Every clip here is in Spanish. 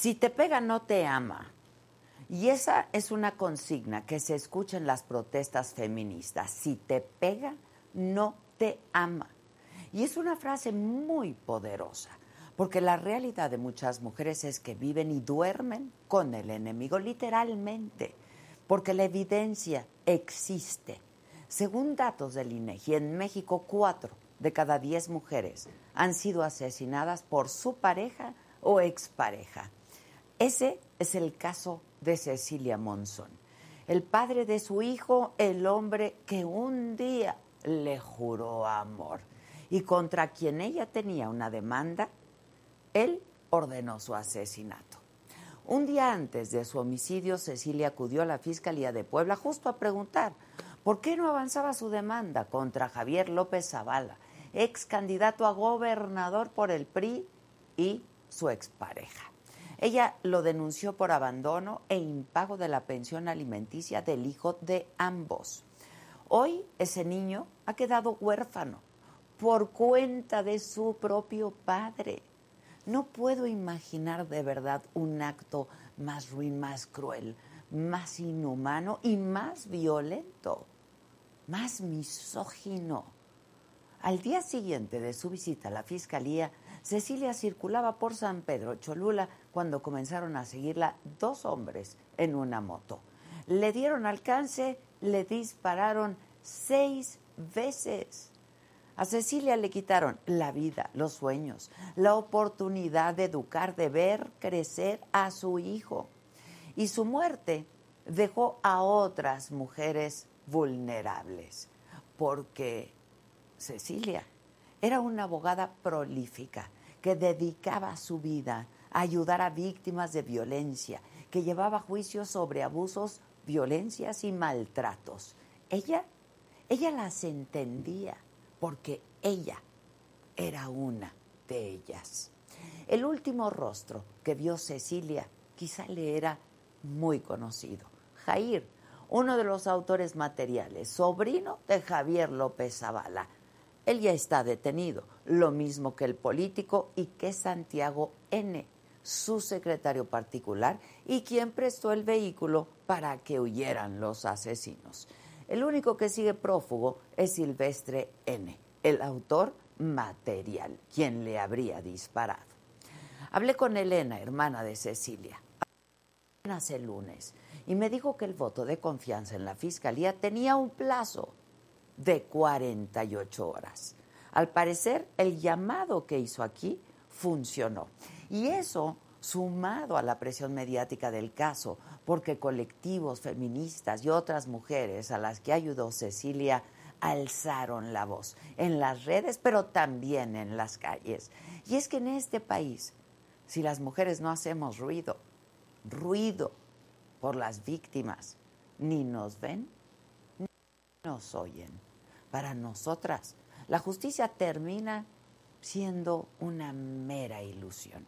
Si te pega, no te ama. Y esa es una consigna que se escucha en las protestas feministas. Si te pega, no te ama. Y es una frase muy poderosa, porque la realidad de muchas mujeres es que viven y duermen con el enemigo, literalmente, porque la evidencia existe. Según datos del INEGI, en México, cuatro de cada diez mujeres han sido asesinadas por su pareja o expareja. Ese es el caso de Cecilia Monzón, el padre de su hijo, el hombre que un día le juró amor y contra quien ella tenía una demanda, él ordenó su asesinato. Un día antes de su homicidio, Cecilia acudió a la Fiscalía de Puebla justo a preguntar por qué no avanzaba su demanda contra Javier López Zavala, ex candidato a gobernador por el PRI y su expareja. Ella lo denunció por abandono e impago de la pensión alimenticia del hijo de ambos. Hoy ese niño ha quedado huérfano por cuenta de su propio padre. No puedo imaginar de verdad un acto más ruin, más cruel, más inhumano y más violento, más misógino. Al día siguiente de su visita a la fiscalía, Cecilia circulaba por San Pedro Cholula cuando comenzaron a seguirla dos hombres en una moto. Le dieron alcance, le dispararon seis veces. A Cecilia le quitaron la vida, los sueños, la oportunidad de educar, de ver crecer a su hijo. Y su muerte dejó a otras mujeres vulnerables, porque Cecilia era una abogada prolífica que dedicaba su vida a ayudar a víctimas de violencia, que llevaba juicios sobre abusos, violencias y maltratos. Ella, ella las entendía porque ella era una de ellas. El último rostro que vio Cecilia quizá le era muy conocido. Jair, uno de los autores materiales, sobrino de Javier López Zavala, él ya está detenido, lo mismo que el político y que Santiago N., su secretario particular y quien prestó el vehículo para que huyeran los asesinos. El único que sigue prófugo es Silvestre N., el autor material, quien le habría disparado. Hablé con Elena, hermana de Cecilia, apenas el lunes, y me dijo que el voto de confianza en la fiscalía tenía un plazo de 48 horas. Al parecer, el llamado que hizo aquí funcionó. Y eso sumado a la presión mediática del caso, porque colectivos feministas y otras mujeres a las que ayudó Cecilia alzaron la voz en las redes, pero también en las calles. Y es que en este país, si las mujeres no hacemos ruido, ruido por las víctimas, ni nos ven, ni nos oyen para nosotras. La justicia termina siendo una mera ilusión.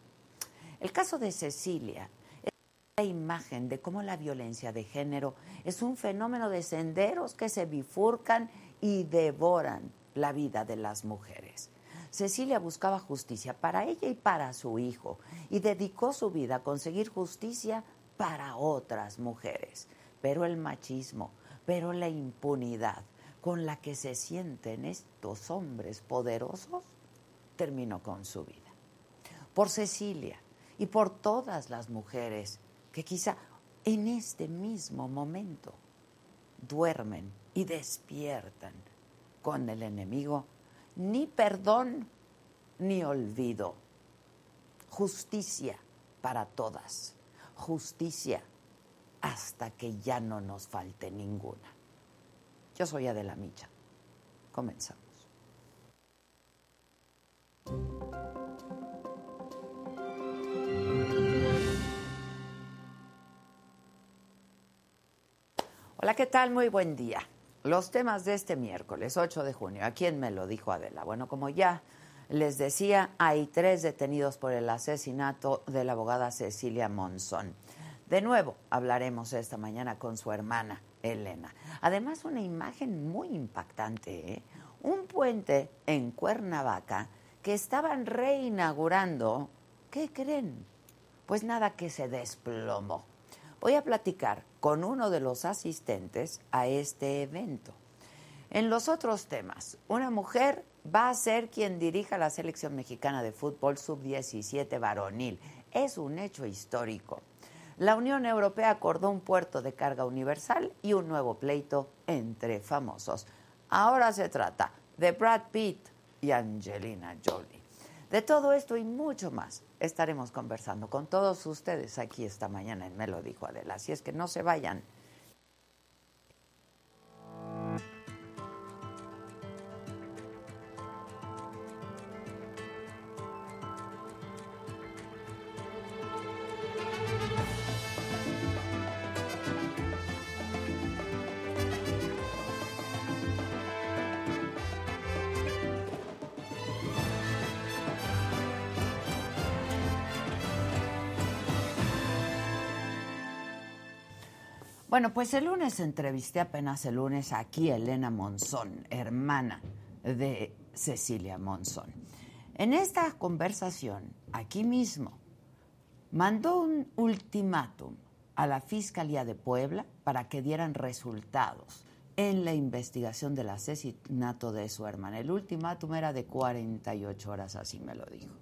El caso de Cecilia es la imagen de cómo la violencia de género es un fenómeno de senderos que se bifurcan y devoran la vida de las mujeres. Cecilia buscaba justicia para ella y para su hijo y dedicó su vida a conseguir justicia para otras mujeres. Pero el machismo, pero la impunidad, con la que se sienten estos hombres poderosos terminó con su vida. Por Cecilia y por todas las mujeres que quizá en este mismo momento duermen y despiertan con el enemigo, ni perdón ni olvido. Justicia para todas. Justicia hasta que ya no nos falte ninguna. Yo soy Adela Micha. Comenzamos. Hola, ¿qué tal? Muy buen día. Los temas de este miércoles 8 de junio. ¿A quién me lo dijo Adela? Bueno, como ya les decía, hay tres detenidos por el asesinato de la abogada Cecilia Monzón. De nuevo, hablaremos esta mañana con su hermana, Elena. Además, una imagen muy impactante, ¿eh? un puente en Cuernavaca que estaban reinaugurando, ¿qué creen? pues nada que se desplomó. Voy a platicar con uno de los asistentes a este evento. En los otros temas, una mujer va a ser quien dirija la selección mexicana de fútbol sub-17 varonil. Es un hecho histórico. La Unión Europea acordó un puerto de carga universal y un nuevo pleito entre famosos. Ahora se trata de Brad Pitt y Angelina Jolie. De todo esto y mucho más estaremos conversando con todos ustedes aquí esta mañana en Me lo dijo Adela. Así es que no se vayan. Bueno, pues el lunes entrevisté apenas el lunes aquí a Elena Monzón, hermana de Cecilia Monzón. En esta conversación, aquí mismo, mandó un ultimátum a la Fiscalía de Puebla para que dieran resultados en la investigación del asesinato de su hermana. El ultimátum era de 48 horas, así me lo dijo.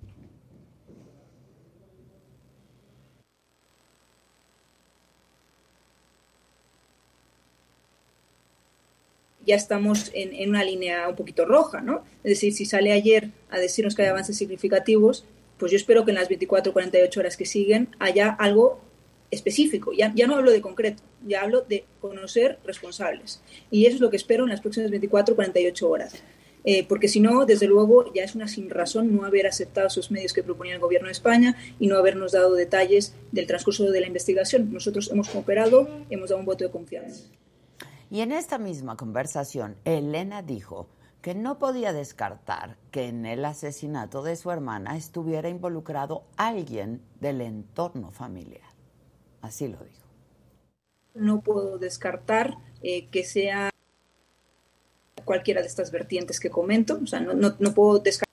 Ya estamos en, una línea un poquito roja, ¿no? Es decir, si sale ayer a decirnos que hay avances significativos, pues yo espero que en las 24 48 horas que siguen haya algo específico. Ya, ya no hablo de concreto, ya hablo de conocer responsables. Y eso es lo que espero en las próximas 24 48 horas. Eh, porque si no, desde luego, ya es una sin razón no haber aceptado esos medios que proponía el Gobierno de España y no habernos dado detalles del transcurso de la investigación. Nosotros hemos cooperado, hemos dado un voto de confianza. Y en esta misma conversación, Elena dijo que no podía descartar que en el asesinato de su hermana estuviera involucrado alguien del entorno familiar. Así lo dijo. No puedo descartar eh, que sea cualquiera de estas vertientes que comento. O sea, no, puedo descartar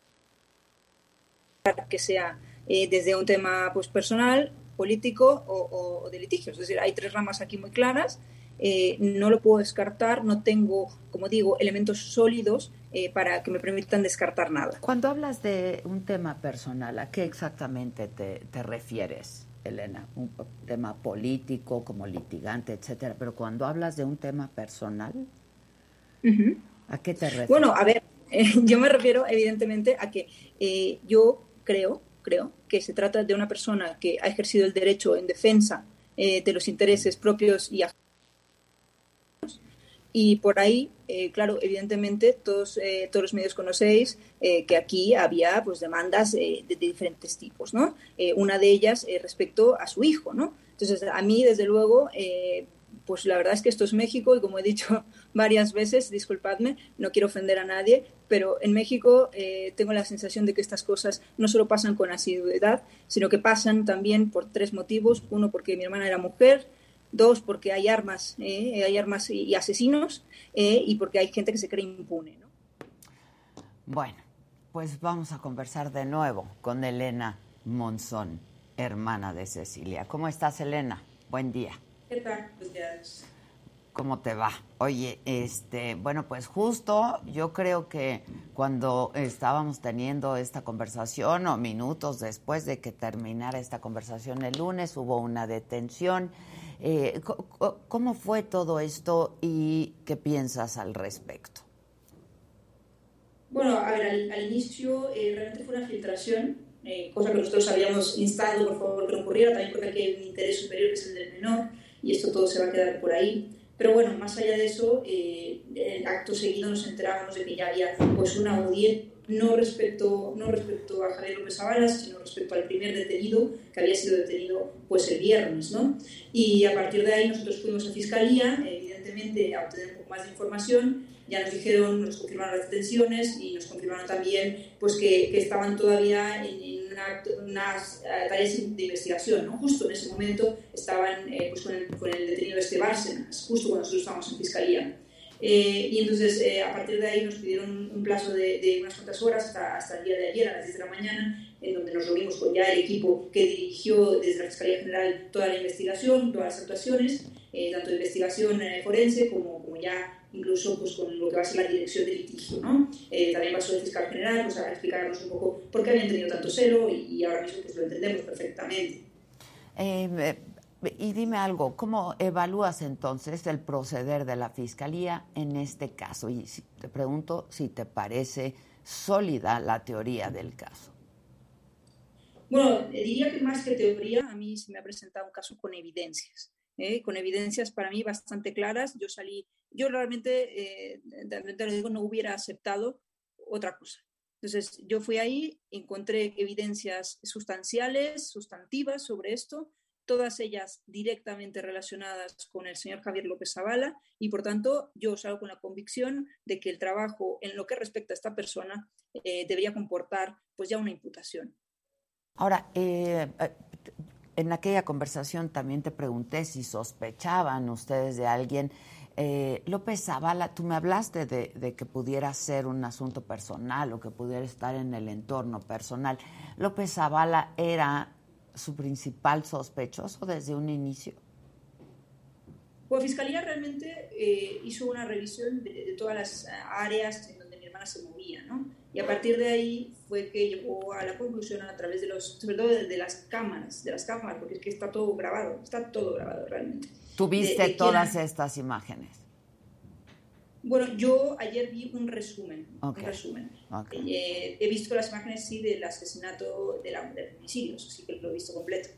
que sea eh, desde un tema pues, personal, político o, o de litigios. Es decir, hay tres ramas aquí muy claras eh, no lo puedo descartar, no tengo, como digo, elementos sólidos eh, para que me permitan descartar nada. Cuando hablas de un tema personal, ¿a qué exactamente te, refieres, Elena? Un tema político, como litigante, etcétera, pero cuando hablas de un tema personal, ¿a qué te refieres? Bueno, a ver, yo me refiero evidentemente a que eh, yo creo, creo que se trata de una persona que ha ejercido el derecho en defensa de los intereses propios y ajenos y por ahí, eh, claro, evidentemente todos, eh, todos los medios conocéis eh, que aquí había pues demandas de, diferentes tipos, ¿no? una de ellas respecto a su hijo, ¿no? Entonces, a mí, desde luego, pues la verdad es que esto es México y como he dicho varias veces, disculpadme, no quiero ofender a nadie, pero en México tengo la sensación de que estas cosas no solo pasan con asiduidad, sino que pasan también por tres motivos. Uno, porque mi hermana era mujer, dos porque hay armas, eh, hay armas y, asesinos, eh, y porque hay gente que se cree impune. ¿no? Bueno, pues vamos a conversar de nuevo con Elena Monzón, hermana de Cecilia. ¿Cómo estás, Elena? Buen día. ¿Qué tal? Pues ¿Cómo te va? Oye, este, bueno, pues justo yo creo que cuando estábamos teniendo esta conversación o minutos después de que terminara esta conversación el lunes hubo una detención eh, ¿Cómo fue todo esto y qué piensas al respecto? Bueno, a ver, al, inicio eh, realmente fue una filtración, eh, cosa que nosotros habíamos instado, por favor, que no ocurriera, también porque aquí hay un interés superior que es el del menor, y esto todo se va a quedar por ahí. Pero bueno, más allá de eso, el acto seguido nos enterábamos de que ya había pues una audiencia no respecto, no respecto a Javier López Avalas, sino respecto al primer detenido, que había sido detenido pues el viernes. ¿no? Y a partir de ahí nosotros fuimos a Fiscalía, evidentemente, a obtener un poco más de información. Ya nos dijeron, nos confirmaron las detenciones y nos confirmaron también pues, que, que estaban todavía en, unas eh, tareas de investigación. ¿no? Justo en ese momento estaban eh, pues, con, el, con, el, detenido este Bárcenas, justo cuando nosotros estábamos en Fiscalía. Eh, y entonces, eh, a partir de ahí, nos pidieron un plazo de, unas cuantas horas hasta, hasta, el día de ayer, a las 10 de la mañana, en donde nos reunimos con ya el equipo que dirigió desde la Fiscalía General toda la investigación, todas las actuaciones, eh, tanto de investigación forense como, como ya incluso pues, con lo que va a ser la dirección del litigio. ¿no? también pasó el fiscal general pues, a explicarnos un poco por qué habían tenido tanto celo y, ahora mismo pues, lo entendemos perfectamente. Y dime algo, ¿cómo evalúas entonces el proceder de la Fiscalía en este caso? Y te pregunto si te parece sólida la teoría del caso. Bueno, diría que más que teoría, a mí se me ha presentado un caso con evidencias, ¿eh? con evidencias para mí bastante claras. Yo salí, yo realmente, eh, lo digo, no hubiera aceptado otra cosa. Entonces, yo fui ahí, encontré evidencias sustanciales, sustantivas sobre esto, todas ellas directamente relacionadas con el señor Javier López Zavala y por tanto yo salgo con la convicción de que el trabajo en lo que respecta a esta persona eh, debería comportar pues ya una imputación. Ahora, eh, eh, en aquella conversación también te pregunté si sospechaban ustedes de alguien. López Zavala, tú me hablaste de, de, que pudiera ser un asunto personal o que pudiera estar en el entorno personal. López Zavala era su principal sospechoso desde un inicio? Pues Fiscalía realmente eh, hizo una revisión de, todas las áreas en donde mi hermana se movía, ¿no? Y a partir de ahí fue que llegó a la conclusión a través de los, sobre todo de, las cámaras, de las cámaras, porque es que está todo grabado, está todo grabado realmente. ¿Tuviste todas estas imágenes? Bueno, yo ayer vi un resumen. Un resumen. Eh, he visto las imágenes, sí, del asesinato, de, la, de homicidios, así que lo he visto completo.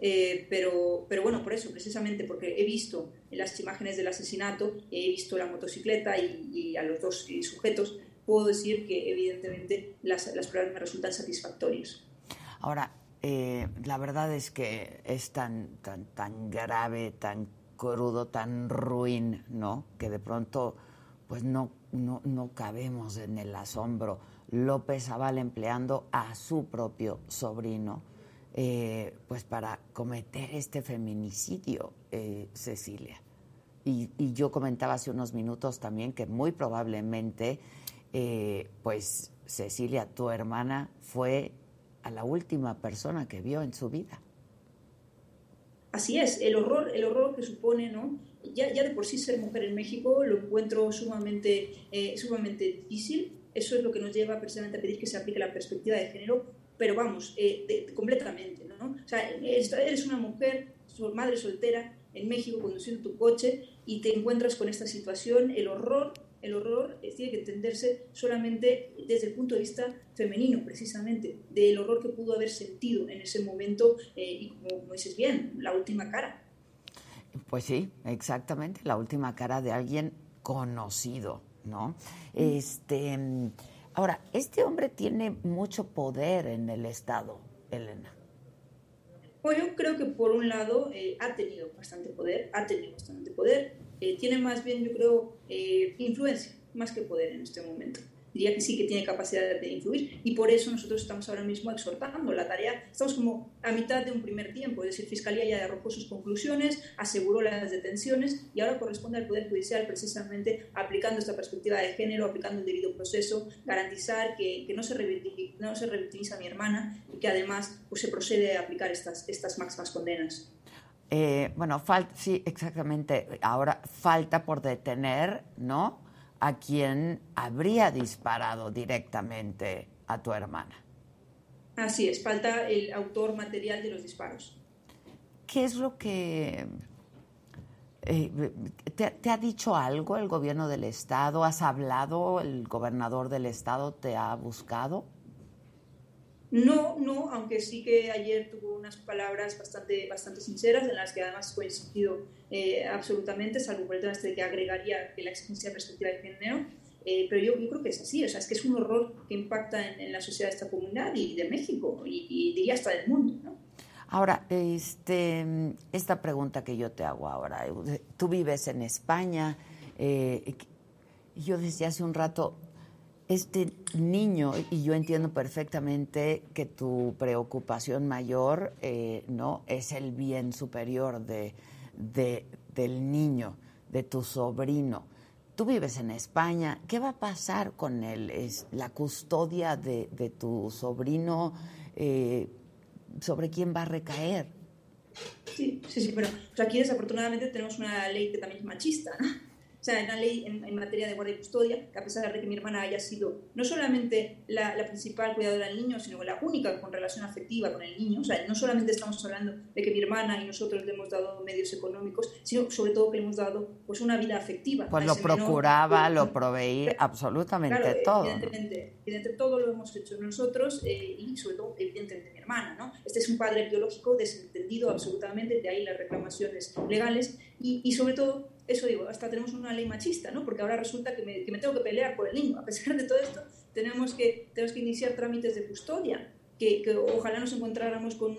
Eh, pero, pero bueno, por eso, precisamente porque he visto las imágenes del asesinato, he visto la motocicleta y, a los dos sujetos, puedo decir que evidentemente las, las pruebas me resultan satisfactorias. Ahora, eh, la verdad es que es tan, tan, tan grave, tan crudo, tan ruin, ¿no? Que de pronto pues no, no, no cabemos en el asombro. López Zavala empleando a su propio sobrino eh, pues para cometer este feminicidio, eh, Cecilia. Y, yo comentaba hace unos minutos también que muy probablemente, eh, pues Cecilia, tu hermana, fue a la última persona que vio en su vida. Así es, el horror, el horror que supone, ¿no? ya, de por sí ser mujer en México lo encuentro sumamente, eh, sumamente difícil. Eso es lo que nos lleva precisamente a pedir que se aplique la perspectiva de género, pero vamos, eh, completamente. ¿no? O sea, eres una mujer, madre soltera en México conduciendo tu coche y te encuentras con esta situación, el horror el horror eh, tiene que entenderse solamente desde el punto de vista femenino, precisamente, del horror que pudo haber sentido en ese momento y, como, dices bien, la última cara. Pues sí, exactamente, la última cara de alguien conocido, ¿no? Este, ahora, este hombre tiene mucho poder en el Estado, Elena. Pues yo creo que por un lado eh, ha tenido bastante poder, ha tenido bastante poder, eh, tiene más bien, yo creo, eh, influencia, más que poder en este momento diría que sí que tiene capacidad de influir y por eso nosotros estamos ahora mismo exhortando la tarea. Estamos como a mitad de un primer tiempo, es decir, Fiscalía ya arrojó sus conclusiones, aseguró las detenciones y ahora corresponde al Poder Judicial precisamente aplicando esta perspectiva de género, aplicando el debido proceso, garantizar que, que no, se no se revictimiza a mi hermana y que además pues, se procede a aplicar estas, estas máximas condenas. Eh, bueno, sí, exactamente. Ahora falta por detener, ¿no? a quien habría disparado directamente a tu hermana. Así es, falta el autor material de los disparos. ¿Qué es lo que... Eh, te, ha dicho algo el gobierno del Estado? ¿Has hablado? ¿El gobernador del Estado te ha buscado? No, no, aunque sí que ayer tuvo unas palabras bastante, bastante sinceras, en las que además coincidido eh, absolutamente, salvo por el tema este de que agregaría la existencia de perspectiva de género. Eh, pero yo, creo que es así, o sea, es que es un horror que impacta en, la sociedad de esta comunidad y de México y, y diría hasta del mundo. Ahora, este, esta pregunta que yo te hago ahora, tú vives en España, eh, yo desde hace un rato, este niño, y yo entiendo perfectamente que tu preocupación mayor eh, no es el bien superior de, del niño, de tu sobrino, Tú vives en España. ¿Qué va a pasar con el, la custodia de, tu sobrino? Eh, ¿Sobre quién va a recaer? Sí, sí, sí, pero aquí desafortunadamente tenemos una ley que también es machista. ¿no? O sea, una ley en, materia de guardia y custodia, que a pesar de que mi hermana haya sido no solamente la, principal cuidadora del niño, sino la única con relación afectiva con el niño, o sea, no solamente estamos hablando de que mi hermana y nosotros le hemos dado medios económicos, sino sobre todo que le hemos dado pues una vida afectiva. Pues lo procuraba, lo proveí, absolutamente todo. Evidentemente, evidentemente, todo lo hemos hecho nosotros eh, y sobre todo, evidentemente, mi hermana, ¿no? Este es un padre biológico desentendido absolutamente, de ahí las reclamaciones legales y, y sobre todo eso digo, hasta tenemos una ley machista, ¿no? Porque ahora resulta que me, tengo que pelear por el niño. A pesar de todo esto, tenemos que, tenemos que iniciar trámites de custodia. Que, ojalá nos encontráramos con,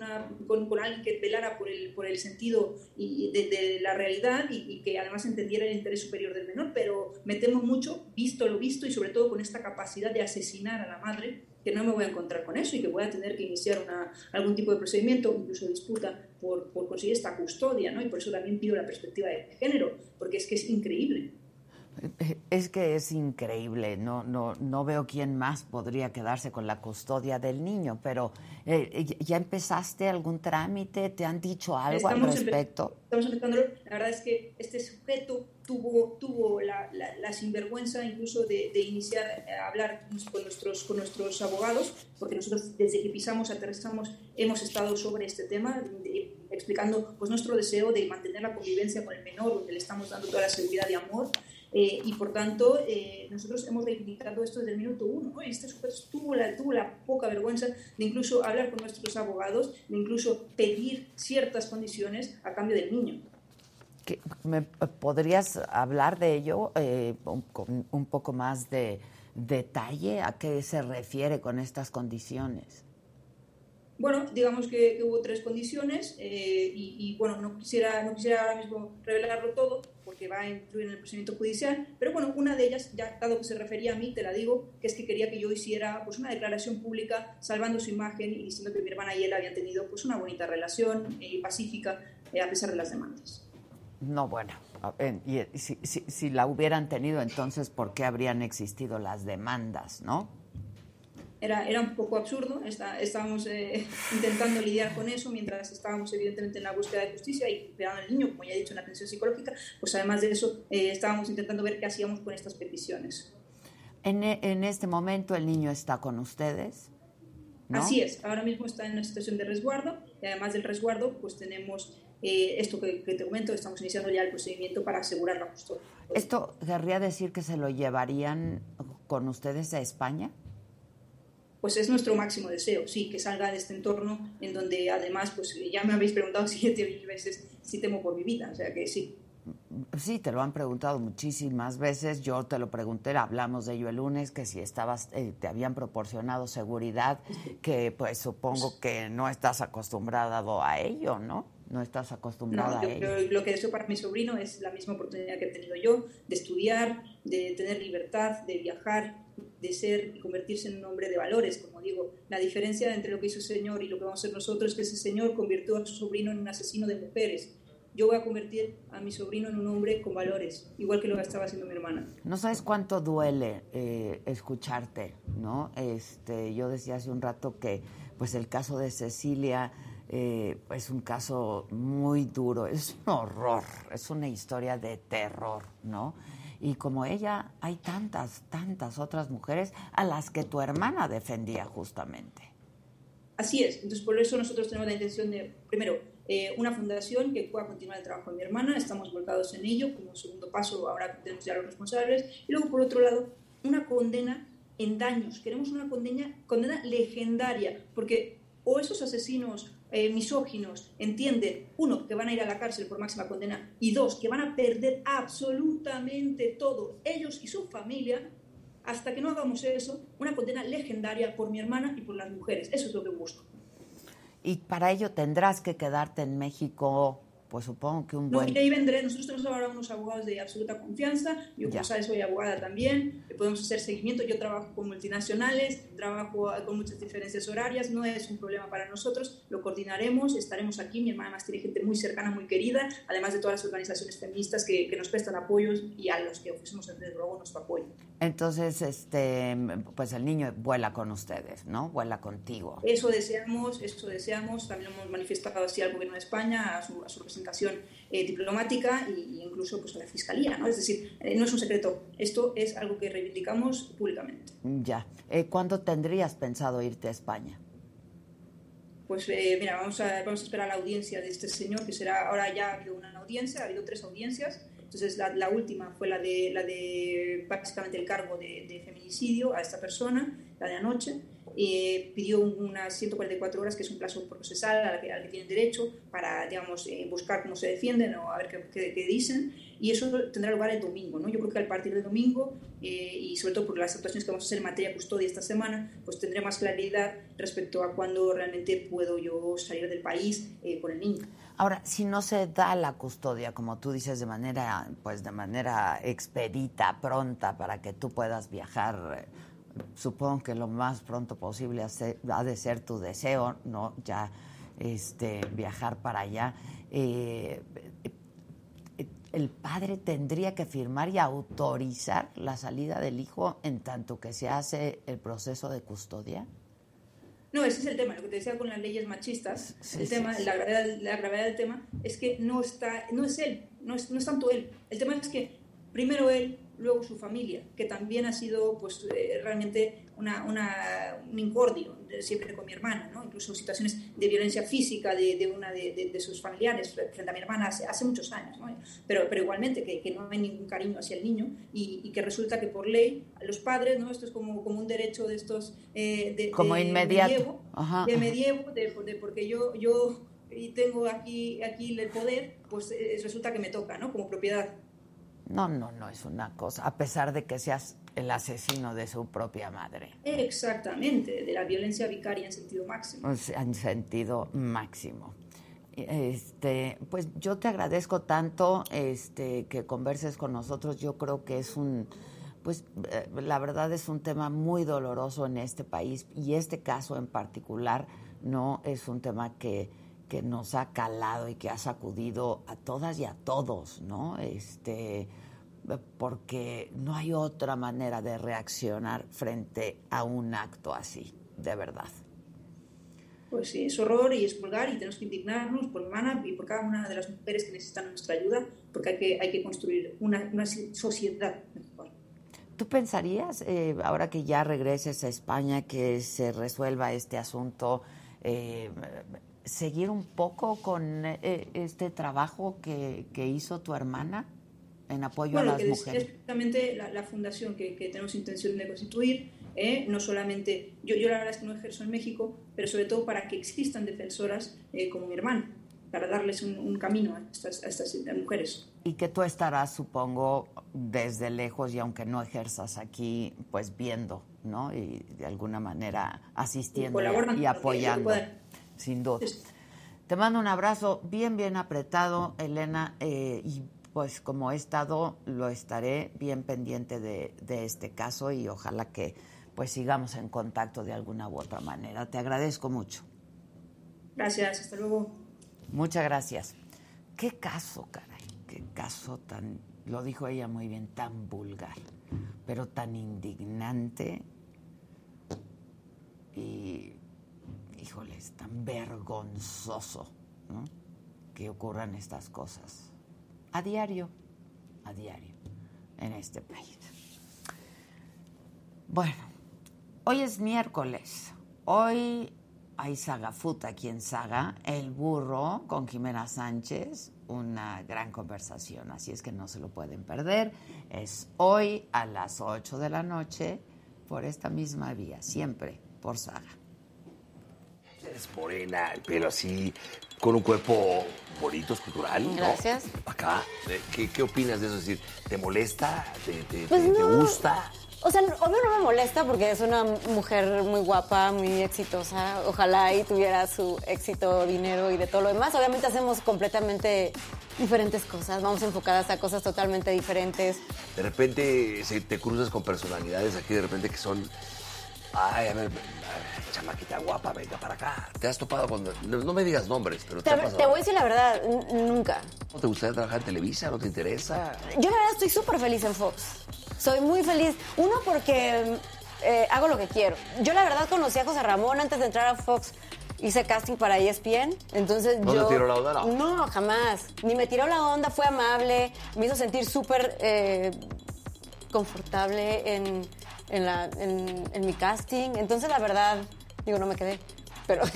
con, alguien que velara por el, por el sentido y de, la realidad y, y, que además entendiera el interés superior del menor, pero me temo mucho, visto lo visto y sobre todo con esta capacidad de asesinar a la madre, que no me voy a encontrar con eso y que voy a tener que iniciar una, algún tipo de procedimiento, incluso disputa por, por, conseguir esta custodia, ¿no? Y por eso también pido la perspectiva de género, porque es que es increíble. Es que es increíble, no, no, no veo quién más podría quedarse con la custodia del niño, pero eh, ¿ya empezaste algún trámite? ¿Te han dicho algo al respecto? Estamos empezando, la verdad es que este sujeto tuvo, tuvo la, la, sinvergüenza incluso de, de, iniciar a hablar con nuestros, con nuestros abogados, porque nosotros desde que pisamos, aterrizamos, hemos estado sobre este tema, explicando pues, nuestro deseo de mantener la convivencia con el menor, donde le estamos dando toda la seguridad y amor eh, y por tanto, eh, nosotros hemos reivindicado esto desde el minuto uno. ¿no? Este sujeto tuvo la, tuvo la poca vergüenza de incluso hablar con nuestros abogados, de incluso pedir ciertas condiciones a cambio del niño. ¿Me podrías hablar de ello eh, con un poco más de detalle? ¿A qué se refiere con estas condiciones? Bueno, digamos que, hubo tres condiciones y, y, bueno, no quisiera, no quisiera ahora mismo revelarlo todo, porque va a influir en el procedimiento judicial, pero bueno, una de ellas, ya dado que se refería a mí, te la digo, que es que quería que yo hiciera pues una declaración pública salvando su imagen y diciendo que mi hermana y él habían tenido pues una bonita relación eh, pacífica eh, a pesar de las demandas. No, bueno, y si, si, si la hubieran tenido, entonces, ¿por qué habrían existido las demandas, no? era, era un poco absurdo. Está, estábamos eh, intentando lidiar con eso mientras estábamos evidentemente en la búsqueda de justicia y cuidando al niño, como ya he dicho, en la atención psicológica, pues además de eso eh, estábamos intentando ver qué hacíamos con estas peticiones. En, e, en este momento el niño está con ustedes. ¿no? Así es, ahora mismo está en una situación de resguardo y además del resguardo pues tenemos eh, esto que, que, te comento, estamos iniciando ya el procedimiento para asegurar la custodia. ¿Esto querría decir que se lo llevarían con ustedes a España? pues es nuestro máximo deseo, sí, que salga de este entorno en donde además, pues ya me habéis preguntado siete mil veces si temo por mi vida, o sea que sí. Sí, te lo han preguntado muchísimas veces. Yo te lo pregunté, hablamos de ello el lunes, que si estabas, eh, te habían proporcionado seguridad, que pues supongo que no estás acostumbrado a ello, ¿no? No estás acostumbrada a ello. Lo que deseo para mi sobrino es la misma oportunidad que he tenido yo, de estudiar, de tener libertad, de viajar, de ser y convertirse en un hombre de valores. Como digo, la diferencia entre lo que hizo el Señor y lo que vamos a hacer nosotros es que ese Señor convirtió a su sobrino en un asesino de mujeres. Yo voy a convertir a mi sobrino en un hombre con valores, igual que lo que estaba haciendo mi hermana. No sabes cuánto duele eh, escucharte, ¿no? Este, yo decía hace un rato que, pues, el caso de Cecilia eh, es un caso muy duro, es un horror, es una historia de terror, ¿no? Y como ella, hay tantas, tantas otras mujeres a las que tu hermana defendía justamente. Así es, entonces por eso nosotros tenemos la intención de, primero, eh, una fundación que pueda continuar el trabajo de mi hermana, estamos volcados en ello, como segundo paso, ahora tenemos ya los responsables, y luego por otro lado, una condena en daños, queremos una condena, condena legendaria, porque o esos asesinos eh, misóginos entienden, uno, que van a ir a la cárcel por máxima condena, y dos, que van a perder absolutamente todo, ellos y su familia, hasta que no hagamos eso, una condena legendaria por mi hermana y por las mujeres. Eso es lo que busco. Y para ello tendrás que quedarte en México pues supongo que un No, buen... y ahí vendré. Nosotros tenemos ahora unos abogados de absoluta confianza. Yo, como sabes, soy abogada también. eh, Podemos hacer seguimiento. Yo trabajo con multinacionales, trabajo eh, con muchas diferencias horarias. No es un problema para nosotros. Lo coordinaremos. Estaremos aquí. Mi hermana más tiene gente muy cercana, muy querida, además de todas las organizaciones feministas que, que nos prestan apoyos y a los que ofrecemos, desde luego, nuestro apoyo. Entonces, este, pues el niño vuela con ustedes, ¿no? Vuela contigo. Eso deseamos, eso deseamos. También hemos manifestado así al Gobierno de España, a su, a su eh, diplomática e incluso pues, a la Fiscalía. ¿no? Es decir, eh, no es un secreto. Esto es algo que reivindicamos públicamente. Ya. Eh, ¿Cuándo tendrías pensado irte a España? Pues mira, vamos a, vamos a esperar la audiencia de este señor, que será, ahora ya ha habido una audiencia, ha habido tres audiencias. Entonces la, la última fue la de, la de básicamente el cargo de, de feminicidio a esta persona, la de anoche. Eh, pidió unas 144 horas, que es un plazo procesal al que, al que tienen derecho, para, digamos, eh, buscar cómo se defienden o a ver qué, qué- qué dicen. Y eso tendrá lugar el domingo, ¿no? Yo creo que a partir del domingo, eh, y sobre todo por las actuaciones que vamos a hacer en materia custodia esta semana, pues tendré más claridad respecto a cuándo realmente puedo yo salir del país eh, con el niño. Ahora, si no se da la custodia, como tú dices, de manera, pues de manera expedita, pronta, para que tú puedas viajar, supongo que lo más pronto posible hace- ha de ser tu deseo, ¿no? Ya este, viajar para allá. Eh, eh, el padre tendría que firmar y autorizar la salida del hijo en tanto que se hace el proceso de custodia. No, ese es el tema, lo que te decía con las leyes machistas. Sí, el sí, tema, sí. La, gravedad, la gravedad del tema es que no, está, no es él, no es, no es tanto él. El tema es que primero él, luego su familia, que también ha sido pues, eh, realmente una, una, un incordio de- siempre con mi hermana, ¿no? incluso situaciones de violencia física de, de una de, sus familiares frente a mi hermana hace, hace muchos años. ¿no? Pero, pero igualmente que, que no hay ningún cariño hacia el niño y, y que resulta que por ley los padres, ¿no? esto es como, como un derecho de estos... eh, Como inmediato. medievo, Ajá, de medievo, de, de porque yo, yo y tengo aquí, aquí el poder, pues eh, resulta que me toca, ¿no? Como propiedad. No, no, no es una cosa, a pesar de que seas el asesino de su propia madre. Exactamente, de la violencia vicaria en sentido máximo. En sentido máximo. Este, pues yo te agradezco tanto este, que converses con nosotros. Yo creo que es un, pues eh, la verdad es un tema muy doloroso en este país y este caso en particular no es un tema que, que nos ha calado y que ha sacudido a todas y a todos, ¿no? Este, porque no hay otra manera de reaccionar frente a un acto así, de verdad. Pues sí, es horror y es vulgar y tenemos que indignarnos por hermana y por cada una de las mujeres que necesitan nuestra ayuda, porque hay que, hay que construir una, una sociedad mejor. ¿Tú pensarías, eh, ahora que ya regreses a España, que se resuelva este asunto, eh, seguir un poco con eh, este trabajo que, que hizo tu hermana en apoyo Bueno, a las que es, mujeres? es precisamente la, la fundación que, que tenemos intención de constituir, ¿eh? no solamente, yo, yo la verdad es que no ejerzo en México, pero sobre todo para que existan defensoras eh, como mi hermana, para darles un, un camino a estas, a estas mujeres. Y que tú estarás, supongo, desde lejos y aunque no ejerzas aquí, pues viendo, ¿no? Y de alguna manera asistiendo y, y que- apoyando. Sin duda. Te mando un abrazo bien, bien apretado, Elena, eh, y pues como he estado, lo estaré bien pendiente de, de este caso y ojalá que pues sigamos en contacto de alguna u otra manera. Te agradezco mucho. Gracias, hasta luego. Muchas gracias. Qué caso, caray, qué caso tan, lo dijo ella muy bien, tan vulgar, pero tan indignante y, híjoles, tan vergonzoso. Que ocurran estas cosas a diario, a diario, en este país. Bueno, hoy es miércoles. Hoy hay Saga Food aquí en Saga, El Burro con Jimena Sánchez, una gran conversación, así es que no se lo pueden perder. Es hoy a las 8 de la noche por esta misma vía, siempre por Saga. Eres morena, el pelo así, con un cuerpo bonito, escultural, ¿no? Gracias. Acá, ¿qué, qué opinas de eso? Es decir, ¿te molesta? ¿Te, te- Pues te- te no. gusta? O sea, obvio no me molesta porque es una mujer muy guapa, muy exitosa. Ojalá y tuviera su éxito, dinero y de todo lo demás. Obviamente hacemos completamente diferentes cosas. Vamos enfocadas a cosas totalmente diferentes. De repente se- te cruzas con personalidades aquí de repente que son. Ay, a a ver, chamaquita guapa, venga para acá. ¿Te has topado con.? No, no me digas nombres, pero te, Te, ha pasado. te voy a decir la verdad, nunca. ¿No te gustaría trabajar en Televisa? ¿No te interesa? Yo la verdad estoy súper feliz en Fox. Soy muy feliz. Uno porque eh, hago lo que quiero. Yo la verdad conocí a José Ramón antes de entrar a Fox. Hice casting para ESPN, entonces ¿No yo... tiró la onda? No. No, jamás. Ni me tiró la onda, fue amable, me hizo sentir súper eh, confortable en, en, la- en- en mi casting. Entonces la verdad, digo, no me quedé, pero...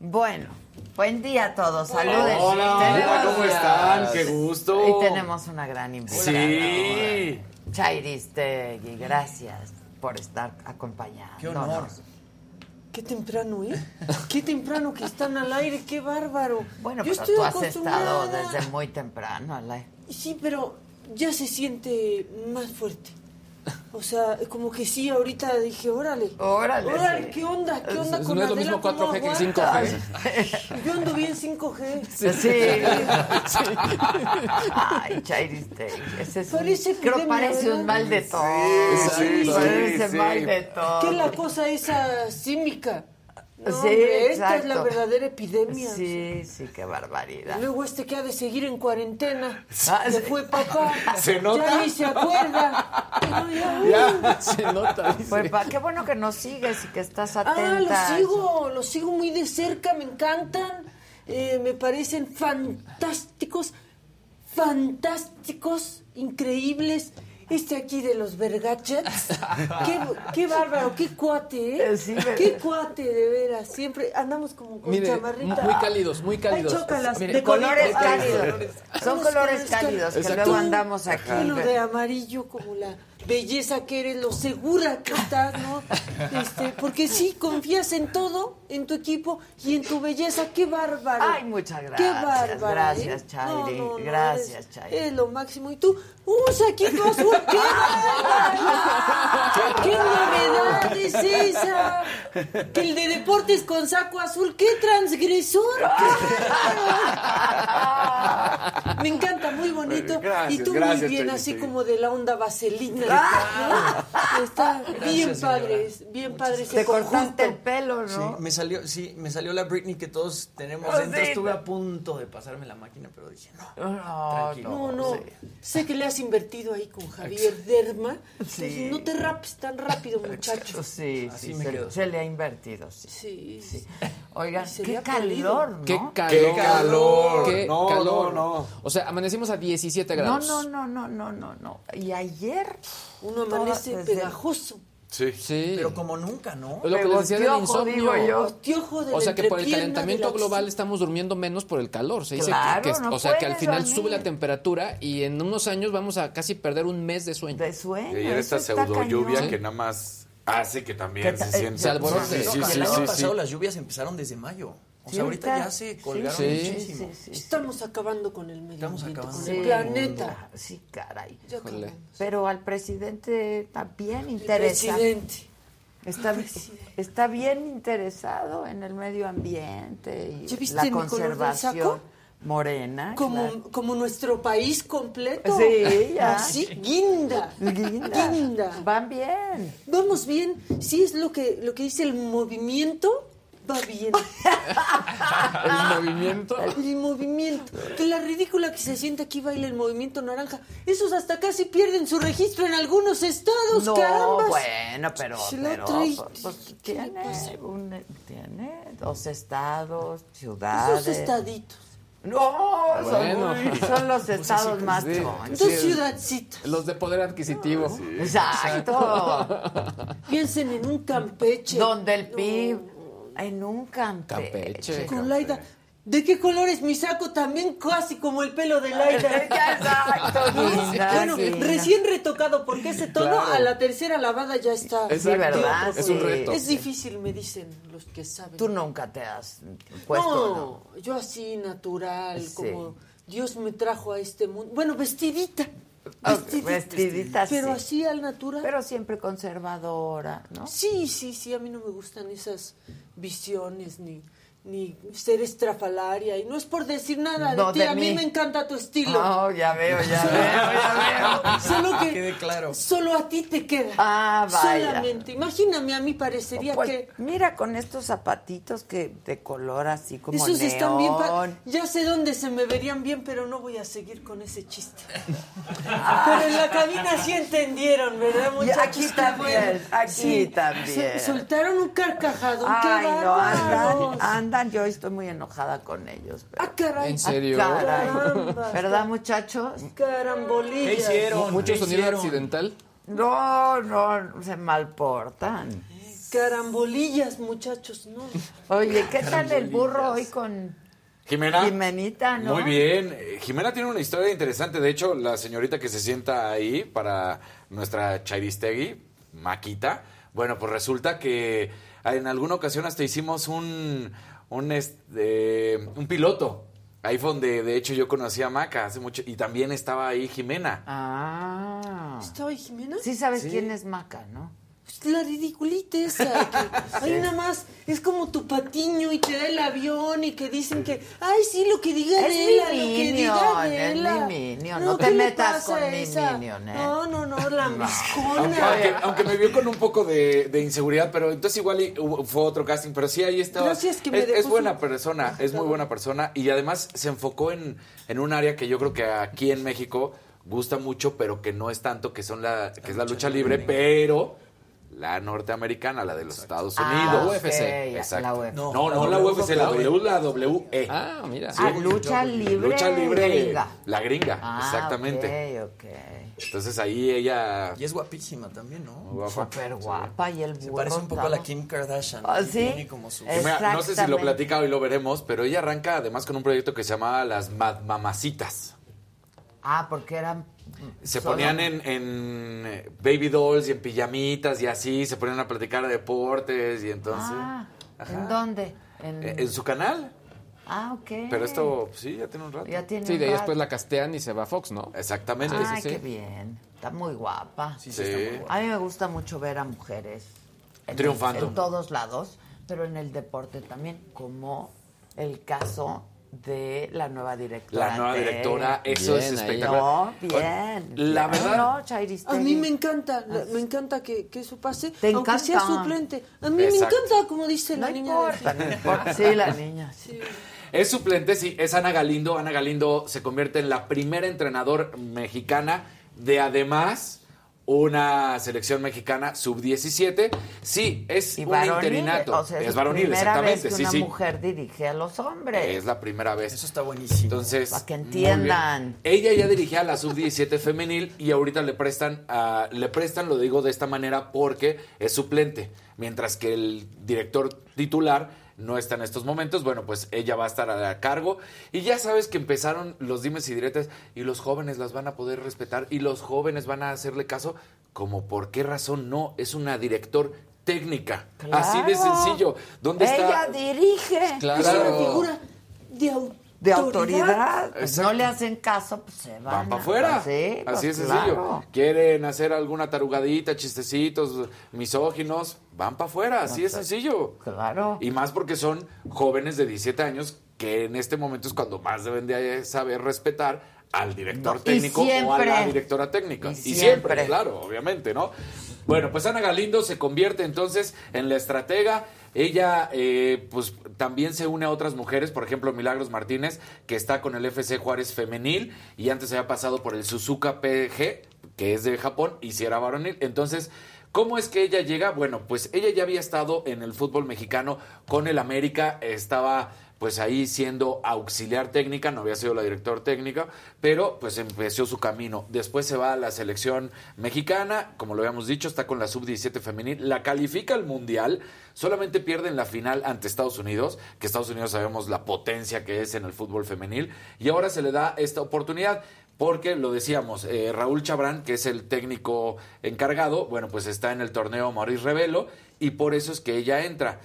Bueno, buen día a todos. Saludos. Hola, hola, ¿cómo están? Qué gusto. Y tenemos una gran invitada. Sí. Chairistegui, gracias por estar acompañándonos. Qué honor. Qué temprano, ¿eh? Qué temprano que están al aire, qué bárbaro. Bueno, Yo pero estoy tú has estado desde muy temprano al aire. Sí, pero ya se siente más fuerte. O sea, como que sí, ahorita dije, órale. Órale, Órale, sí. ¿qué onda? ¿Qué onda Es- con no es lo mismo ¿Cómo 4G que aguanta? 5G. Yo ando bien 5G. Sí. Ay, Chairistegui. Ese es un- Parece creo epidemia, parece un mal de todo. sí, parece sí, mal sí. de todo. ¿Qué es la cosa esa símica? No, Sí, hombre, esta es la verdadera epidemia. Sí, sí, qué barbaridad. Luego este que ha de seguir en cuarentena. Ah, Se sí. fue papá. ¿Se nota? Ya ni se acuerda. No, ya, Ya. Se nota, dice. Pues pa, qué bueno que nos sigues y que estás Ah, atenta. los sigo, los sigo muy de cerca, me encantan, eh, me parecen fantásticos, fantásticos, increíbles. Este aquí de los Vergachets, qué, qué bárbaro, qué cuate, ¿eh? Eh, qué cuate, de veras, siempre andamos como con Mire, chamarrita. muy cálidos, muy cálidos. Ay, chócalas, Mire, de Colores colores cálidos. Son colores cálidos que luego andamos aquí. Uno de amarillo como la belleza que eres, lo segura que estás, ¿no? Este, porque sí, confías en todo, en tu equipo y en tu belleza. ¡Qué bárbaro! Ay, muchas ¡Qué gracias, bárbaro! gracias, ¿eh? Gracias, eres-. Eres lo máximo. Y tú, usa equipo azul. ¡Qué bárbaro! ¡Qué novedad es esa! Que el de deportes con saco azul, ¡qué transgresor! Me encanta, muy bonito. Gracias, y tú gracias, muy bien, así sí. como de la onda vaselina. ¿no? Está bien padre, bien padre ese Te cortaste conjunto. el pelo, Sí, ¿no? me salió, sí, me salió la Britney que todos tenemos Oh, dentro. sí. Estuve a punto de pasarme la máquina, pero dije, no. No, Tranquilo. No, no, sí. sé que le has invertido ahí con Javier Derma. Sí. No te rapes tan rápido, muchacho. Sí, Así sí, me se, quedo. se le ha invertido, sí. Sí, sí. Oigan, qué calor, ¿no? Qué calor. ¡Qué calor! Qué No, calor. no, no. O sea, amanecimos a 17 No, grados. no, no, no, no, no, no. Y ayer... Uno amanece pegajoso. Sí. Sí. Pero como nunca, ¿no? Es lo que les decía del insomnio. digo yo. Hostiojo de O sea que por el calentamiento la- global estamos durmiendo menos por el calor. Se dice Claro, que, que- no o sea que al final dormir. sube la temperatura y en unos años vamos a casi perder un mes de sueño. De sueño. Y esta está pseudo lluvia que nada más hace que también Que se ta- sienta. se alborote. Sí, sí, No, sí, el año sí, pasado sí. las lluvias empezaron desde mayo. O Sí, sea, ahorita ya se colgaron sí. muchísimo. Sí, sí, sí. Estamos acabando con el medio Estamos ambiente, acabando. con Sí, el planeta. Sí, caray. Pero al presidente también El interesa. presidente. Está, presidente. está bien interesado en el medio ambiente y ¿Ya viste la mi color del conservación saco? morena. Como, claro. como nuestro país completo. Sí, ya. Así, guinda. Guinda. Guinda. Van bien. Vamos bien. Sí es lo que, lo que dice el movimiento. Va bien. El movimiento. El movimiento. Que la ridícula que se siente aquí baila el movimiento naranja. Esos hasta casi pierden su registro en algunos estados, No, carambas. bueno, pero, Se lo pero trae- pues, pues, ¿Qué le tiene, un- tiene dos estados, ciudades. Esos estaditos. No, Bueno. son, son los estados más sí. chonchos. Dos ciudadcitas. Los de poder adquisitivo. Exacto. Piensen en un Campeche. Donde el No, PIB, en un Campeche. Campeche. Con Laida. ¿De qué color es mi saco? También casi como el pelo de Laida. Exacto, linda, Bueno, recién retocado, porque ese tono Claro. a la tercera lavada ya está. Sí, ¿verdad? Es un reto. Es difícil, me dicen los que saben. Tú nunca te has puesto, ¿no? no, yo así natural, Sí. como Dios me trajo a este mundo. Bueno, vestidita. Ah, vestidita, Pero sí. así al natural. Pero siempre conservadora, ¿no? Sí, sí, sí, a mí no me gustan esas visiones ni, ni ser estrafalaria. Y no es por decir nada No, de ti, de a mí mí. me encanta tu estilo. Oh, ya veo, ya veo, ya veo. Solo que Quede claro. solo a ti te queda. Ah, vaya. Solamente. Imagíname, a mí parecería Pues, que mira, con estos zapatitos que de color así como esos neón. están bien. pa- Ya sé dónde se me verían bien, pero no voy a seguir con ese chiste. pero en la cabina sí entendieron, ¿verdad, Y muchachos? aquí también, aquí también. Sol- soltaron un carcajado. Ay, qué no, bárbaros. andan, andan, yo estoy muy enojada con ellos. pero- Ah, caray. ¿En serio? Ah, caray. Carambas. ¿Verdad, muchachos? Carambolillas. ¿Qué hicieron? Mucho ¿Qué sonido hicieron? accidental. No, no, se malportan. Carambolillas, muchachos, no. Oye, ¿qué tal el burro hoy con Jimena. Jimenita, no? Muy bien. Jimena tiene una historia interesante. De hecho, la señorita que se sienta ahí para nuestra Chairistegui, Maquita, bueno, pues resulta que en alguna ocasión hasta hicimos un, un, este, un piloto. Ahí fue donde, de hecho, yo conocí a Maca hace mucho. Y también estaba ahí Jimena. Ah. ¿Estaba ahí Jimena? Sí sabes quién es Maca, ¿no? Pues La ridiculita esa. que ahí nada más es como tu patiño y te da el avión y que dicen que, ay, sí, lo que diga Es de mi ella, lo que diga es mi minion, no te ¿qué le metas con mi esa? minion, ¿eh? No, no, no, la Aunque, miscona. aunque- aunque me vio con un poco de, de inseguridad, pero entonces igual fue otro casting, pero sí ahí estaba. Gracias que me es, dejó es buena su- persona, es muy buena persona y además se enfocó en, en un área que yo creo que aquí en México gusta mucho, pero que no es tanto, que son la, que es la lucha libre, pero la norteamericana, la de los Estados Ah, Unidos. ok, UFC. Exacto. la UFC. No, no, la UFC, la W, la WE. Ah, mira. Ah, lucha libre. Lucha libre, gringa. la gringa, Ah, exactamente. ok, ok. Entonces ahí ella... Y es guapísima también, ¿no? guapa. Súper guapa y el burro. Se parece un poco a la Kim Kardashian. Ah, ¿sí? tiene como su- Es- Mira, no sé si lo platica hoy lo veremos, pero ella arranca además con un proyecto que se llamaba Las Ma- Mamacitas. Ah, porque eran... Se solo- ponían en, en, eh, baby dolls y en pijamitas y así, se ponían a platicar de deportes y entonces... Ah, Ajá. ¿en dónde? En... Eh, En su canal, Ah, ok. pero esto pues, sí, ya tiene un rato. Ya tiene Sí, un de ahí rato. después la castean y se va a Fox, ¿no? Exactamente. Ay, sí, sí. qué bien. Está muy guapa. Sí, sí, Sí. está muy guapa. A mí me gusta mucho ver a mujeres en, Triunfando. en todos lados, pero en el deporte también, como el caso de la nueva directora. La nueva de- directora, eso Bien es espectacular. No, bien. La bien. verdad- No. A mí me encanta, la- me encanta que, que eso pase, Te aunque encanta. sea suplente. A mí Exacto. me encanta, como dice No la niña. importa, no importa. Sí, la niña. sí. Es suplente, sí, es Ana Galindo. Ana Galindo se convierte en la primera entrenador mexicana de además una selección mexicana sub-17. Sí, es Y un varonil, interinato. o sea, es es varonil, primera exactamente. vez que sí, una sí. mujer dirige a los hombres. Es la primera vez. Eso está buenísimo. Entonces, Para que entiendan. Ella ya dirigía a la sub-17 femenil y ahorita le prestan, a- le prestan, lo digo de esta manera, porque es suplente. Mientras que el director titular no está en estos momentos, bueno, pues ella va a estar a cargo. Y ya sabes que empezaron los dimes y diretes y los jóvenes las van a poder respetar y los jóvenes van a hacerle caso. Como por qué razón no, es una director técnica. Así de sencillo. ¿Dónde Ella está? dirige. Claro. Es una figura de. De autoridad. Exacto. no le hacen caso, pues se van. Van para afuera. Sí, pues Así es claro. sencillo. Quieren hacer alguna tarugadita, chistecitos, misóginos, van para afuera. Así es sencillo. Claro. Y más porque son jóvenes de 17 años que en este momento es cuando más deben de saber respetar al director No, técnico o a la directora técnica. Y Y, siempre. siempre, claro, obviamente, ¿no? Bueno, pues Ana Galindo se convierte entonces en la estratega. Ella, eh, pues también se une a otras mujeres, por ejemplo, Milagros Martínez, que está con el FC Juárez Femenil y antes había pasado por el Suzuka PG, que es de Japón, y si era varonil. Entonces, ¿Cómo es que ella llega? Bueno, pues ella ya había estado en el fútbol mexicano con el América, estaba pues ahí siendo auxiliar técnica, no había sido la director técnica, pero pues empezó su camino. Después se va a la selección mexicana, como lo habíamos dicho, está con la sub-17 femenil, la califica al Mundial, solamente pierde en la final ante Estados Unidos, que Estados Unidos sabemos la potencia que es en el fútbol femenil, y ahora se le da esta oportunidad. Porque lo decíamos, eh, Raúl Chabrán, que es el técnico encargado, bueno, pues está en el torneo Maurice Revelo y por eso es que ella entra.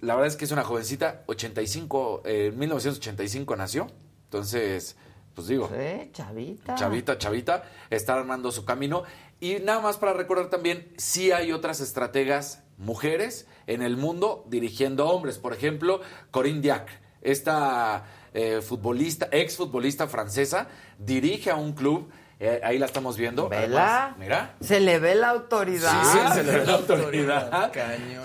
La verdad es que es una jovencita, 85, eh, en 1985 nació. Entonces, pues digo, Sí, chavita. chavita, chavita, está armando su camino. Y nada más para recordar también, sí hay otras estrategas mujeres en el mundo dirigiendo hombres. Por ejemplo, Corinne Diac, esta eh, futbolista, ex futbolista francesa, dirige a un club. Eh, ahí la estamos viendo. Vela. Además, mira. Se le ve la autoridad. Sí, sí, se le ve la autoridad.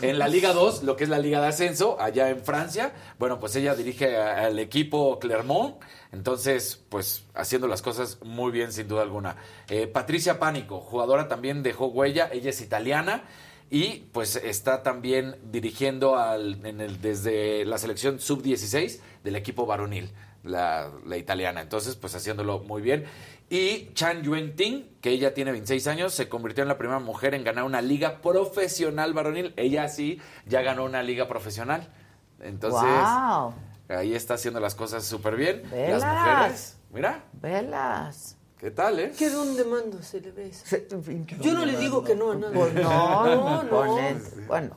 En la Liga 2, lo que es la Liga de Ascenso, allá en Francia, bueno, pues ella dirige a- al equipo Clermont, entonces, pues haciendo las cosas muy bien, sin duda alguna. Eh, Patricia Pánico, jugadora también dejó huella, ella es italiana. Y pues está también dirigiendo al, en el, desde la selección sub-16 del equipo varonil, la, la italiana. Entonces, pues haciéndolo muy bien. Y Chan Yuen Ting, que ella tiene 26 años, se convirtió en la primera mujer en ganar una liga profesional varonil. Ella sí ya ganó una liga profesional. Entonces, Wow. ahí está haciendo las cosas súper bien. Velas. Las mujeres, mira, Velas. ¿qué tal, eh? ¿Qué don de mando se le ve Yo no le digo que no a nada. Pues no, no, no. con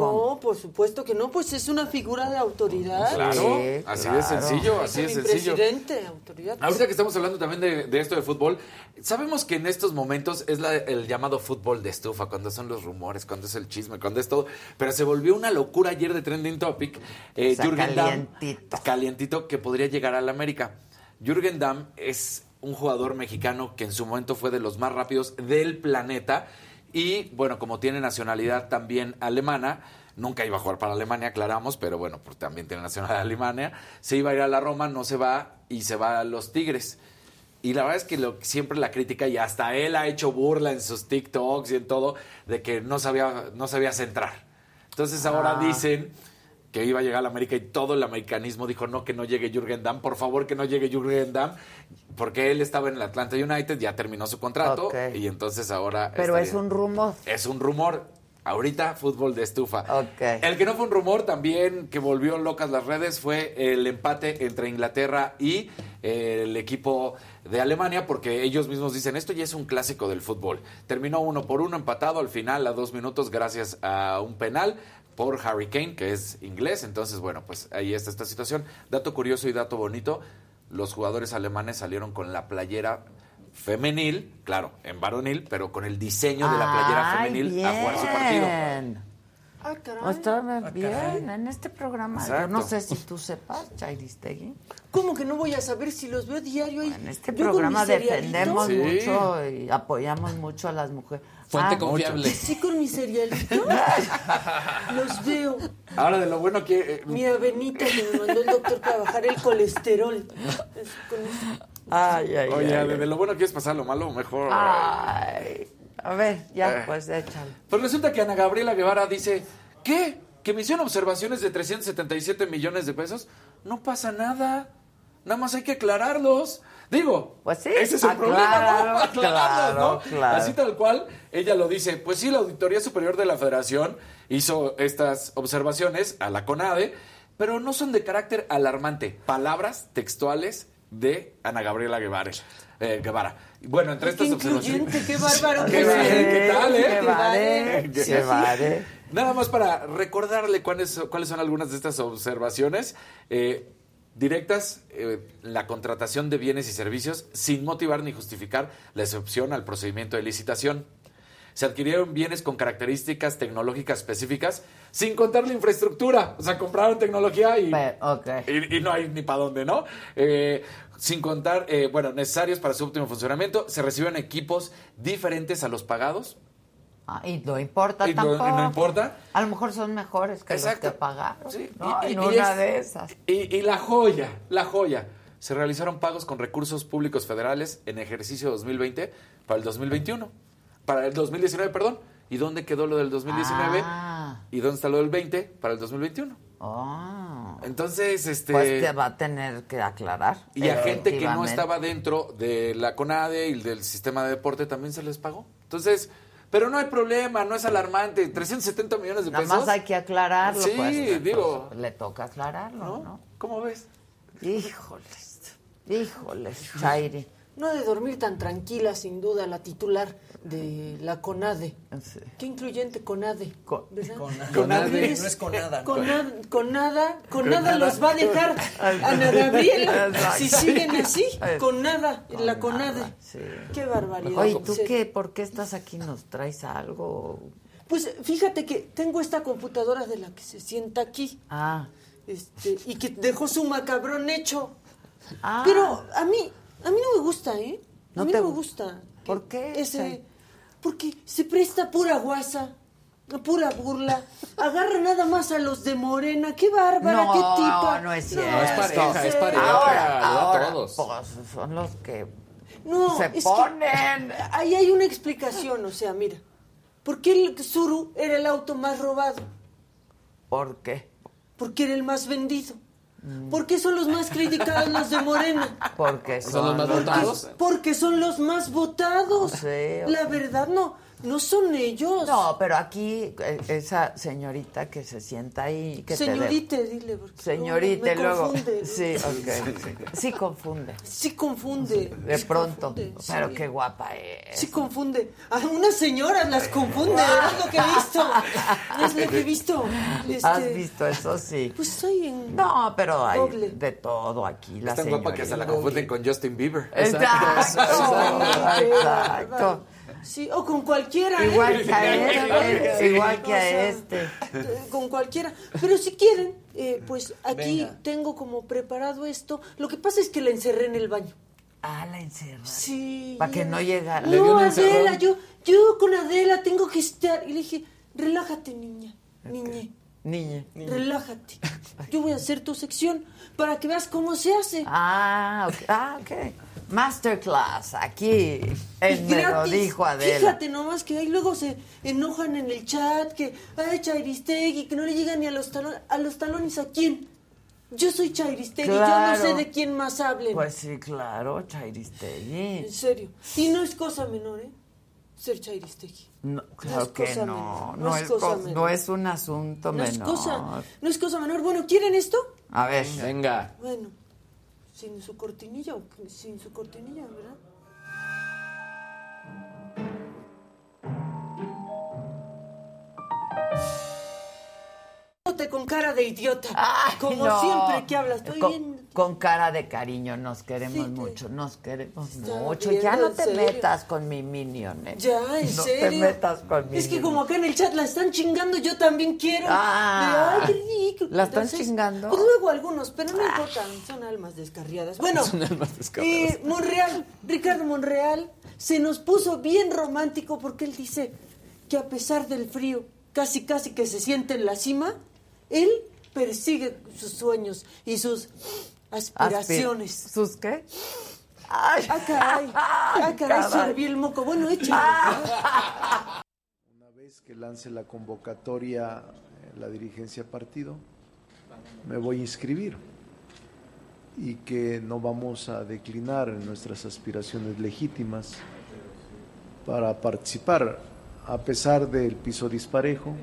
No, por supuesto que no, pues es una figura de autoridad. Claro, Sí, así claro. de sencillo, Es así mi de sencillo. presidente, autoridad. Ahorita que estamos hablando también de, de esto de fútbol, sabemos que en estos momentos es la- el llamado fútbol de estufa, cuando son los rumores, cuando es el chisme, cuando es todo, pero se volvió una locura ayer de Trending Topic. Eh, O sea, Jürgen Damm, calientito. calientito que podría llegar al América. Jürgen Damm es un jugador mexicano que en su momento fue de los más rápidos del planeta y bueno, como tiene nacionalidad también alemana, nunca iba a jugar para Alemania, aclaramos, pero bueno, pues también tiene nacionalidad alemana, se iba a ir a la Roma, no se va y se va a los Tigres. Y la verdad es que lo, siempre la crítica, y hasta él ha hecho burla en sus TikToks y en todo, de que no sabía, no sabía centrar. Entonces ahora Ah. dicen que iba a llegar a la América y todo el americanismo dijo no, que no llegue Jürgen Damm, por favor que no llegue Jürgen Damm, porque él estaba en el Atlanta United, ya terminó su contrato y entonces ahora... pero es un rumor. es un rumor. Ahorita fútbol de estufa. Ok. El que no fue un rumor también que volvió locas las redes fue el empate entre Inglaterra y eh, el equipo de Alemania porque ellos mismos dicen esto ya es un clásico del fútbol. Terminó uno por uno empatado al final a dos minutos gracias a un penal por Harry Kane que es inglés. Entonces bueno pues ahí está esta situación. Dato curioso y dato bonito. Los jugadores alemanes salieron con la playera femenil, claro, en varonil, pero con el diseño de la playera Ay, femenil a jugar su partido. Ah, caray. Está bien en este programa. Yo no sé si tú sepas, Chairistegui. ¿Cómo que no voy a saber si los veo diario ahí? En este Yo programa defendemos Sí. mucho y apoyamos mucho a las mujeres. Fuente Ah, confiable. Sí, con mi cerealito. los veo. Ahora de lo bueno que eh, Mi avenita que me mandó el doctor para bajar el colesterol. Es con. Ay, ay, Oye, ay, de, de lo bueno quieres pasar lo malo, mejor. Ay. A ver, ya, Eh. pues échale. Pues resulta que Ana Gabriela Guevara dice, ¿qué? ¿Que me hicieron observaciones de 377 millones de pesos? No pasa nada. Nada más hay que aclararlos. Digo, Pues sí, ese es el acláralo, problema, ¿no? Aclararlos, ¿no? claro. Así tal cual, ella lo dice. Pues sí, la Auditoría Superior de la Federación hizo estas observaciones a la CONADE, pero no son de carácter alarmante. Palabras textuales de Ana Gabriela Guevara. eh, Guevara. Bueno, entre estas observaciones... qué bárbaro. Qué. ¿qué tal, eh? Qué vale, Sí, qué vale. Nada más para recordarle cuáles, cuáles son algunas de estas observaciones. eh, directas, eh, la contratación de bienes y servicios sin motivar ni justificar la excepción al procedimiento de licitación. Se adquirieron bienes con características tecnológicas específicas sin contar la infraestructura. O sea, compraron tecnología y, Pe- ok. y, y no hay ni para dónde, ¿no? Eh, sin contar, eh, bueno, necesarios para su óptimo funcionamiento. Se reciben equipos diferentes a los pagados. Ah, y no importa Y no- tampoco. no importa. A lo mejor son mejores que Exacto. los que pagaron. Sí, ¿no? y- y- en y una es- de esas. Y, y la joya, la joya. Se realizaron pagos con recursos públicos federales en ejercicio 2020 para el 2021. Para el 2019, perdón. ¿Y dónde quedó lo del 2019? Ah. ¿Y dónde está lo del 20 para el 2021? Oh. Entonces, este... Pues te va a tener que aclarar. Y a gente que no estaba dentro de la CONADE y del sistema de deporte también se les pagó. Entonces, pero no hay problema, no es alarmante. 370 millones de Nada pesos. más hay que aclararlo. Sí, pues, pues, digo. le toca aclararlo, ¿no? ¿no? ¿Cómo ves? Híjoles. Híjoles, Chairi. No ha de dormir tan tranquila, sin duda, la titular de la CONADE. Sí. Qué incluyente CONADE. Con-. Conade. Conade. No es con nada. Con, nada- con nada, con nada los va a dejar Ana Gabriela. Exacto. Si siguen así, con nada, Con la nada, CONADE. sí. Qué barbaridad. Oye, ¿tú Sí. qué? ¿Por qué estás aquí? ¿Nos traes algo? Pues fíjate que tengo esta computadora de la que se sienta aquí. Ah. Este, y que dejó su macabrón hecho. Ah. Pero a mí, a mí no me gusta, ¿eh? A ¿No mí te no me gu- gusta. ¿Por qué, Ese? Porque se presta pura guasa, pura burla. Agarra nada más a los de Morena. Qué bárbara, No, qué tipa. no es cierto. No, es pareja, es pareja. Ahora, ahora, todos. pues son los que No, se es que ponen. ahí hay una explicación, o sea, mira. ¿Por qué el Zuru era el auto más robado? ¿Por qué? Porque era el más vendido. ¿Por qué son los más criticados los de Morena? Porque ¿Son los más votados? Porque son los más votados. Sí, La verdad, no, no son ellos. No, pero aquí eh, esa señorita que se sienta ahí. Que te Señorita, dile. porque Señorita, luego. confunde, ¿no? Sí, ok. Sí, sí confunde. Sí confunde. De sí pronto. confunde, Pero sí. qué guapa es. Sí confunde. A unas señoras las confunde, es lo que he visto. Es lo que he visto. Este, ¿Has visto eso? Sí. Pues soy en... No, pero hay Doble. de todo aquí. La Es tan guapa que se la señorita. confunden con Justin Bieber. Exacto. Exacto. Sí, o con cualquiera. ¿eh? Igual que a este. Igual que a este. Con cualquiera. Pero si quieren, eh, pues aquí Venga. tengo como preparado esto. Lo que pasa es que la encerré en el baño. Ah, la encerra. Sí. Para que no llegara. No. Adela, yo, yo con Adela tengo que estar. Y le dije, relájate, niña, niñe, Niña. relájate. Yo voy a hacer tu sección para que veas cómo se hace. Ah, ok. Ah, ok. Masterclass, aquí. En me lo dijo Adela. Fíjate nomás que ahí luego se enojan en el chat que, ay, Chairistegui, que no le llegan ni a los, talones, a los talones a quién. Yo soy Chairistegui, yo no Claro. sé de quién más hablen. Pues sí, claro, Chairistegui. En serio. Y no es cosa menor, ¿eh? Ser Chairistegui. No, No claro es que cosa no. menor, No, es cosa- menor. no es un asunto No es, menor. cosa, no es cosa menor. Bueno, ¿quieren esto? A ver. Venga. Bueno, sin su cortinilla, sin su cortinilla, ¿verdad? Con cara de idiota. Ay, como no. siempre que hablas. Estoy con, bien. con cara de cariño, nos queremos Sí, mucho, nos queremos mucho. bien, ya no te serio. metas con mi minion. ¿eh? Ya, en no serio. te metas con mi Es que minion. como acá en el chat la están chingando, yo también quiero. Ah. Ay, qué ridículo. ¿La están chingando? Ah. Pues luego algunos, pero no importa, son almas descarriadas. Bueno, eh, Monreal, Ricardo Monreal, se nos puso bien romántico porque él dice que a pesar del frío, casi casi que se siente en la cima, él persigue sus sueños y sus aspiraciones. Aspi- ¿Sus qué? Ay, Ah, caray. Ah, caray, se hervió el moco. Bueno, échale. Una vez que lance la convocatoria eh, la dirigencia partido, me voy a inscribir y que no vamos a declinar en nuestras aspiraciones legítimas para participar a pesar del piso disparejo,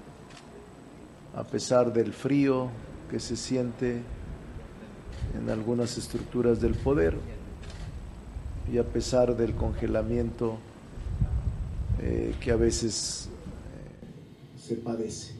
a pesar del frío que se siente en algunas estructuras del poder y a pesar del congelamiento eh, que a veces eh, se padece.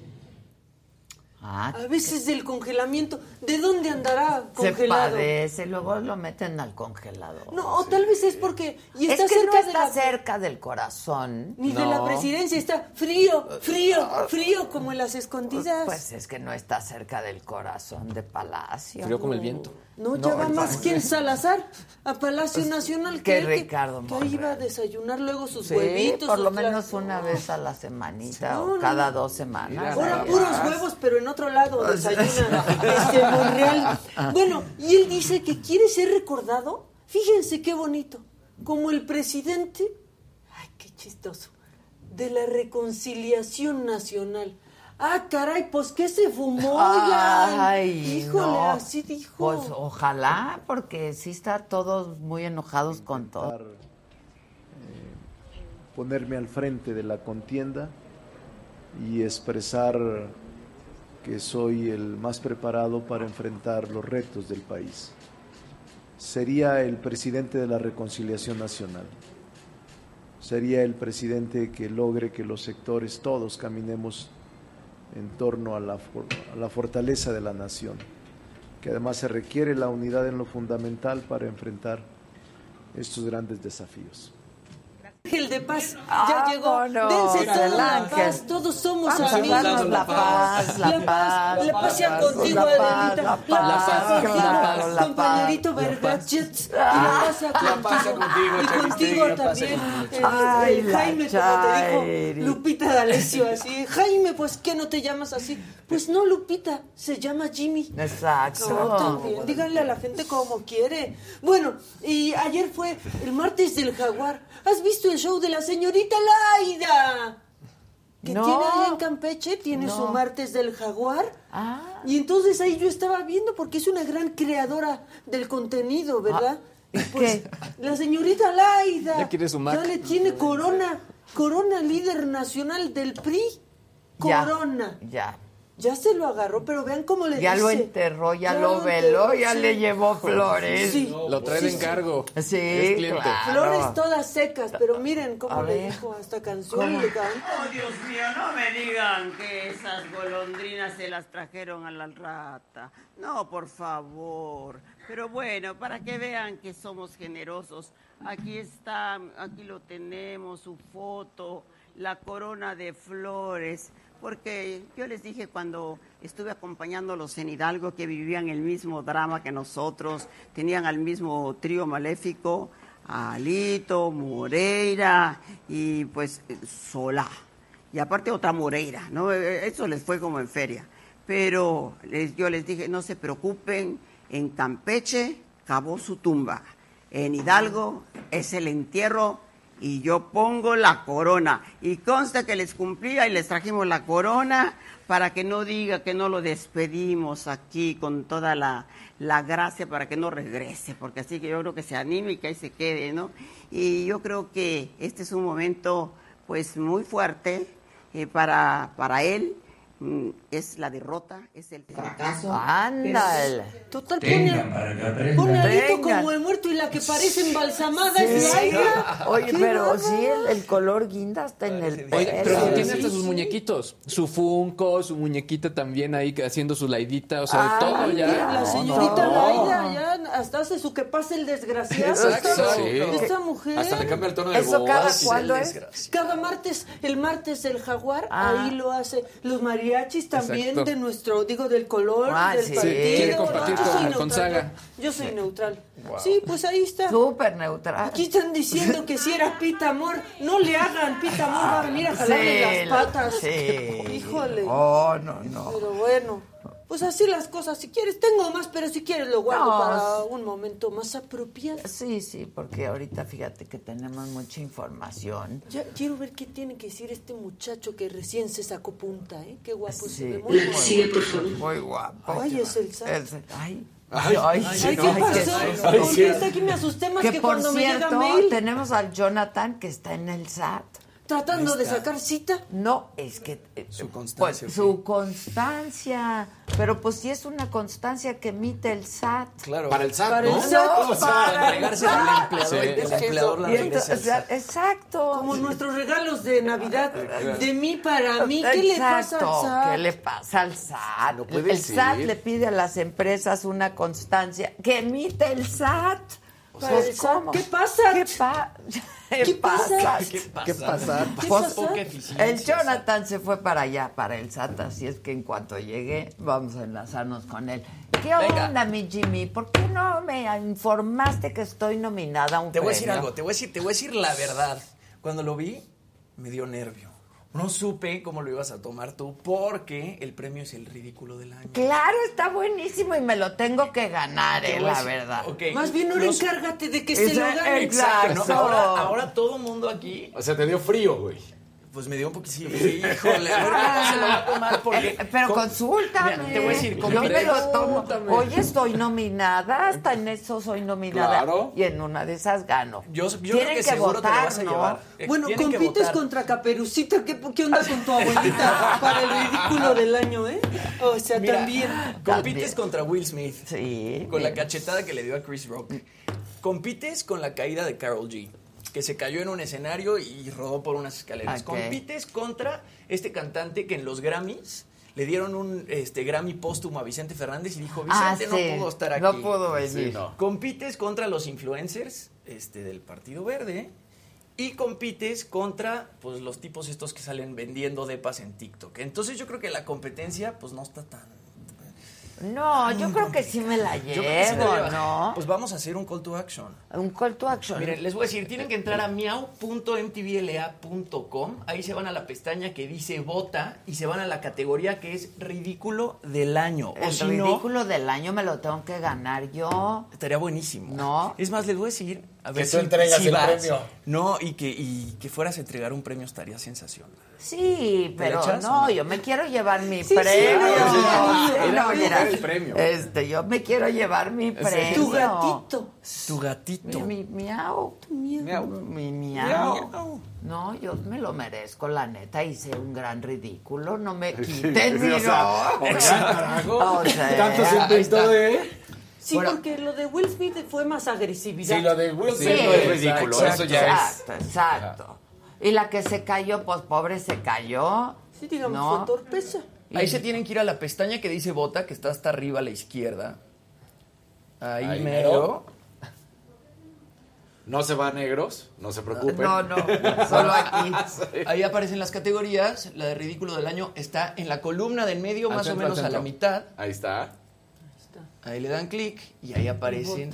Ah, A veces del congelamiento. ¿De dónde andará se congelado? padece, luego lo meten al congelador. No, o tal vez es porque y es está que cerca no de está la cerca del corazón. ni de la presidencia, está frío, frío, frío como en las escondidas. Pues es que no está cerca del corazón de Palacio. Frío como el viento. No, ya no, va más que en Salazar a Palacio Nacional que Ricardo que, iba a desayunar luego sus Sí, huevitos. por lo menos una vez a la semanita No, o cada dos semanas. Ahora puros huevos, pero en otro lado desayuna este Monreal. Bueno, y él dice que quiere ser recordado. Fíjense qué bonito. Como el presidente, ay, qué chistoso, de la reconciliación nacional. Ah, caray, pues ¿qué se fumó? oigan? Ay, Híjole, no. así dijo. Pues ojalá, porque sí está todos muy enojados con todo. eh, ponerme al frente de la contienda y expresar que soy el más preparado para enfrentar los retos del país. Sería el presidente de la reconciliación nacional. Sería el presidente que logre que los sectores todos caminemos en torno a la, fortaleza de la nación, que además se requiere la unidad en lo fundamental para enfrentar estos grandes desafíos. Ángel de paz, ya Ah, llegó. no, Dense el la paz, todos somos Vamos amigos. darnos la paz, la paz, La paz sea la contigo, paz, Adelita. la La paz, la compañerito paz, la Vergachets. La paz sea La paz sea contigo, Y contigo la también. el- Ay, el la Jaime, como te dijo Lupita D'Alessio, así. Jaime, pues, ¿qué no te llamas así? Pues no, Lupita, se llama Jimmy. Exacto. Díganle a la gente como quiere. Bueno, y ayer fue el martes del jaguar. ¿Has visto el show de la señorita Laida? Que No. tiene allá en Campeche, tiene No. su martes del jaguar. Ah. Y entonces ahí yo estaba viendo porque es una gran creadora del contenido, ¿verdad? ¿y pues qué? la señorita Laida Ya quiere su ya le tiene corona, corona líder nacional del PRI. Corona. Ya. Ya se lo agarró, pero vean cómo le Ya dice. lo enterró, ya, Ya lo veló, enterró, ya sí. le llevó flores. Sí. Lo trae Sí, de sí. encargo. Sí, Es claro. Flores todas secas, pero miren cómo A le ver. dijo a esta canción. Oh, Dios mío, no me digan que esas golondrinas se las trajeron a la rata. No, por favor. Pero bueno, para que vean que somos generosos. Aquí está, aquí lo tenemos, su foto, la corona de flores. Porque yo les dije cuando estuve acompañándolos en Hidalgo que vivían el mismo drama que nosotros, tenían al mismo trío maléfico, Alito, Moreira y pues Solá. Y aparte otra Moreira, ¿no? Eh, Eso les fue como en feria. Pero les- yo les dije, no se preocupen, en Campeche cavó su tumba. En Hidalgo es el entierro y yo pongo la corona. Y consta que les cumplía y les trajimos la corona para que no diga que no lo despedimos aquí con toda la, la gracia para que no regrese, porque así que yo creo que se anime y que ahí se quede, ¿no? Y yo creo que este es un momento pues muy fuerte eh, para, para él. Es la derrota, es el fracaso. Ándale. Total, pone, pone alito como el muerto y la que parece embalsamada es Sí. Laida. Oye, pero sí, el, el color guinda está en el pelo. Oye, pero Sí, tiene hasta sus sí. muñequitos. Su Funko, su muñequita también ahí haciendo su laidita. O sea, Ay, todo ya. mira, La señorita no. Laida ya hasta hace su que pase el desgraciado. Exacto, esta, sí. esta mujer. Hasta le cambia el tono de ¿Eso voz. cada cuándo es? Cada martes, el martes el jaguar, Ah. ahí lo hace. Los mariachis también Exacto. de nuestro, digo, del color, Ah, del sí. partido. Quiere compartir yo con- soy con neutral, Saga. Yo soy neutral. Sí, pues ahí está. Súper neutral. Aquí están diciendo que si era Pita Amor, no le hagan, Pita Amor va a venir a jalarle Sí, las patas. sí. Híjole. Oh, no, no. Pero bueno, pues así las cosas. Si quieres, tengo más, pero si quieres lo guardo No, para sí. un momento más apropiado. Sí, sí, porque ahorita fíjate que tenemos mucha información. Ya quiero ver qué tiene que decir este muchacho que recién se sacó punta, ¿eh? Qué guapo se Sí, ve. Muy guapo. Sigue, por favor. Muy guapo. Ay, es el SAT. El- ay, ay, ay, sí, Ay, ¿qué ay, qué pasó? susto. ¿Por qué está aquí? Me asusté más que, Que por cuando me llega cierto, mail tenemos al Jonathan que está en el SAT. Tratando de sacar cita. No, es que... eh, Su pues, constancia, su constancia. Pero pues sí es una constancia que emite el SAT. Claro. Para el SAT, Para ¿no? el SAT. O sea, para entregarse al empleador Sí. el empleador la al SAT. exacto. Como nuestros regalos de Navidad. De mí para mí. ¿Qué le pasa al Exacto, SAT? ¿Qué le pasa al SAT? No puede el ser. SAT le pide a las empresas una constancia que emite el SAT. Para Pues, el SAT, ¿cómo? ¿qué pasa? ¿Qué, pa- ¿Qué pasa? ¿Qué pasa? ¿Qué pasa? El Jonathan se fue para allá, para el SAT, así es que en cuanto llegue vamos a enlazarnos con él. ¿Qué Venga. onda, mi Jimmy? ¿Por qué no me informaste que estoy nominada a un Te voy a decir algo, te voy a decir, te voy a decir la verdad. Cuando lo vi, me dio nervio. No supe cómo lo ibas a tomar tú, porque el premio es el ridículo del año. Claro, está buenísimo y me lo tengo que ganar, eh, la verdad. Más bien ahora los- encárgate de que se lo gane. Exacto, ¿no? Exacto. Ahora, ahora todo mundo aquí O sea, te dio frío, güey. Pues me dio un poquito. Sí, híjole, a ver cómo se lo va a tomar. Porque, Eh, Pero com- consúltame. Mira, te voy a decir, Yo me lo tomo. Hoy estoy nominada, hasta en eso soy nominada. Claro. Y en una de esas gano. Yo, yo creo Tienen que, que seguro te lo votar, vas a ¿no? llevar. Eh, Bueno, tienen compites votar. contra Caperucita. ¿Qué, ¿Qué onda con tu abuelita para el ridículo del año, eh? O sea, Mira, también. Compites contra Will Smith. Sí. Con la cachetada que le dio a Chris Rock. Compites con la caída de Carol G. Que se cayó en un escenario y rodó por unas escaleras. Compites contra este cantante que en los Grammys le dieron un este, Grammy póstumo a Vicente Fernández y dijo, Ah, Vicente sí. no pudo estar aquí. No pudo venir. Sí, no. Compites contra los influencers este, del Partido Verde y compites contra pues, los tipos estos que salen vendiendo depas en TikTok. Entonces yo creo que la competencia pues no está tan... No, yo creo que sí me la Yo creo que sí te llevo, lleva. ¿no? Pues vamos a hacer un call to action. Un call to action. Miren, les voy a decir, tienen que entrar a miau.mtvla.com. Ahí se van a la pestaña que dice vota y se van a la categoría que es ridículo del año. O el si no, ridículo del año me lo tengo que ganar yo. estaría buenísimo. No. Es más, les voy a decir, a ver Que tú si, entregas si el vas. premio. No, y que, y que fueras a entregar un premio estaría sensacional. Sí, ¿Te la pero echas o no, no? yo me quiero llevar mi Sí, sí, premio. no, Sí, Era no, mira, el premio. Este, yo me quiero llevar mi premio. Tu gatito. Tu gatito. Mi, mi miau. Miau. Mi miau. No, yo me lo merezco, la neta. Hice un gran ridículo. No me quiten mi o sea, no. oigan, carajo. O sea, Tanto se de... Sí, Bueno. porque lo de Will Smith fue más agresividad. Sí, lo de Will Sí, Smith no es ridículo, exacto. eso ya es... Exacto, exacto. Y la que se cayó, pues pobre se cayó. Sí, digamos, ¿no? fue torpeza. Ahí se tienen que ir a la pestaña que dice vota, que está hasta arriba a la izquierda. Ahí, Ahí mero. No se va negros, no se preocupen. No, no, solo aquí. Ahí aparecen las categorías. La de ridículo del año está en la columna del medio, Al más centro, o menos a la mitad. Ahí está. Ahí le dan clic y ahí aparecen.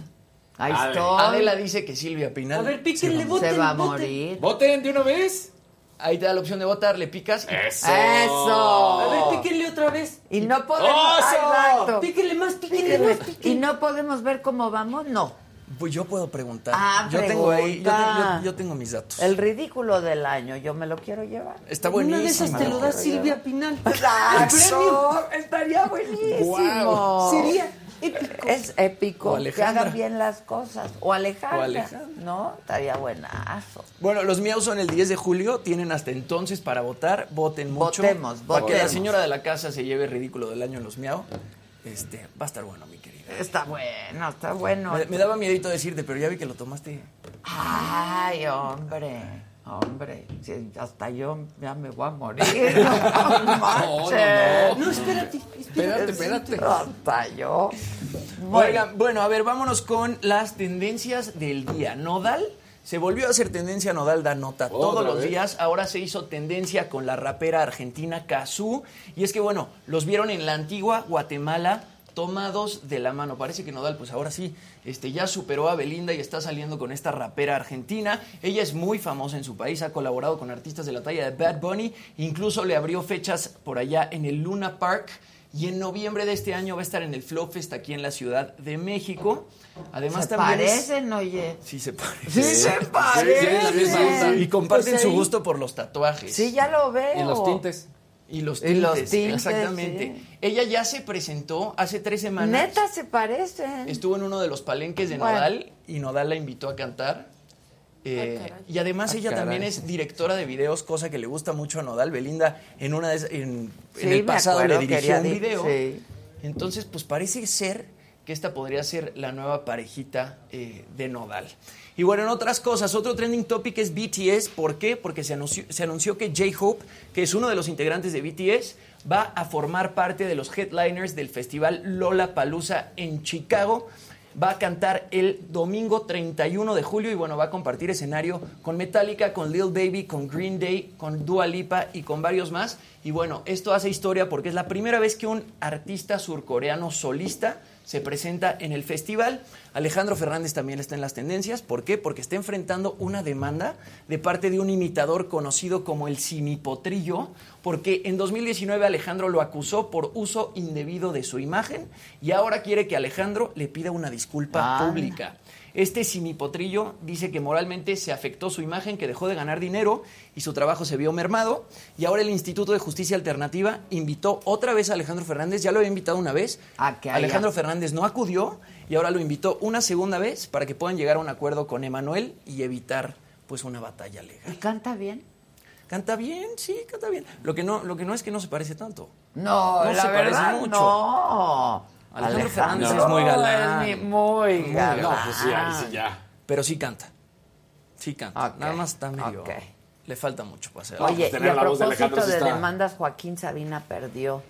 Ahí A ver, estoy. Adela dice que Silvia Pinal. A ver, píquenle, voten, se va a voten. morir. ¡Voten de una vez! Ahí te da la opción de votar, le picas. y- ¡Eso! Eso. A ver, píquenle otra vez. Y no podemos. Exacto. Píquenle más, píquenle Píquenle. más, Y píquenle. no podemos ver cómo vamos, no. Pues yo puedo preguntar. Ah, yo tengo ahí, yo, yo- yo tengo mis datos. El ridículo del año, yo me lo quiero llevar. Está Una de esas buenísimo. te lo da Silvia Pinal. Exacto. Estaría buenísimo. Guau. Sería Es épico que hagan bien las cosas. O Alejandra. O Alejandra. ¿No? Estaría buenazo. Bueno, los miau son el 10 de julio, tienen hasta entonces para votar, voten mucho. Votemos, Para que la votemos. señora de la casa se lleve ridículo del año en los miau. Este, va a estar bueno, mi querida. Está bueno, está bueno. Me, me daba miedito decirte, pero ya vi que lo tomaste. Ay, hombre. Hombre, hasta yo ya me voy a morir. No, manches. No, espérate, Espérate, espérate. espérate. Hasta yo. Bueno, Oigan, bueno, a ver, vámonos con las tendencias del día. Nodal se volvió a hacer tendencia, Nodal da nota todos ¿Otra los vez? días. Ahora se hizo tendencia con la rapera argentina Cazú. Y es que, bueno, los vieron en la antigua Guatemala tomados de la mano. Parece que Nodal, pues ahora sí, este, ya superó a Belinda y está saliendo con esta rapera argentina. Ella es muy famosa en su país, ha colaborado con artistas de la talla de Bad Bunny, incluso le abrió fechas por allá en el Luna Park. Y en noviembre de este año va a estar en el Flow Fest aquí en la Ciudad de México. Además se también es- parecen, oye. Sí se parecen. Sí, se tienen la misma onda. parecen. Y comparten Pues su gusto por los tatuajes. Sí, ya lo veo. Y los tintes. Y los Y tintes. los tintes, exactamente. sí. Ella ya se presentó hace tres semanas. Neta se parecen. Estuvo en uno de los palenques de Bueno. Nodal y Nodal la invitó a cantar. Eh, Ah, y además Ah, ella caray. también es directora de videos, cosa que le gusta mucho a Nodal. Belinda en una de esas- en, Sí, en el pasado le acuerdo, dirigió quería un video. sí. Entonces, pues parece ser que esta podría ser la nueva parejita eh, de Nodal. Y bueno, en otras cosas, otro trending topic es BTS. ¿Por qué? Porque se anunció, que J-Hope, que es uno de los integrantes de BTS, va a formar parte de los headliners del festival Lollapalooza en Chicago. Va a cantar el domingo 31 de julio y bueno, va a compartir escenario con Metallica, con Lil Baby, con Green Day, con Dua Lipa y con varios más. Y bueno, esto hace historia porque es la primera vez que un artista surcoreano solista se presenta en el festival. Alejandro Fernández también está en las tendencias. ¿Por qué? Porque está enfrentando una demanda de parte de un imitador conocido como el Simipotrillo, porque en 2019 Alejandro lo acusó por uso indebido de su imagen y ahora quiere que Alejandro le pida una disculpa Ah. pública. Este simipotrillo dice que moralmente se afectó su imagen, que dejó de ganar dinero y su trabajo se vio mermado. Y ahora el Instituto de Justicia Alternativa invitó otra vez a Alejandro Fernández, ya lo había invitado una vez. A que haya- Alejandro Fernández no acudió y ahora lo invitó una segunda vez para que puedan llegar a un acuerdo con Emanuel y evitar pues una batalla legal. ¿Y canta bien? Canta bien, sí, canta bien. Lo que no, lo que no es que no se parece tanto. No, No la se parece mucho. no. Alejandro Fernández es muy galán. es mi- muy galán. galán. Pues sí, ahí sí ya. Pero sí canta. Sí canta. Ok, Nada más está medio. ok. Le falta mucho para hacer. Oye, pues y tener a la voz de propósito de está- demandas, Joaquín Sabina perdió.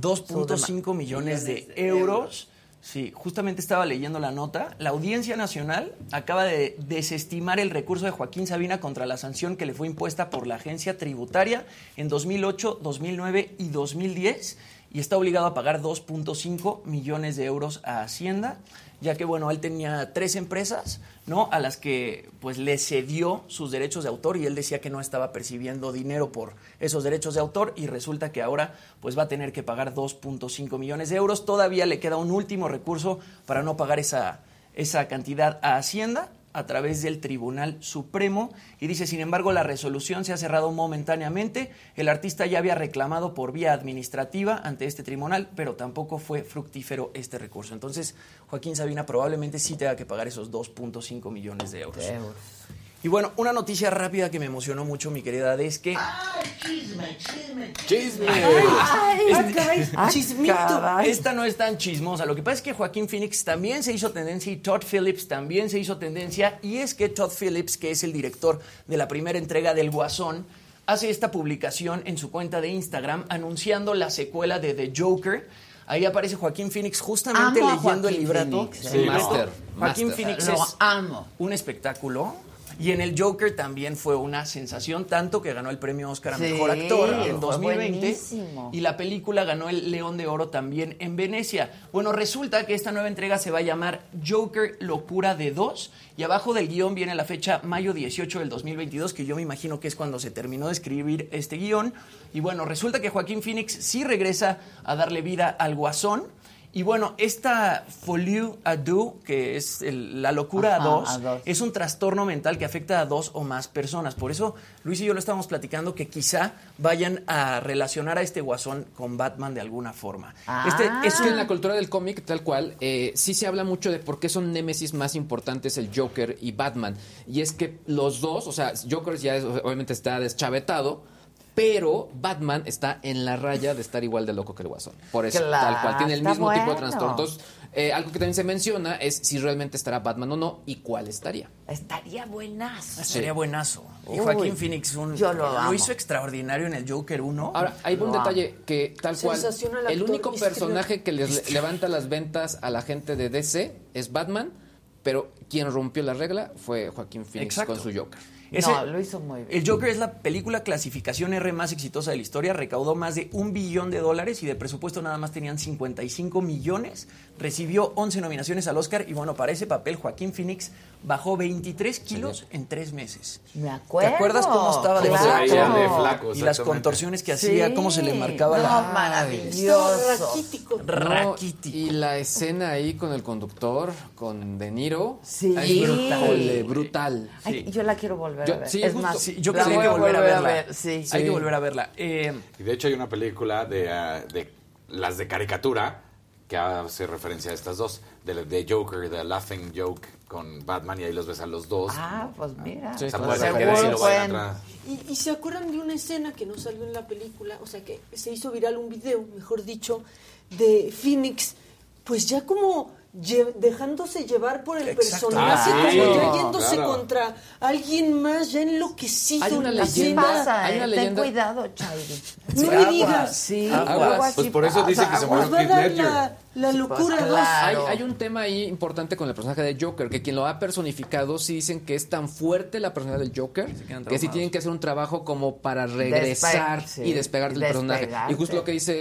2.5 millones de euros. Sí, justamente estaba leyendo la nota. La Audiencia Nacional acaba de desestimar el recurso de Joaquín Sabina contra la sanción que le fue impuesta por la agencia tributaria en 2008, 2009 y 2010 y está obligado a pagar 2.5 millones de euros a Hacienda, ya que bueno, él tenía tres empresas, ¿no? A las que pues le cedió sus derechos de autor y él decía que no estaba percibiendo dinero por esos derechos de autor y resulta que ahora pues va a tener que pagar 2.5 millones de euros. Todavía le queda un último recurso para no pagar esa, esa cantidad a Hacienda a través del Tribunal Supremo y dice, sin embargo, la resolución se ha cerrado momentáneamente. El artista ya había reclamado por vía administrativa ante este tribunal, pero tampoco fue fructífero este recurso. Entonces, Joaquín Sabina probablemente sí tenga que pagar esos 2.5 millones de euros. Y bueno, una noticia rápida que me emocionó mucho, mi querida, es que... Chisme. Ah, Chismito. Esta no es tan chismosa. Lo que pasa es que Joaquín Phoenix también se hizo tendencia y Todd Phillips también se hizo tendencia. Y es que Todd Phillips, que es el director de la primera entrega del Guasón, hace esta publicación en su cuenta de Instagram anunciando la secuela de The Joker. Ahí aparece Joaquín Phoenix justamente Amo a leyendo el libreto. Phoenix, Sí, ¿eh? Master, Joaquín master. Phoenix Lo es amo. un espectáculo. Y en el Joker también fue una sensación, tanto que ganó el premio Oscar a Sí, Mejor Actor fue en 2020. buenísimo. Y la película ganó el León de Oro también en Venecia. Bueno, resulta que esta nueva entrega se va a llamar Joker Locura de Dos. Y abajo del guion viene la fecha mayo 18 del 2022, que yo me imagino que es cuando se terminó de escribir este guion. Y bueno, resulta que Joaquín Phoenix sí regresa a darle vida al Guasón. Y bueno, esta folie à deux, que es el- la locura Ajá, a, dos, a dos. es un trastorno mental que afecta a dos o más personas. Por eso Luis y yo lo estábamos platicando que quizá vayan a relacionar a este guasón con Batman de alguna forma. Ah. Este Es que en la cultura del cómic, tal cual, eh, sí se habla mucho de por qué son némesis más importantes el Joker y Batman. Y es que los dos, o sea, Joker ya es- obviamente está deschavetado, pero Batman está en la raya de estar igual de loco que el Guasón. Por eso, Claro, tal cual, tiene el mismo tipo de bueno. trastorno. Entonces, eh, algo que también se menciona es si realmente estará Batman o no y cuál estaría. Estaría buenazo. sería buenazo. Y Uy, Joaquín Phoenix un- yo lo hizo extraordinario en el Joker 1. Ahora, hay un detalle que tal cual, el único personaje que les levanta las ventas a la gente de DC es Batman, pero quien rompió la regla fue Joaquín Phoenix Exacto. con su Joker. Ese- no, lo hizo muy bien. El Joker es la película clasificación R más exitosa de la historia, recaudó más de un billón de dólares y de presupuesto nada más tenían 55 millones, recibió 11 nominaciones al Oscar y bueno, para ese papel Joaquín Phoenix bajó 23 kilos en tres meses. Me acuerdo. ¿Te acuerdas cómo estaba de flaco? veía de flaco, Y las contorsiones que hacía, cómo se le marcaba no, la... maravilloso. Raquítico. No, Raquítico. y la escena ahí con el conductor, con De Niro, Sí. es brutal. Brutal. Ay, yo la quiero volver Yo- a ver. sí, es justo. más, Sí, yo creo que hay que volver a verla. ver, Sí. Hay que volver a verla. Eh, Y de hecho hay una película de, ah, de las de caricatura que hace referencia a estas dos. De, de Joker, de Laughing Joke con Batman y ahí los ves a los dos. Ah, pues mira. Sí, pues seguro pueden- Y, y se acuerdan de una escena que no salió en la película, o sea que se hizo viral un video, mejor dicho, de Phoenix, pues ya como lle- dejándose llevar por el Exacto. personaje, Ah, como sí, ya yéndose claro. contra alguien más, ya enloquecido. Hay una leyenda- pasa, hay ¿eh? Ten cuidado, Chairi. No me digas. Sí, Aguas. Pues por eso dice que se murió Nos va a Heath dar Ledger. la, la locura. Pues dos. Hay, claro. hay un tema ahí importante con el personaje de Joker, que quien lo ha personificado sí dicen que es tan fuerte la personalidad del Joker que sí tienen que hacer un trabajo como para regresar Despe- sí, y despegar del personaje. Y justo lo que dice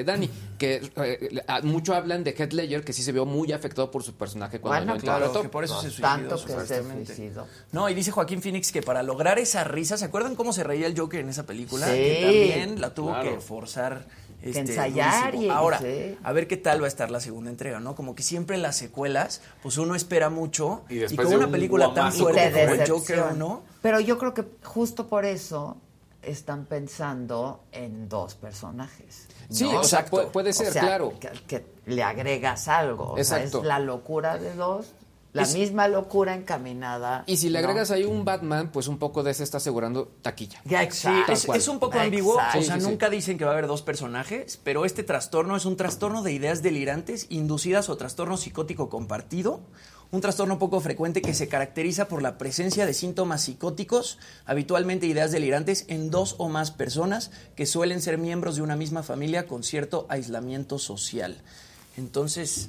eh, Dani, que eh, a- mucho hablan de Heath Ledger, que sí se vio muy afectado por su personaje cuando Bueno, lo claro, que por eso se suicidó. Tanto que se suicidó. No, y dice Joaquín Phoenix que para lograr esa risa, ¿se acuerdan cómo se reía el Joker en esa película? Sí. Que también la tuvo Claro. que forzar este, ensayar durísimo. y- Ahora, sí. a ver qué tal va a estar la segunda entrega, ¿no? Como que siempre en las secuelas, pues uno espera mucho Y con de una un película tan fuerte de como el. Joker 1, Pero yo creo que justo por eso están pensando en dos personajes. Sí, ¿no? o sea, pu- puede ser, O sea, claro. Que, que le agregas algo. O sea, Exacto. es la locura de dos, la Es- misma locura encaminada. Y si le ¿no? agregas ahí un Batman, pues un poco de ese está asegurando taquilla. Ya, Sí, exacto. es, un poco ambiguo. O sea, Sí, sí, sí. nunca dicen que va a haber dos personajes, pero este trastorno es un trastorno de ideas delirantes inducidas o trastorno psicótico compartido. Un trastorno poco frecuente que se caracteriza por la presencia de síntomas psicóticos, habitualmente ideas delirantes, en dos o más personas que suelen ser miembros de una misma familia con cierto aislamiento social. Entonces,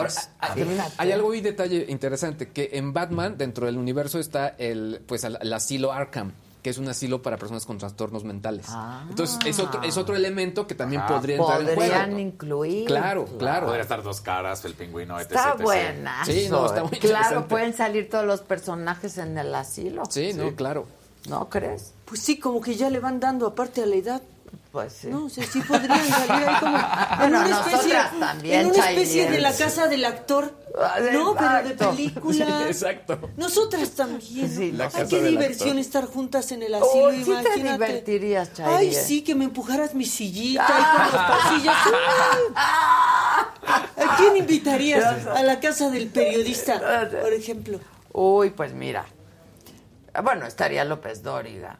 Ahora, pues, hay, hay algo y detalle interesante, que en Batman, dentro del universo, está el, pues, el, el asilo Arkham, que es un asilo para personas con trastornos mentales. Ah. Entonces, es otro, es otro elemento que también Ajá. podría entrar en Podrían juego. incluir. Claro, claro. Podría estar dos caras, el pingüino, etc. Está etc. buena. Sí, no, está muy Claro, pueden salir todos los personajes en el asilo. Sí, no, claro. ¿No crees? Pues sí, como que ya le van dando aparte a la edad. Pues sí. No, o sea, sí podrían salir ahí como en una especie, nosotras también, en una especie de la casa del actor. Ah, No, pero de película. Exacto. Nosotras también. Sí, la Ay, casa qué del diversión actor. estar juntas en el asilo, Uy, sí te divertirías, Ay, sí, que me empujaras mi sillita y con los pasillos. Uy. ¿A quién invitarías? A la casa del periodista, por ejemplo. Uy, pues mira. Bueno, estaría López Dóriga.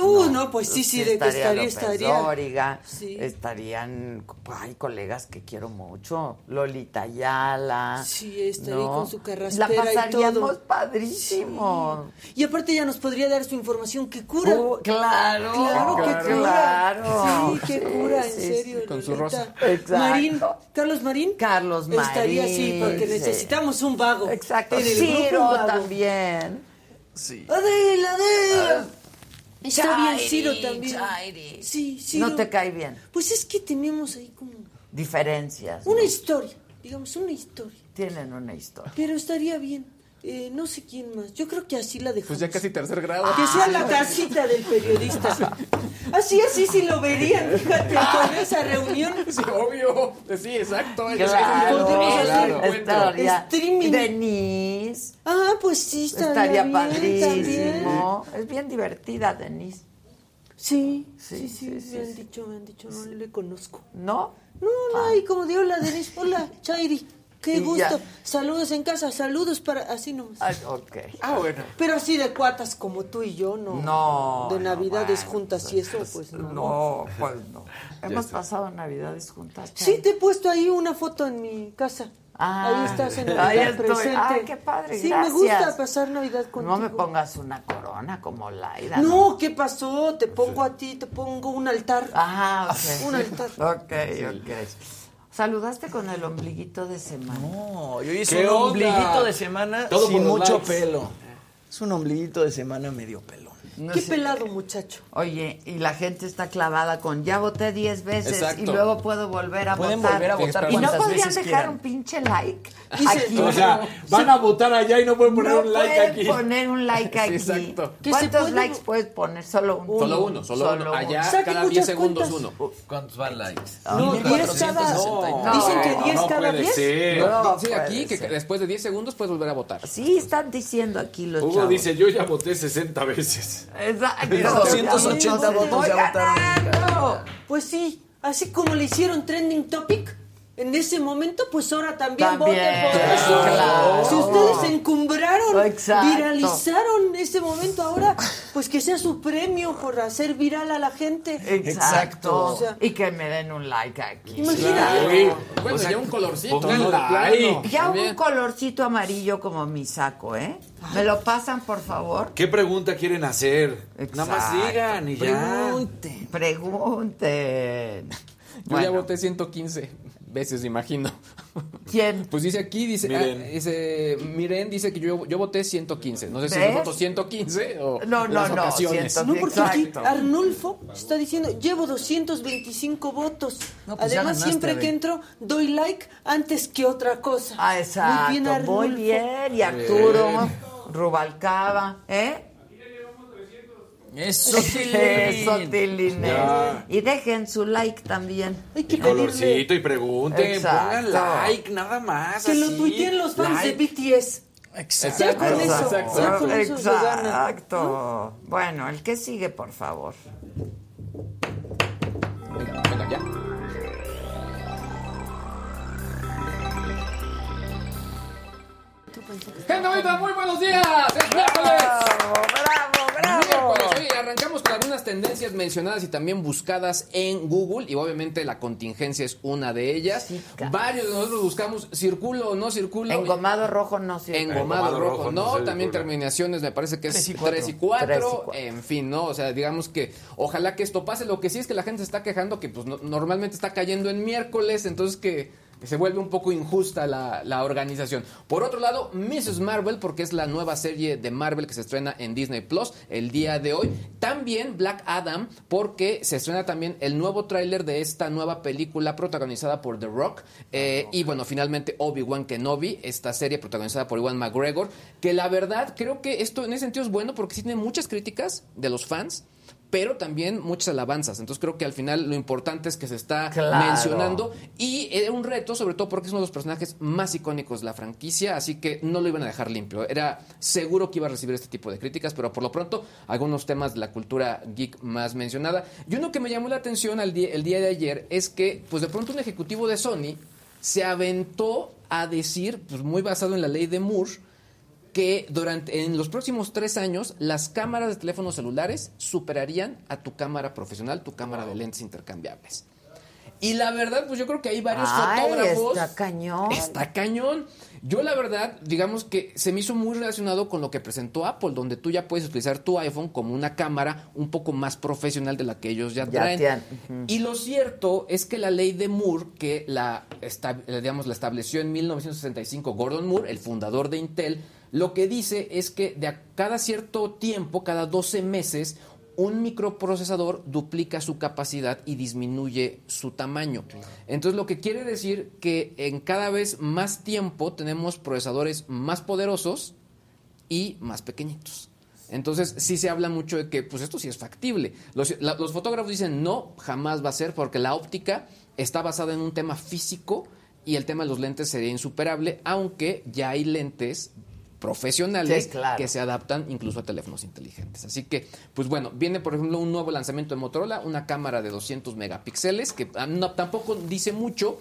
Uh, no, pues sí, sí, de que estaría, López estaría. Dóriga. Sí. Estarían, hay colegas que quiero mucho. Lolita Ayala. Sí, estaría ¿no? con su carraspera La y pasaríamos todo. padrísimo. Y aparte ya nos podría dar su información que cura. Uh, claro, Claro que cura. claro. Sí, que cura, sí, en sí, serio. con su rosa. Exacto. Marín, Carlos Marín. Carlos Marín. Estaría así, porque sí. necesitamos un vago. Exacto. En el grupo, un Ciro vago. también. sí. Adela, Adela. Está bien, Ciro también. Chairi. Sí, Ciro. No te cae bien. Pues es que tenemos ahí como Diferencias. una ¿no? historia, digamos, una historia. Tienen una historia. Pero estaría bien. Eh, no sé quién más. Yo creo que así la dejamos. Pues ya casi tercer grado. Que sea la casita del periodista. Así, así sí lo verían, fíjate, con esa reunión. Sí, obvio. Sí, exacto. Claro, claro. estaría Streaming. Denise. Ah, pues sí, Estaría estaría, también. padrísimo. Es bien divertida, Denise. Sí, Sí, sí, sí, sí, me sí, han sí. dicho, me han dicho, no le conozco. ¿No? No, no, y como dio la Denise, hola, Chairi, qué Y gusto. ya. Saludos en casa, saludos para, así nomás. Ay, ok. Ah, bueno. Pero así de cuatas como tú y yo, no. No. De no, navidades bueno, juntas y eso, pues no. No, pues no. Hemos pasado navidades juntas. Sí, te he puesto ahí una foto en mi casa. Ah, ahí estás en ahí Navidad estoy. presente. Ay, qué padre, Sí, gracias. me gusta pasar Navidad contigo. No me pongas una corona como Laida. No, ¿qué pasó? Te pongo a ti, te pongo un altar. Ajá, ok. Un altar. Ok, ok. ¿Saludaste con el ombliguito de semana? No, yo hice ¿Qué un onda? ombliguito de semana Todo sin mucho likes. pelo. Es un ombliguito de semana medio pelón. No Qué sé. pelado, muchacho. Oye, y la gente está clavada con ya voté 10 veces Exacto. y luego puedo volver a Pueden votar. volver a votar ¿Y no podrían dejar quieran. un pinche like? Aquí? O sea, van a votar allá y no pueden poner no un like pueden aquí. poner un like aquí. exacto. ¿Cuántos puede- likes puedes poner? Solo uno. Solo uno, solo, uno. Allá cada muchas 10 segundos cuentas. uno. ¿Cuántos van likes? No, 10 cada. No, Dicen que 10 no cada puede 10. ser. No sí, aquí que después de 10 segundos puedes volver a votar. Sí, están diciendo aquí los Hugo chavos. dice, yo ya voté 60 veces. Exacto. 280 votos Voy ya votaron. ganando. Pues sí, así como le hicieron trending topic en ese momento, pues ahora también, También, voten por eso. claro. Si ustedes se encumbraron, Exacto. viralizaron ese momento, ahora pues que sea su premio por hacer viral a la gente. Exacto. O sea, y que me den un like aquí. Imagínate. Sí. Bueno, ya un colorcito. Ya También. un colorcito amarillo como mi saco, ¿eh? ¿Me lo pasan, por favor? ¿Qué pregunta quieren hacer? Nada más Exacto. digan y ya. Pregunten. Pregunten. Yo ya voté 115 veces, imagino. ¿Quién? Pues dice aquí, dice, Miren. ah, dice, Miren dice que yo, yo voté 115. No sé si ¿Ves? es voto 115 o No, no, las no, ocasiones. 100. No, porque aquí Exacto. Arnulfo está diciendo, llevo 225 votos. No, pues Además, ganaste, siempre que entro, doy like antes que otra cosa. Ah, exacto. Muy bien, Arnulfo. Muy bien. Y Arturo Rubalcaba, ¿eh? Eso, Tilín. Eso, Tilín. Y dejen su like también. Hay que Y pedirle colorcito y pregunten, Exacto. pongan like, nada más. que lo así. tuiteen los fans Like. de BTS. Exacto. Ya con eso, exacto. ya con eso. Exacto. Bueno, el que sigue, por favor. Venga, venga, ya. Gente bonita, muy buenos días. Es miércoles. Bravo, bravo, Miércoles. bravo. Oye, arrancamos con algunas tendencias mencionadas y también buscadas en Google y obviamente la contingencia es una de ellas. Sí. Varios de nosotros buscamos circulo o no circulo. Engomado rojo no sirve. Engomado Engomado rojo, rojo, no, no también circula. terminaciones, me parece que es Tres 3 y cuatro. y 4, Tres y cuatro. en fin, ¿no? O sea, digamos que ojalá que esto pase. Lo que sí es que la gente se está quejando que pues no- normalmente está cayendo en miércoles, entonces que se vuelve un poco injusta la, la organización. Por otro lado, Mrs. Marvel, porque es la nueva serie de Marvel que se estrena en Disney Plus el día de hoy. También Black Adam, porque se estrena también el nuevo tráiler de esta nueva película protagonizada por The Rock. Eh, y bueno, finalmente Obi-Wan Kenobi, esta serie protagonizada por Iwan McGregor, que la verdad creo que esto en ese sentido es bueno porque sí tiene muchas críticas de los fans. Pero también muchas alabanzas. Entonces creo que al final lo importante es que se está Claro. mencionando. Y era un reto, sobre todo porque es uno de los personajes más icónicos de la franquicia. Así que no lo iban a dejar limpio. Era seguro que iba a recibir este tipo de críticas. Pero por lo pronto, algunos temas de la cultura geek más mencionada. Y uno que me llamó la atención al día- el día de ayer es que, pues de pronto, un ejecutivo de Sony se aventó a decir, pues muy basado en la ley de Moore, que durante en los próximos tres años las cámaras de teléfonos celulares superarían a tu cámara profesional, tu cámara de lentes intercambiables. Y la verdad, pues yo creo que hay varios Ay, fotógrafos. está cañón. Está cañón. Yo la verdad, digamos que se me hizo muy relacionado con lo que presentó Apple, donde tú ya puedes utilizar tu iPhone como una cámara un poco más profesional de la que ellos ya Ya traen. Y lo cierto es que la ley de Moore, que la, digamos, la estableció en 1965 Gordon Moore, el fundador de Intel, lo que dice es que de a cada cierto tiempo, cada 12 meses, un microprocesador duplica su capacidad y disminuye su tamaño. Entonces lo que quiere decir que en cada vez más tiempo tenemos procesadores más poderosos y más pequeñitos. Entonces sí se habla mucho de que pues esto sí es factible. Los, la- los fotógrafos dicen no, jamás va a ser porque la óptica está basada en un tema físico y el tema de los lentes sería insuperable, aunque ya hay lentes profesionales Sí, claro. que se adaptan incluso a teléfonos inteligentes. Así que, pues bueno, viene por ejemplo un nuevo lanzamiento de Motorola, una cámara de 200 megapíxeles, que ah, no- tampoco dice mucho,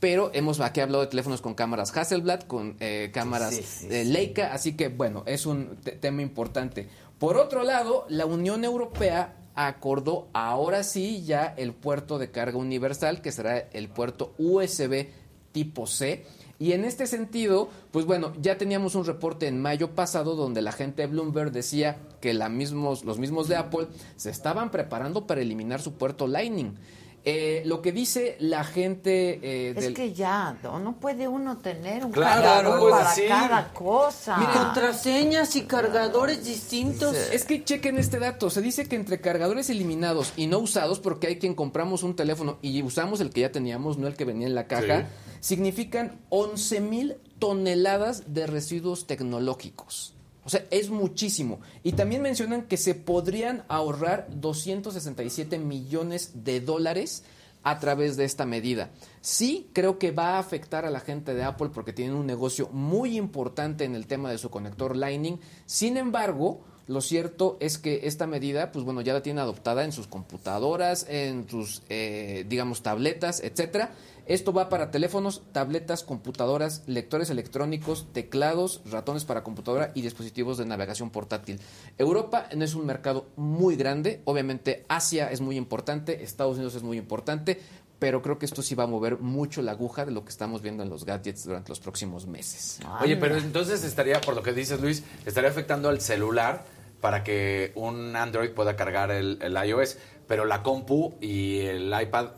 pero hemos aquí hablado de teléfonos con cámaras Hasselblad, con eh, cámaras Sí, sí, eh, Leica, así que bueno, es un te- tema importante. Por otro lado, la Unión Europea acordó ahora sí ya el puerto de carga universal, que será el puerto USB tipo C. Y en este sentido, pues bueno, ya teníamos un reporte en mayo pasado donde la gente de Bloomberg decía que la mismos, los mismos de Apple se estaban preparando para eliminar su puerto Lightning. Eh, lo que dice la gente eh, Es del... que ya, no, no puede uno tener un Claro, cargador no para decir. cada cosa. Contraseñas y cargadores distintos. Es que chequen este dato. Se dice que entre cargadores eliminados y no usados, porque hay quien compramos un teléfono y usamos el que ya teníamos, no el que venía en la caja, significan 11 mil toneladas de residuos tecnológicos. O sea, es muchísimo. Y también mencionan que se podrían ahorrar 267 millones de dólares a través de esta medida. Sí, creo que va a afectar a la gente de Apple porque tienen un negocio muy importante en el tema de su conector Lightning. Sin embargo, lo cierto es que esta medida, pues bueno, ya la tienen adoptada en sus computadoras, en sus, eh, digamos, tabletas, etcétera. Esto va para teléfonos, tabletas, computadoras, lectores electrónicos, teclados, ratones para computadora y dispositivos de navegación portátil. Europa no es un mercado muy grande, obviamente Asia es muy importante, Estados Unidos es muy importante, pero creo que esto sí va a mover mucho la aguja de lo que estamos viendo en los gadgets durante los próximos meses. Oye, pero entonces estaría, por lo que dices Luis, estaría afectando al celular para que un Android pueda cargar el, el iOS, pero la compu y el iPad,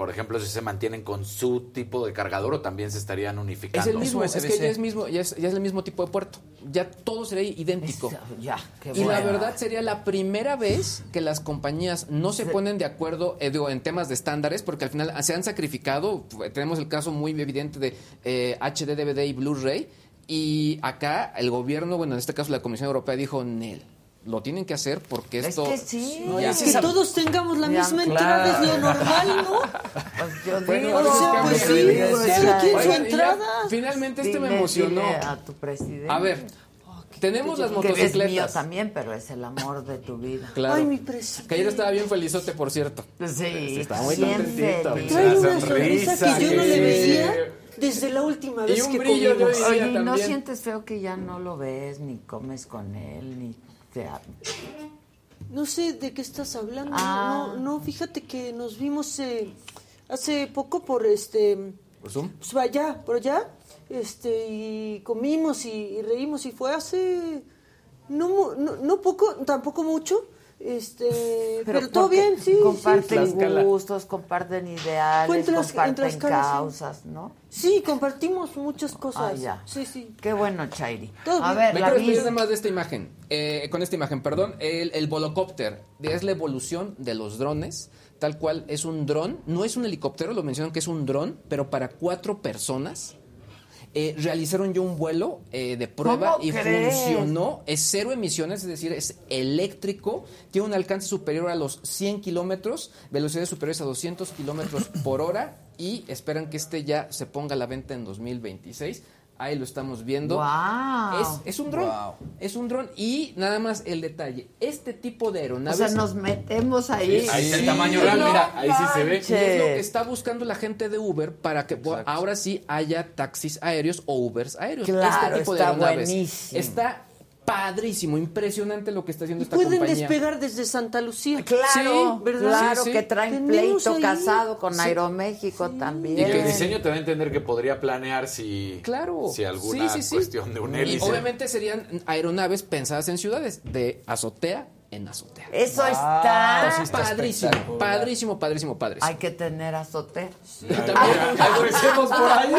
por ejemplo, si se mantienen con su tipo de cargador o también se estarían Es unificando. el mismo, es que ya es mismo, ya es, ya es el mismo tipo de puerto. Ya todo sería idéntico. Es- ya, qué Y la verdad sería la primera vez que las compañías no se ponen de acuerdo eh, digo, en temas de estándares, porque al final se han sacrificado. Tenemos el caso muy evidente de eh, HD, DVD y Blu-ray. Y acá el gobierno, bueno, en este caso la Comisión Europea dijo, Nel. Lo tienen que hacer porque Es esto... que sí. No, es que todos tengamos la Ya, misma claro. entrada, es lo normal, ¿no? Pues yo Bueno, digo, o sea, pues sí, cada quien su y entrada. finalmente este me dile- emocionó. dile a tu presidente. A ver, tenemos las que es mío motocicletas. también, pero es el amor de tu vida. Claro. Ay, mi presidente. Que ayer estaba bien felizote, por cierto. Sí, Está muy bien contentito. feliz. Trae una sonrisa que yo no le veía desde la última Y vez un que brillo, comimos. Oye, ¿y ¿no sientes feo que ya no lo ves, ni comes con él, ni te... ha- No sé de qué estás hablando. Ah. No, no, fíjate que nos vimos eh, hace poco por este. ¿Por Zoom? Pues allá, por allá. Este, y comimos y, y reímos y fue hace. No, no, no poco, tampoco mucho. Este, pero, todo porque bien, sí. Comparten sí. Gustos, comparten ideales, comparten causas, ¿no? Sí, compartimos muchas cosas. Ah, ya. Sí, sí. Qué bueno, Chairi. Todo A bien. ver, Me la quiero despedir vi- nada más de esta imagen. Eh, con esta imagen, perdón. El, el volocópter es la evolución de los drones. Tal cual es un dron. No es un helicóptero, lo mencionan que es un dron, pero para cuatro personas. Eh, realizaron ya un vuelo eh, de prueba ¿Cómo y crees? funcionó. Es cero emisiones, es decir, es eléctrico. Tiene un alcance superior a los 100 kilómetros, velocidades superiores a 200 kilómetros por hora. Y esperan que este ya se ponga a la venta en 2026. Ahí lo estamos viendo. Guau. Es, es un dron. Es un dron. Y nada más el detalle. Este tipo de O aeronaves. sea, nos metemos ahí. Ahí está el Sí, tamaño real, no mira, ahí sí se ve. y es lo que está buscando la gente de Uber para que ahora sí haya taxis aéreos o Ubers aéreos. Claro, este tipo de está aeronaves. buenísimo. Está padrísimo, impresionante lo que está haciendo esta pueden compañía. despegar desde Santa Lucía. Claro, Sí, ¿verdad? claro, Sí, sí. que traen pleito ahí. casado con Sí. Aeroméxico también. Y que el diseño te da a entender que podría planear si, Claro. si alguna Sí, sí, sí. cuestión de un Y hélice. obviamente serían aeronaves pensadas en ciudades, de azotea en azotea. Eso está. Entonces, padrísimo, padrísimo, padrísimo, padrísimo. Hay que tener azotea. Empecemos por ahí.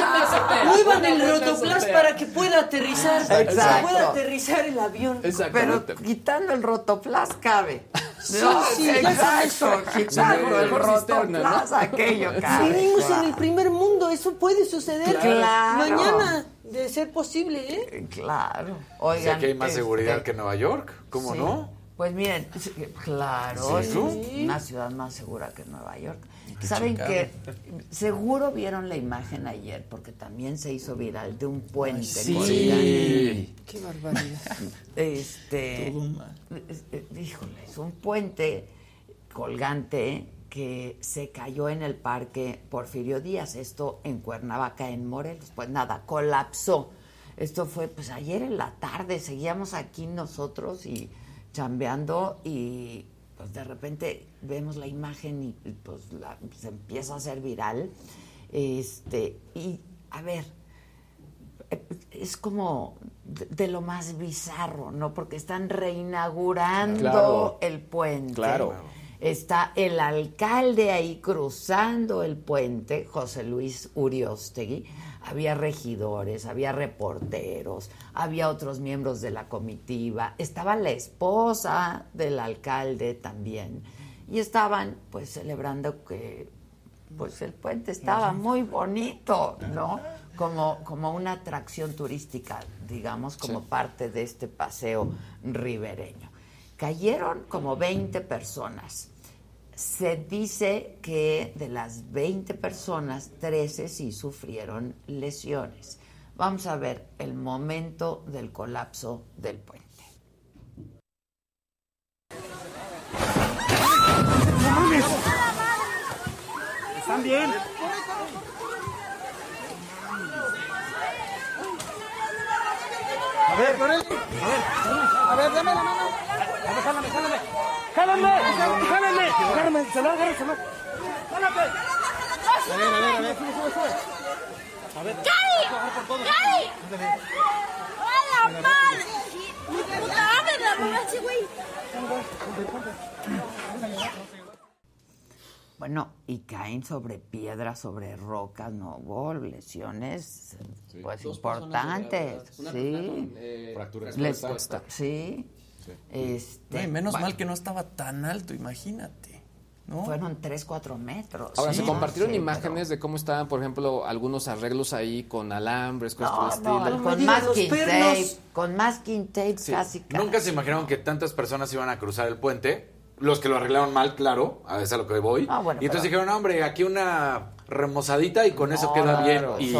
Muevan el rotoplas para que pueda aterrizar. Exacto. Pueda aterrizar el avión. Pero quitando el rotoplas cabe. Sí, No, sí, exacto. Quitando el rotoplas, aquello cabe. Vivimos en el primer mundo, eso puede suceder Claro. mañana, de ser posible, ¿eh? Claro. O Oigan. sea que hay más este, seguridad que en Nueva York. ¿Cómo sí. no? Pues miren, sí, claro, Sí. es una ciudad más segura que Nueva York. Saben que seguro vieron la imagen ayer, porque también se hizo viral de un puente. colgante. Qué barbaridad. Este, es- eh, híjole, es un puente colgante que se cayó en el parque Porfirio Díaz, esto en Cuernavaca, en Morelos. Pues nada, colapsó. Esto fue pues ayer en la tarde, seguíamos aquí nosotros y chambeando y pues de repente vemos la imagen y pues la- se empieza a hacer viral. Este, y a ver, es como de, de lo más bizarro, ¿no? Porque están reinaugurando Claro. el puente. Claro. Está el alcalde ahí cruzando el puente, José Luis Uriostegui. Había regidores, había reporteros, había otros miembros de la comitiva, estaba la esposa del alcalde también. Y estaban pues celebrando que pues el puente estaba muy bonito, ¿no? Como, como una atracción turística, digamos, como parte de este paseo ribereño. Cayeron como 20 personas. Se dice que de las 20 personas, 13 sí sufrieron lesiones. Vamos a ver el momento del colapso del puente. ¿Están bien? A ver. A ver, a ver, dame la mano. A ver. Se lo se lo. Jálate. A ver, a ver, a ver, sube, sube, sube. A ver. por todo. ¡A la madre! ¡Mi puta madre, la güey! Bueno, y caen sobre piedras, sobre rocas, no hubo lesiones pues Dos importantes. Una Sí. eh, fractura expuesta. Sí. Este, No, y menos bueno, mal que no estaba tan alto, imagínate. ¿no? Fueron 3, 4 metros. Ahora, Sí, se compartieron sí, imágenes de cómo estaban, por ejemplo, algunos arreglos ahí con alambres, cosas por No, estilo. no, con masking tape, con masking tape casi, casi. Nunca se imaginaron que tantas personas iban a cruzar el puente. Los que lo arreglaron mal, claro, a eso es a lo que voy. Ah, bueno, y entonces pero- dijeron, "No, hombre, aquí una remozadita y con eso No, queda bien. Y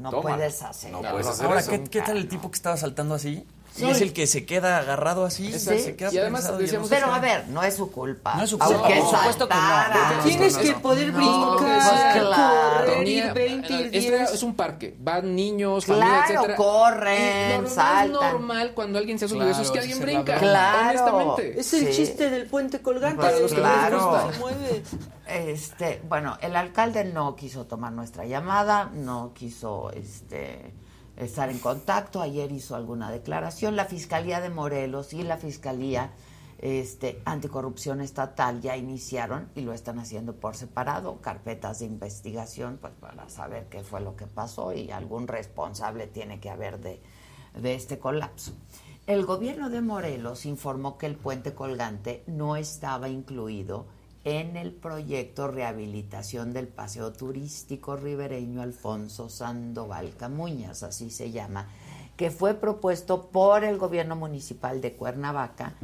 no toma. puedes hacer. No puedes hacer Ahora, eso. ¿qué, qué tal el tipo que estaba saltando así? Sí. Y es el que se queda agarrado así. Sí. se queda Y además decíamos- no Pero a ver, no es su culpa. No es su culpa, Aunque por supuesto que no. Tienes que poder No, brincar, pues claro. correr, ir 20, ir este 10. es un parque, van niños, Claro, familia, etcétera. corren, normal, saltan. Es normal cuando alguien se ha subido Claro, eso es que alguien brinca. Claro. Honestamente. Es el Sí. chiste del puente colgante. Pues de los que les claro. se mueve. Este, bueno, el alcalde no quiso tomar nuestra llamada, no quiso este estar en contacto, ayer hizo alguna declaración, la Fiscalía de Morelos y la Fiscalía este, Anticorrupción Estatal ya iniciaron y lo están haciendo por separado, carpetas de investigación pues para saber qué fue lo que pasó y algún responsable tiene que haber de, de este colapso. El gobierno de Morelos informó que el puente colgante no estaba incluido en el proyecto Rehabilitación del Paseo Turístico Ribereño Alfonso Sandoval Camuñas, así se llama, que fue propuesto por el gobierno municipal de Cuernavaca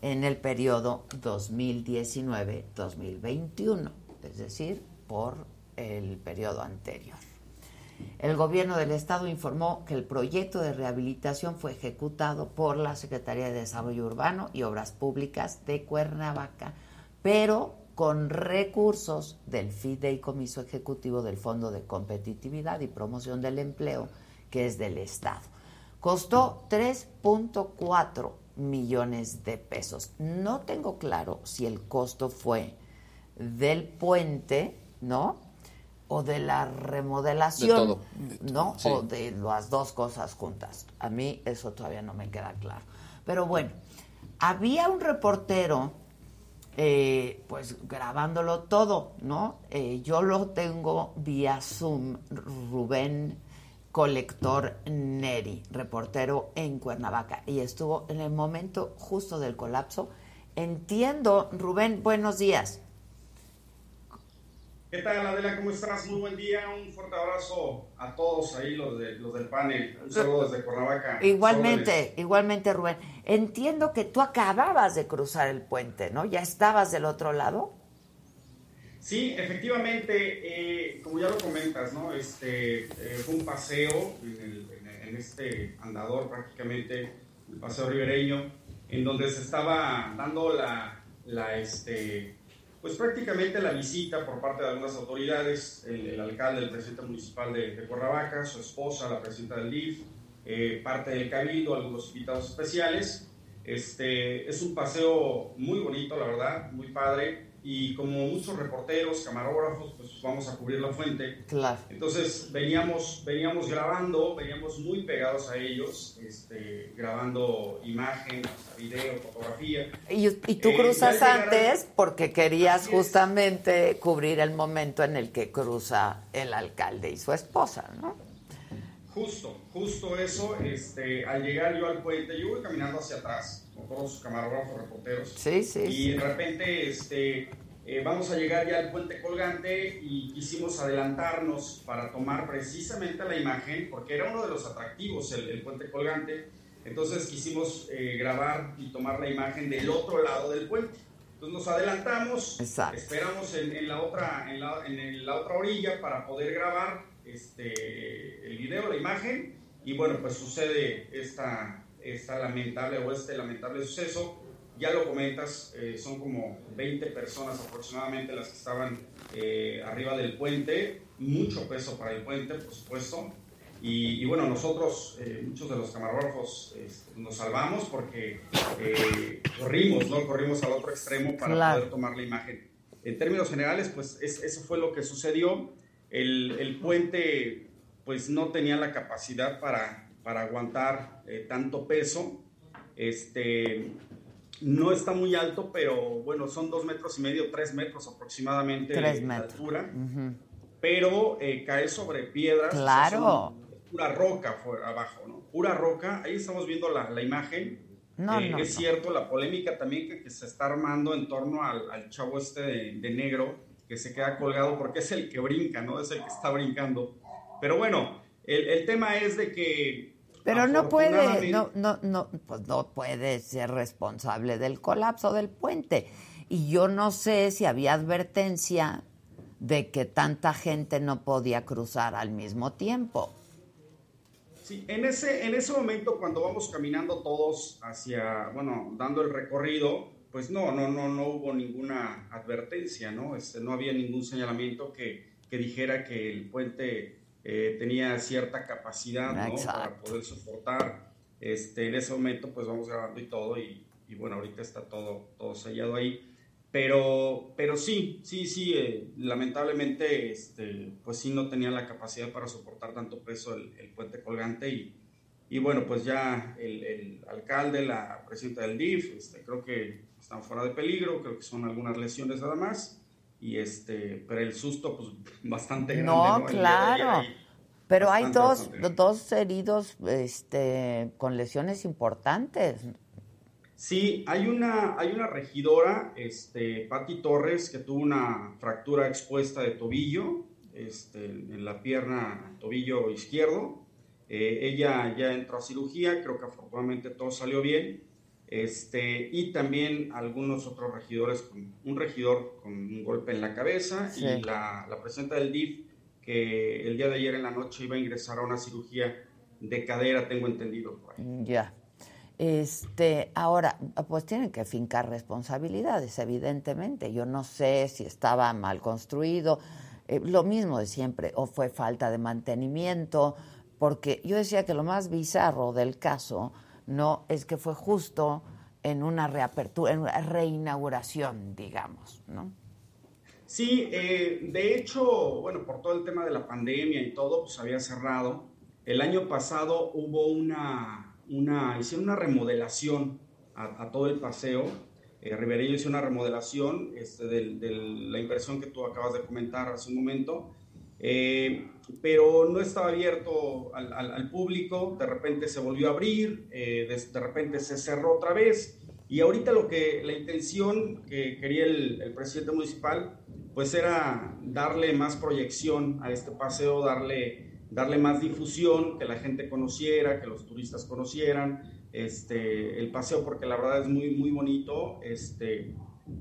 en el periodo 2019-2021, es decir, por el periodo anterior. El gobierno del estado informó que el proyecto de rehabilitación fue ejecutado por la Secretaría de Desarrollo Urbano y Obras Públicas de Cuernavaca, pero con recursos del Fideicomiso Ejecutivo del Fondo de Competitividad y Promoción del Empleo, que es del Estado. Costó 3.4 millones de pesos. No tengo claro si el costo fue del puente, ¿no? O de la remodelación, De todo. ¿no? Sí. O de las dos cosas juntas. A mí eso todavía no me queda claro. Pero bueno, había un reportero, eh, pues grabándolo todo, ¿no? Eh, yo lo tengo vía Zoom, Rubén Colector Neri, reportero en Cuernavaca, y estuvo en el momento justo del colapso. Entiendo, Rubén, buenos días. ¿Qué tal, Adela? ¿Cómo estás? Muy buen día. Un fuerte abrazo a todos ahí, los, de, los del panel. Un saludo desde Cuernavaca. Igualmente, igualmente, Rubén. Entiendo que tú acababas de cruzar el puente, ¿no? ¿Ya estabas del otro lado? Sí, efectivamente, eh, como ya lo comentas, ¿no? Este, eh, fue un paseo en, el- en- en este andador prácticamente, el paseo ribereño, en donde se estaba dando la, la, este, pues prácticamente la visita por parte de algunas autoridades, el, alcalde, el presidente municipal de, de Cuernavaca, su esposa, la presidenta del DIF, eh, parte del cabildo, algunos invitados especiales. Este, es un paseo muy bonito, la verdad, muy padre. Y como muchos reporteros, camarógrafos, pues vamos a cubrir la fuente. Claro. Entonces veníamos, veníamos grabando, veníamos muy pegados a ellos, este, grabando imagen, video, fotografía. Y, y tú Eh, cruzas antes porque querías Así es. justamente cubrir el momento en el que cruza el alcalde y su esposa, ¿no? Justo, justo eso. Este, al llegar yo al puente, yo voy caminando hacia atrás, con todos los camarógrafos, reporteros. Sí, sí, Y sí. de repente este, eh, vamos a llegar ya al puente colgante y quisimos adelantarnos para tomar precisamente la imagen, porque era uno de los atractivos el, el puente colgante. Entonces quisimos eh, grabar y tomar la imagen del otro lado del puente. Entonces nos adelantamos, Exacto. esperamos en, en la otra, en, la, en la otra orilla para poder grabar este, el video, la imagen, y bueno, pues sucede esta, esta lamentable o este lamentable suceso. Ya lo comentas, eh, son como 20 personas aproximadamente las que estaban eh, arriba del puente, mucho peso para el puente, por supuesto. Y, y bueno, nosotros, eh, muchos de los camarógrafos, este, nos salvamos porque eh, corrimos, ¿no? Corrimos al otro extremo para Claro. poder tomar la imagen. En términos generales, pues es- eso fue lo que sucedió. El, el puente, pues no tenía la capacidad para, para aguantar eh, tanto peso. Este, no está muy alto, pero bueno, son dos metros y medio, tres metros aproximadamente Tres de metros. altura Ujú. pero eh, cae sobre piedras. Claro. o sea, pura roca por abajo, ¿no? Pura roca. Ahí estamos viendo la, la imagen. No, Eh, no, es no. cierto la polémica también que, que se está armando en torno al, al chavo este de, de negro que se queda colgado porque es el que brinca, ¿no? Es el que está brincando. Pero bueno, el, el tema es de que... Pero no puede, no, no, no, pues no puede ser responsable del colapso del puente. Y yo no sé si había advertencia de que tanta gente no podía cruzar al mismo tiempo. Sí, en ese, en ese momento cuando vamos caminando todos hacia, bueno, dando el recorrido, pues no, no, no, no hubo ninguna advertencia, ¿no? Este, no había ningún señalamiento que, que dijera que el puente eh, tenía cierta capacidad, ¿no? Para poder soportar. Este, en ese momento, pues vamos grabando y todo, y, y bueno, ahorita está todo, todo sellado ahí. Pero, pero sí, sí, sí, eh, lamentablemente, este, pues sí no tenía la capacidad para soportar tanto peso el, el puente colgante y, y bueno, pues ya el, el alcalde, la presidenta del DIF, este, creo que están fuera de peligro, creo que son algunas lesiones nada más, y este, pero el susto, pues bastante grande. No, claro. Pero hay dos, bastante. dos heridos este, con lesiones importantes. Sí, hay una, hay una regidora, este, Patti Torres, que tuvo una fractura expuesta de tobillo, este, en la pierna, tobillo izquierdo. Eh, ella ya entró a cirugía, creo que afortunadamente todo salió bien. Este, y también algunos otros regidores, con, un regidor con un golpe en la cabeza Sí. y la, la presidenta del DIF, que el día de ayer en la noche iba a ingresar a una cirugía de cadera, tengo entendido por ahí. Ya. Este, ahora, pues tienen que fincar responsabilidades, evidentemente. Yo no sé si estaba mal construido, eh, lo mismo de siempre, o fue falta de mantenimiento, porque yo decía que lo más bizarro del caso no es que fue justo en una reapertura, en una reinauguración, digamos, ¿no? Sí, eh, de hecho, bueno, por todo el tema de la pandemia y todo, pues había cerrado. El año pasado hubo una, una hicieron una remodelación a, a todo el paseo. Eh, hizo una remodelación este, de la inversión que tú acabas de comentar hace un momento, Eh, pero no estaba abierto al, al- al público. De repente se volvió a abrir, eh, de, de repente se cerró otra vez. Y ahorita lo que la intención que quería el, el presidente municipal, pues era darle más proyección a este paseo, darle, darle más difusión, que la gente conociera, que los turistas conocieran este, el paseo, porque la verdad es muy, muy bonito. Este,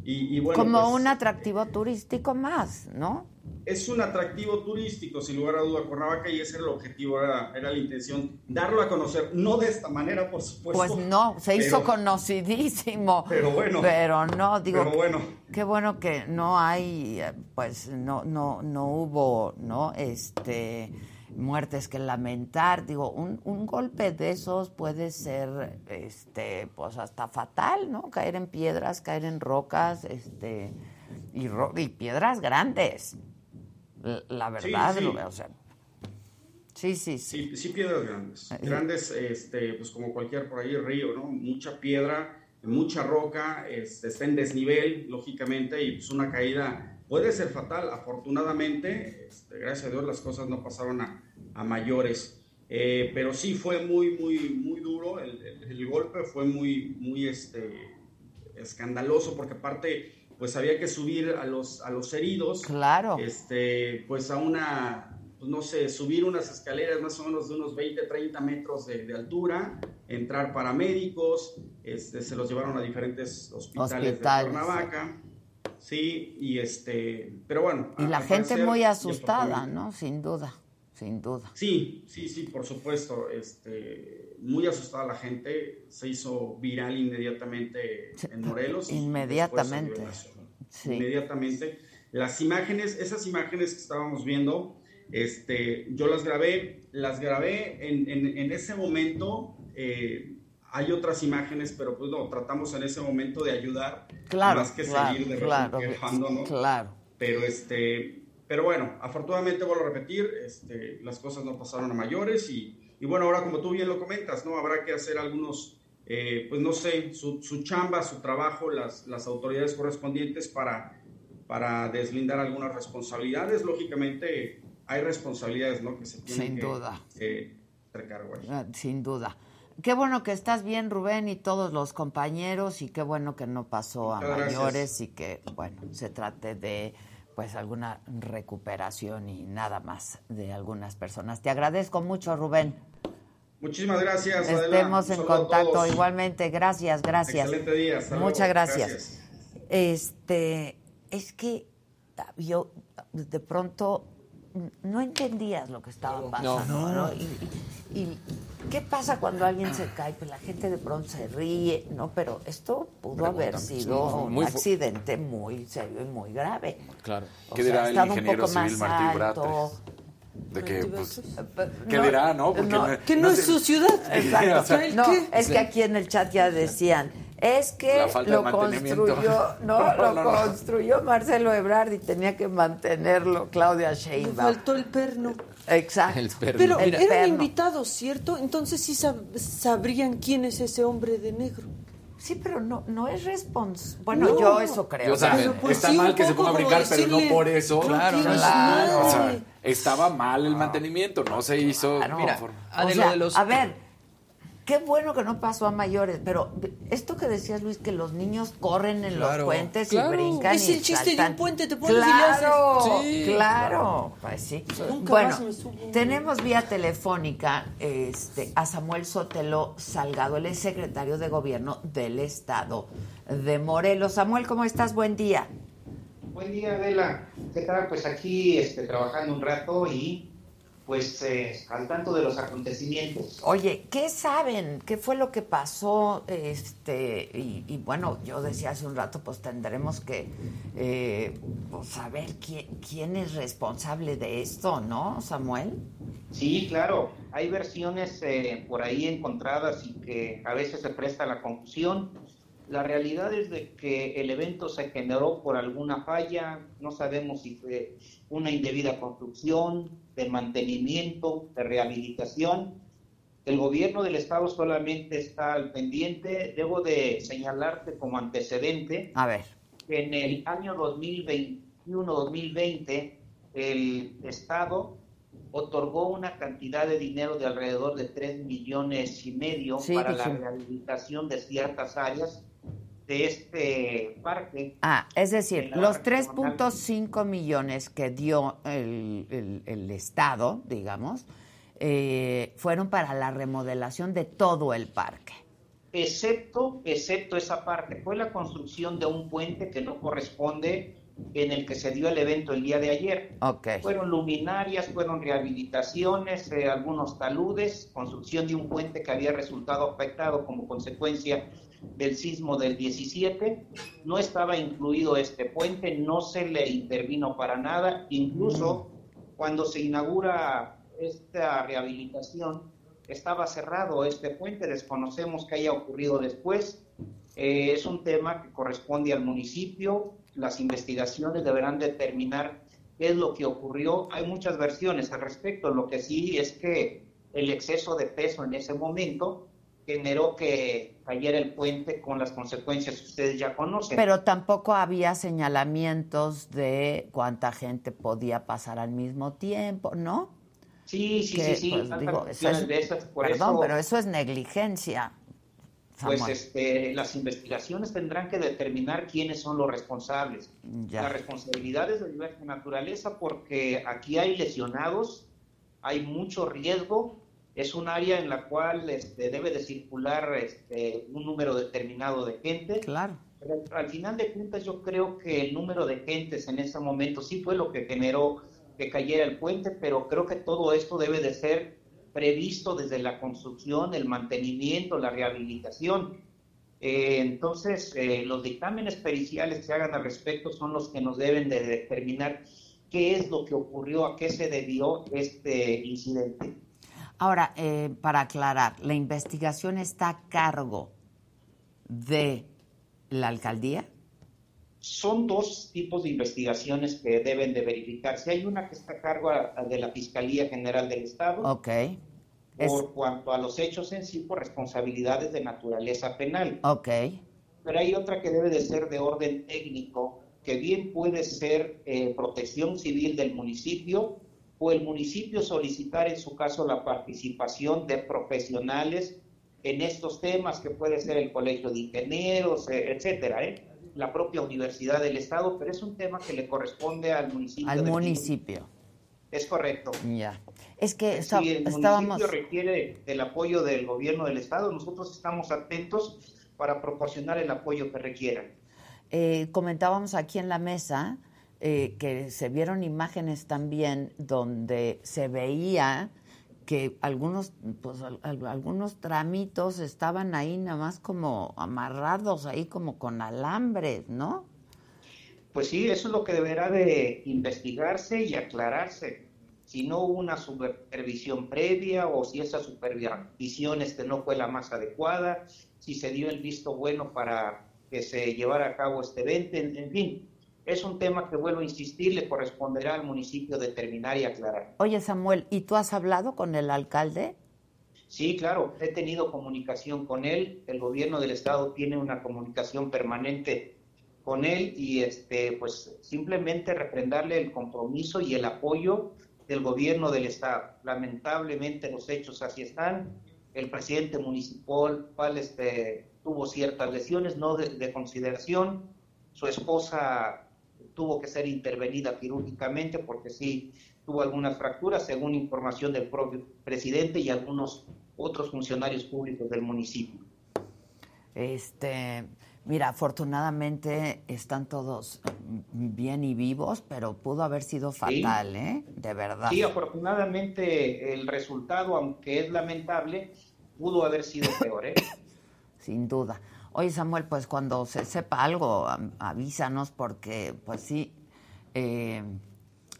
y, y bueno, Como pues, un atractivo turístico más, ¿no? Es un atractivo turístico, sin lugar a duda, Cuernavaca, y ese era el objetivo, era, era la intención, darlo a conocer, no de esta manera, por supuesto. Pues no, se hizo conocidísimo. pero bueno, Pero no, digo, pero bueno. qué bueno que no hay, pues no, no, no hubo, ¿no? Este muertes que lamentar. Digo, un, un golpe de esos puede ser, este, pues hasta fatal, ¿no? Caer en piedras, caer en rocas, este, y, ro- y piedras grandes. La, verdad, sí. lo- o sea, sí, sí, sí. Sí, sí, piedras grandes. Grandes, este, pues como cualquier por ahí río, ¿no? Mucha piedra, mucha roca, este, está en desnivel, lógicamente, y pues una caída puede ser fatal. Afortunadamente, este, gracias a Dios, las cosas no pasaron a, a mayores. Eh, pero sí fue muy, muy, muy duro. El, el- el golpe fue muy, muy este, escandaloso, porque aparte, pues había que subir a los, a los heridos. Claro. Este, pues a una, pues, no sé, subir unas escaleras más o menos de unos 20, 30 metros de, de altura, entrar paramédicos, este, se los llevaron a diferentes hospitales, Hospitales, de Cuernavaca. Sí, y este, pero bueno. Y la gente parecer, muy asustada, ¿no? Sin duda, sin duda. Sí, sí, sí, por supuesto. Este, muy asustada la gente. Se hizo viral inmediatamente en Morelos. Inmediatamente. Sí. Inmediatamente. Las imágenes, esas imágenes que estábamos viendo, este, yo las grabé, las grabé en, en- en ese momento. eh, hay otras imágenes, pero pues no, tratamos en ese momento de ayudar Claro, más que claro, seguir de claro, repente quejándonos. claro. Pero este, pero bueno, afortunadamente vuelvo a repetir, este, las cosas no pasaron a mayores y, y bueno, ahora como tú bien lo comentas, ¿no? Habrá que hacer algunos, eh, pues no sé, su, su chamba, su trabajo, las, las autoridades correspondientes para, para deslindar algunas responsabilidades. Lógicamente hay responsabilidades, ¿no? Que se tienen Sin que duda. eh. Ah, Sin duda. qué bueno que estás bien, Rubén, y todos los compañeros, y qué bueno que no pasó a Muchas gracias. mayores y que, bueno, se trate de pues alguna recuperación y nada más de algunas personas. Te agradezco mucho, Rubén. Muchísimas gracias. Estemos en contacto igualmente. Gracias, gracias. Excelente día. Hasta luego. Muchas gracias. Gracias. Este, es que ah, yo de pronto no entendías lo que estaba pasando. No. ¿no? Y, y- y ¿qué pasa cuando alguien se cae? Pues la gente de pronto se ríe, ¿no? Pero esto pudo haber sido Sí, un muy accidente muy serio y muy grave. Claro. O ¿Qué sea, dirá el estaba un ingeniero poco civil Martí. Bratres? De que, pues, ¿qué No, dirá, no? Porque no, no- Que no, es su ciudad. Exacto. O sea, ¿el no, qué? es que aquí en el chat ya decían, es que lo construyó, no, No, lo no, no. construyó Marcelo Ebrard y tenía que mantenerlo Claudia Le Sheinbaum. faltó el perno. Exacto. El perno. Pero El eran perno. invitados, ¿cierto? Entonces sí sab- sabrían quién es ese hombre de negro. Sí, pero no, no es responsable. Bueno, No. yo eso creo. O sea, Pero, pues, está sí, mal que se ponga a brincar, pero no por eso. Claro, claro. o sea, estaba mal el mantenimiento, no se hizo. Claro. Mira, Ah, O de lo sea, de los- A ver, qué bueno que no pasó a mayores, pero esto que decías, Luis, que los niños corren en Claro. los puentes Claro. y brincan Es y el chiste de un saltan. puente, te pones y. Claro, Sí. claro. Pues sí. Nunca bueno, más me subo. tenemos vía telefónica este, a Samuel Sotelo Salgado, él es secretario de Gobierno del Estado de Morelos. Samuel, ¿cómo estás? Buen día. Buen día, Adela. ¿Qué tal? Pues aquí este, trabajando un rato y pues eh, al tanto de los acontecimientos. Oye, ¿qué saben? ¿Qué fue lo que pasó? Este, y, y bueno, yo decía hace un rato, pues tendremos que eh, pues, saber quién, quién es responsable de esto, ¿no, Samuel? Sí, claro. Hay versiones eh, por ahí encontradas y que a veces se presta la confusión. La realidad es de que el evento se generó por alguna falla, no sabemos si fue una indebida construcción, de mantenimiento, de rehabilitación. El gobierno del estado solamente está al pendiente. Debo de señalarte como antecedente A ver. que en el año 2021-2020 el Estado otorgó una cantidad de dinero de alrededor de 3 millones y medio Sí, para la dijimos. rehabilitación de ciertas áreas de este parque. Ah, es decir, los regional. 3.5 millones que dio el, el- el Estado, digamos, eh, fueron para la remodelación de todo el parque. excepto, excepto esa parte. Fue la construcción de un puente que no corresponde en el que se dio el evento el día de ayer. Ok. Fueron luminarias, fueron rehabilitaciones, eh, algunos taludes, construcción de un puente que había resultado afectado como consecuencia del sismo del 17. No estaba incluido este puente, no se le intervino para nada. Incluso cuando se inaugura esta rehabilitación, estaba cerrado este puente, desconocemos que haya ocurrido después. Eh, es un tema que corresponde al municipio, las investigaciones deberán determinar qué es lo que ocurrió. Hay muchas versiones al respecto, lo que sí es que el exceso de peso en ese momento generó que cayera el puente con las consecuencias que ustedes ya conocen. Pero tampoco había señalamientos de cuánta gente podía pasar al mismo tiempo, ¿no? sí, sí, Que, sí, sí, pues, digo, eso es- de esas, por perdón, eso- pero eso es negligencia. Pues este, las investigaciones tendrán que determinar quiénes son los responsables. Ya. La responsabilidad es de diversa naturaleza porque aquí hay lesionados, hay mucho riesgo, es un área en la cual este, debe de circular este, un número determinado de gente. Claro. Pero al final de cuentas yo creo que el número de gentes en ese momento sí fue lo que generó que cayera el puente, pero creo que todo esto debe de ser previsto desde la construcción, el mantenimiento, la rehabilitación. Eh, entonces, eh, los dictámenes periciales que se hagan al respecto son los que nos deben de determinar qué es lo que ocurrió, a qué se debió este incidente. Ahora, eh, para aclarar, ¿la investigación está a cargo de la alcaldía? Son dos tipos de investigaciones que deben de verificarse. Hay una que está a cargo a- a de la Fiscalía General del Estado. Ok. por Es- cuanto a los hechos en sí por responsabilidades de naturaleza penal. Ok. Pero hay otra que debe de ser de orden técnico, que bien puede ser eh, protección civil del municipio o el municipio solicitar en su caso la participación de profesionales en estos temas, que puede ser el Colegio de Ingenieros, eh, etcétera, ¿eh? la propia Universidad del Estado, pero es un tema que le corresponde al municipio. Al municipio. Es correcto. Ya. Es que Si el estábamos... municipio requiere del apoyo del gobierno del Estado, nosotros estamos atentos para proporcionar el apoyo que requieran. Eh, comentábamos aquí en la mesa eh, que se vieron imágenes también donde se veía que algunos, pues, al- al- algunos tramitos estaban ahí nada más como amarrados ahí como con alambres, ¿no? Pues sí, eso es lo que deberá de investigarse y aclararse. Si no hubo una supervisión previa o si esa supervisión este, no fue la más adecuada, si se dio el visto bueno para que se llevara a cabo este evento, en, en fin, es un tema que vuelvo a insistir, le corresponderá al municipio determinar y aclarar. Oye Samuel, ¿y tú has hablado con el alcalde? Sí, claro, he tenido comunicación con él, el gobierno del estado tiene una comunicación permanente con él y este pues simplemente reprenderle el compromiso y el apoyo del gobierno del estado. Lamentablemente los hechos así están. El presidente municipal este, tuvo ciertas lesiones no de, de consideración. Su esposa tuvo que ser intervenida quirúrgicamente porque sí tuvo algunas fracturas, según información del propio presidente y algunos otros funcionarios públicos del municipio. Este, mira, afortunadamente están todos bien y vivos, pero pudo haber sido fatal, ¿eh? De verdad. Sí, afortunadamente el resultado, aunque es lamentable, pudo haber sido peor, ¿eh? Sin duda. Oye, Samuel, pues cuando se sepa algo, avísanos porque, pues sí, eh,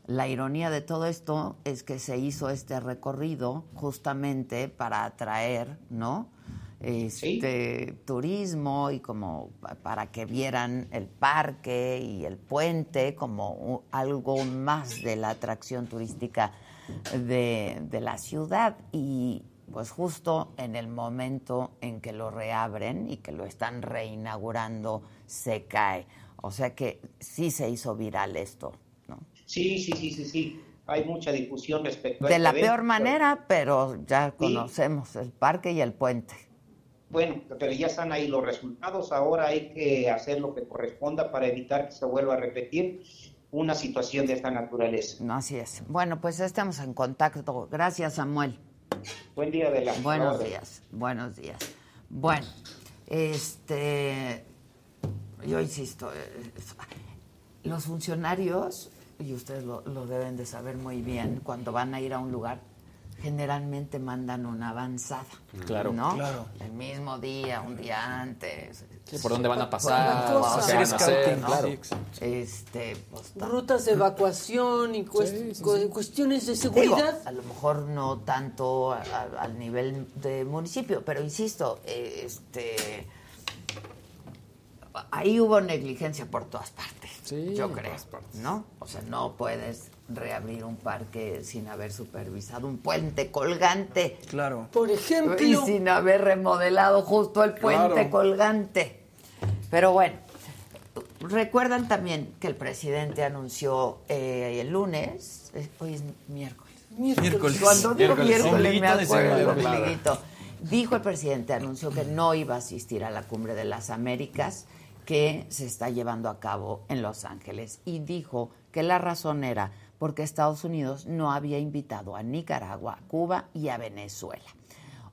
la ironía de todo esto es que se hizo este recorrido justamente para atraer, ¿no? Este turismo y como pa- para que vieran el parque y el puente como algo más de la atracción turística de, de la ciudad y pues justo en el momento en que lo reabren y que lo están reinaugurando se cae. O sea que sí se hizo viral esto, ¿no? Sí, sí, sí, sí, sí. Hay mucha difusión respecto a De este la peor manera, pero ya conocemos el parque y el puente. Bueno, pero ya están ahí los resultados. Ahora hay que hacer lo que corresponda para evitar que se vuelva a repetir una situación de esta naturaleza. No, así es. Bueno, pues estamos en contacto. Gracias, Samuel. Buen día, de Buenos días, buenos días. Bueno, este, yo insisto, eh, los funcionarios, y ustedes lo, lo deben de saber muy bien, cuando van a ir a un lugar, generalmente mandan una avanzada. Claro. ¿no? Claro. El mismo día, un día antes. Sí, por dónde van a pasar, Por- por- qué van a hacer, ¿no? claro. Este, pues, Rutas de evacuación y cuest- cu- cuestiones de Digo, seguridad. a lo mejor no tanto a- a- al nivel de municipio, pero insisto, eh, este ahí hubo negligencia por todas partes. yo creo, ¿no? O sea, no puedes reabrir un parque sin haber supervisado un puente colgante. Claro. Por Y ejemplo, sin haber remodelado justo el puente Claro. colgante. Pero bueno, recuerdan también que el presidente anunció eh, el lunes, eh, hoy es miércoles. Miércoles. Cuando digo Miércoles. miércoles, me acuerdo. Dijo el presidente, anunció que no iba a asistir a la cumbre de las Américas que se está llevando a cabo en Los Ángeles y dijo que la razón era porque Estados Unidos no había invitado a Nicaragua, Cuba y a Venezuela.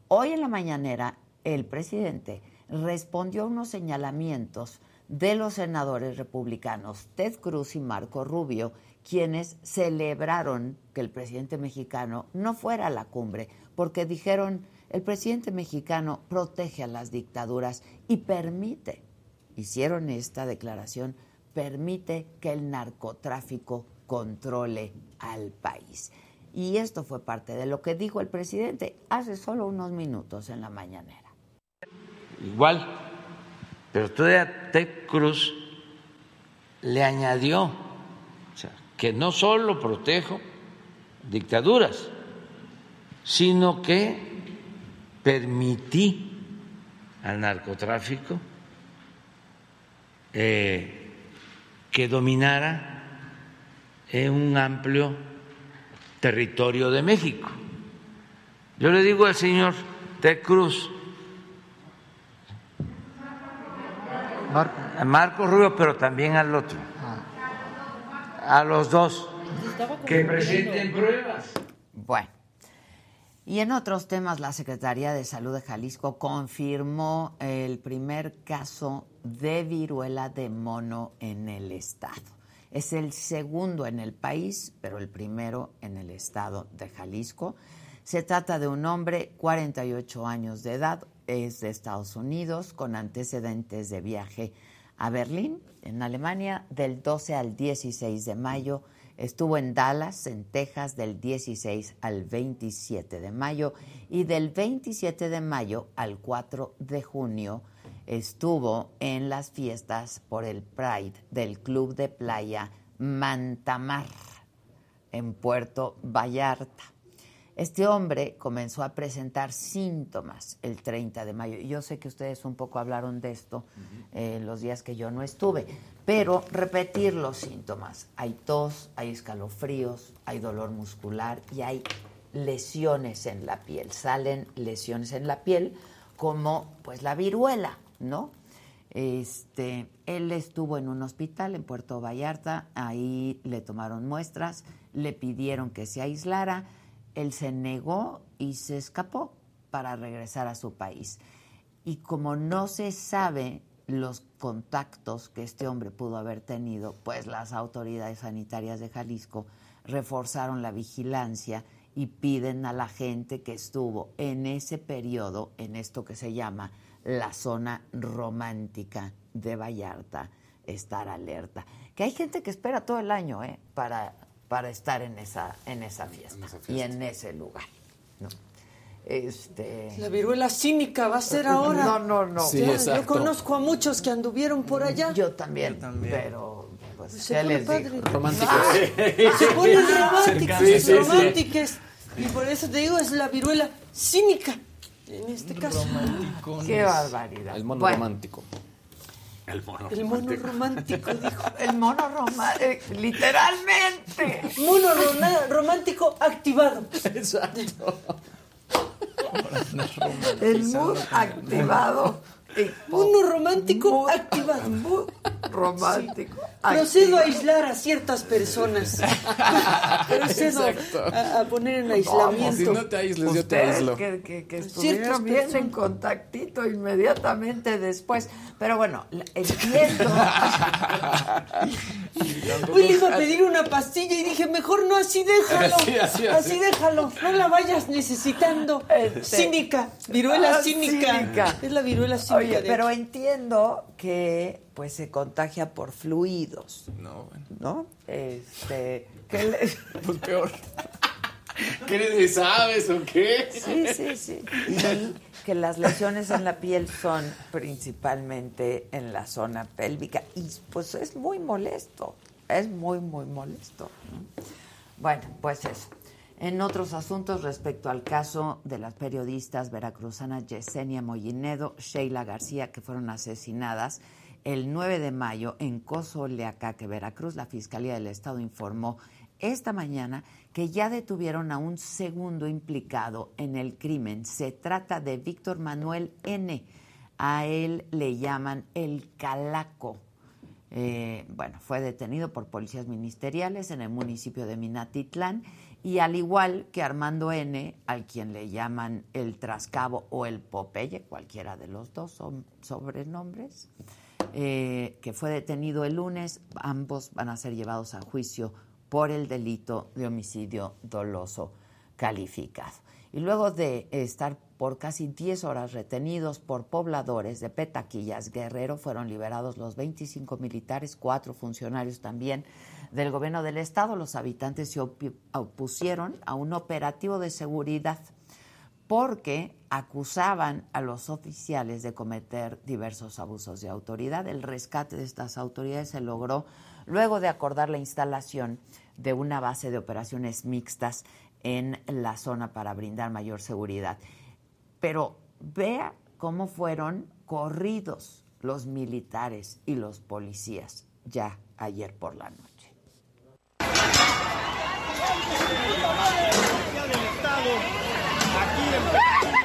Hoy en la mañanera, el presidente respondió a unos señalamientos de los senadores republicanos Ted Cruz y Marco Rubio, quienes celebraron que el presidente mexicano no fuera a la cumbre, porque dijeron, el presidente mexicano protege a las dictaduras y permite, hicieron esta declaración, permite que el narcotráfico controle al país. Y esto fue parte de lo que dijo el presidente hace solo unos minutos en la mañanera. igual, pero todavía Ted Cruz le añadió que no solo protejo dictaduras, sino que permití al narcotráfico eh, que dominara en un amplio territorio de México. Yo le digo al señor Ted Cruz, a Marco Rubio, pero también al otro, ah. a los dos, que presenten pruebas. Bueno. Y en otros temas, la Secretaría de Salud de Jalisco confirmó el primer caso de viruela de mono en el estado. Es el segundo en el país, pero el primero en el estado de Jalisco. Se trata de un hombre, 48 años de edad, es de Estados Unidos, con antecedentes de viaje a Berlín, en Alemania, del 12 al 16 de mayo Estuvo en Dallas, en Texas, del 16 al 27 de mayo y del 27 de mayo al 4 de junio estuvo en las fiestas por el Pride del Club de Playa Mantamar en Puerto Vallarta. Este hombre comenzó a presentar síntomas el 30 de mayo. Yo sé que ustedes un poco hablaron de esto eh, los días que yo no estuve, pero repetir los síntomas. Hay tos, hay escalofríos, hay dolor muscular y hay lesiones en la piel. Salen lesiones en la piel como pues la viruela, ¿no? Este, él estuvo en un hospital en Puerto Vallarta, ahí le tomaron muestras, le pidieron que se aislara él se negó y se escapó para regresar a su país. Y como no se sabe los contactos que este hombre pudo haber tenido, pues las autoridades sanitarias de Jalisco reforzaron la vigilancia y piden a la gente que estuvo en ese periodo, en esto que se llama la zona romántica de Vallarta, estar alerta. Que hay gente que espera todo el año ¿eh? para para estar en esa, en esa fiesta, y en ese lugar. ¿no? Este... La viruela cínica va a ser ahora. No, no, no. yo conozco a muchos que anduvieron por allá. Yo también, pero pues, padre. Románticos. se ponen románticos, románticos. Y por eso te digo, es la viruela cínica. En este caso. Romántico. Qué barbaridad. El mono romántico. El mono El mono romántico, dijo. El mono romántico, literalmente. Mono romántico activado. Exacto. El mood activado. Mono romántico activado. Mood romántico. Procedo a aislar a ciertas personas. Procedo a, a, poner en aislamiento. si no te aísles, yo te aíslo. Que, que, que estuvieron bien en contactito inmediatamente después. Pero bueno, entiendo. Uy, le iba a pedir una pastilla y dije, mejor no, así déjalo. Así, así, así. así. déjalo. No la vayas necesitando. Este, cínica. Viruela ah, cínica. cínica. Es la viruela cínica. Oye, pero entiendo que pues se contagia por fluidos, No, bueno. ¿no? Este, le- Pues peor. ¿Qué le sabes o qué? Sí, sí, sí. Leí que las lesiones en la piel son principalmente en la zona pélvica y pues es muy molesto, es muy, muy molesto. ¿no? Bueno, pues eso. En otros asuntos respecto al caso de las periodistas veracruzanas Yesenia Mollinedo, Sheila García, que fueron asesinadas el 9 de mayo en Cozoleacaque, Veracruz, la Fiscalía del Estado informó esta mañana que ya detuvieron a un segundo implicado en el crimen. Se trata de Víctor Manuel N. A él le llaman el Calaco. Eh, bueno, fue detenido por policías ministeriales en el municipio de Minatitlán y al igual que Armando N., al quien le llaman el Trascabo o el Popeye, cualquiera de los dos son sobrenombres, eh, que fue detenido el lunes, ambos van a ser llevados a juicio por el delito de homicidio doloso calificado. Y luego de estar por casi 10 horas retenidos por pobladores de Petaquillas, Guerrero, fueron liberados los 25 militares, cuatro funcionarios también del gobierno del estado. Los habitantes se opusieron a un operativo de seguridad porque acusaban a los oficiales de cometer diversos abusos de autoridad. El rescate de estas autoridades se logró luego de acordar la instalación de una base de operaciones mixtas en la zona para brindar mayor seguridad. Pero vea cómo fueron corridos los militares y los policías ya ayer por la noche. La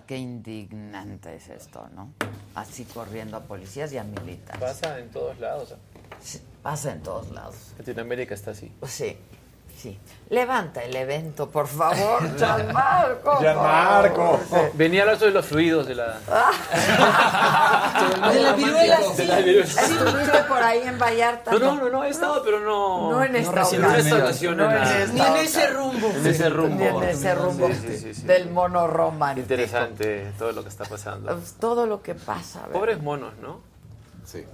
verdad que indignante es esto, ¿no? Así corriendo a policías y a militares. Pasa en todos lados. Sí, pasa en todos lados. Latinoamérica está así. Sí, sí. Levanta el evento, por favor, Gianmarco. Gianmarco. Venía a hablar sobre los fluidos de la... De la viruela, De la viruela. Estuviste por ahí en Vallarta. No, no, no, no, he estado, pero no... No en esta recién- no en esta ocasión. No Ni en ese rumbo. En ese rumbo. Ni en ese rumbo Sí, sí, sí, sí. del mono romántico. Interesante todo lo que está pasando. Todo lo que pasa. ¿verdad? Pobres monos, ¿no? Sí.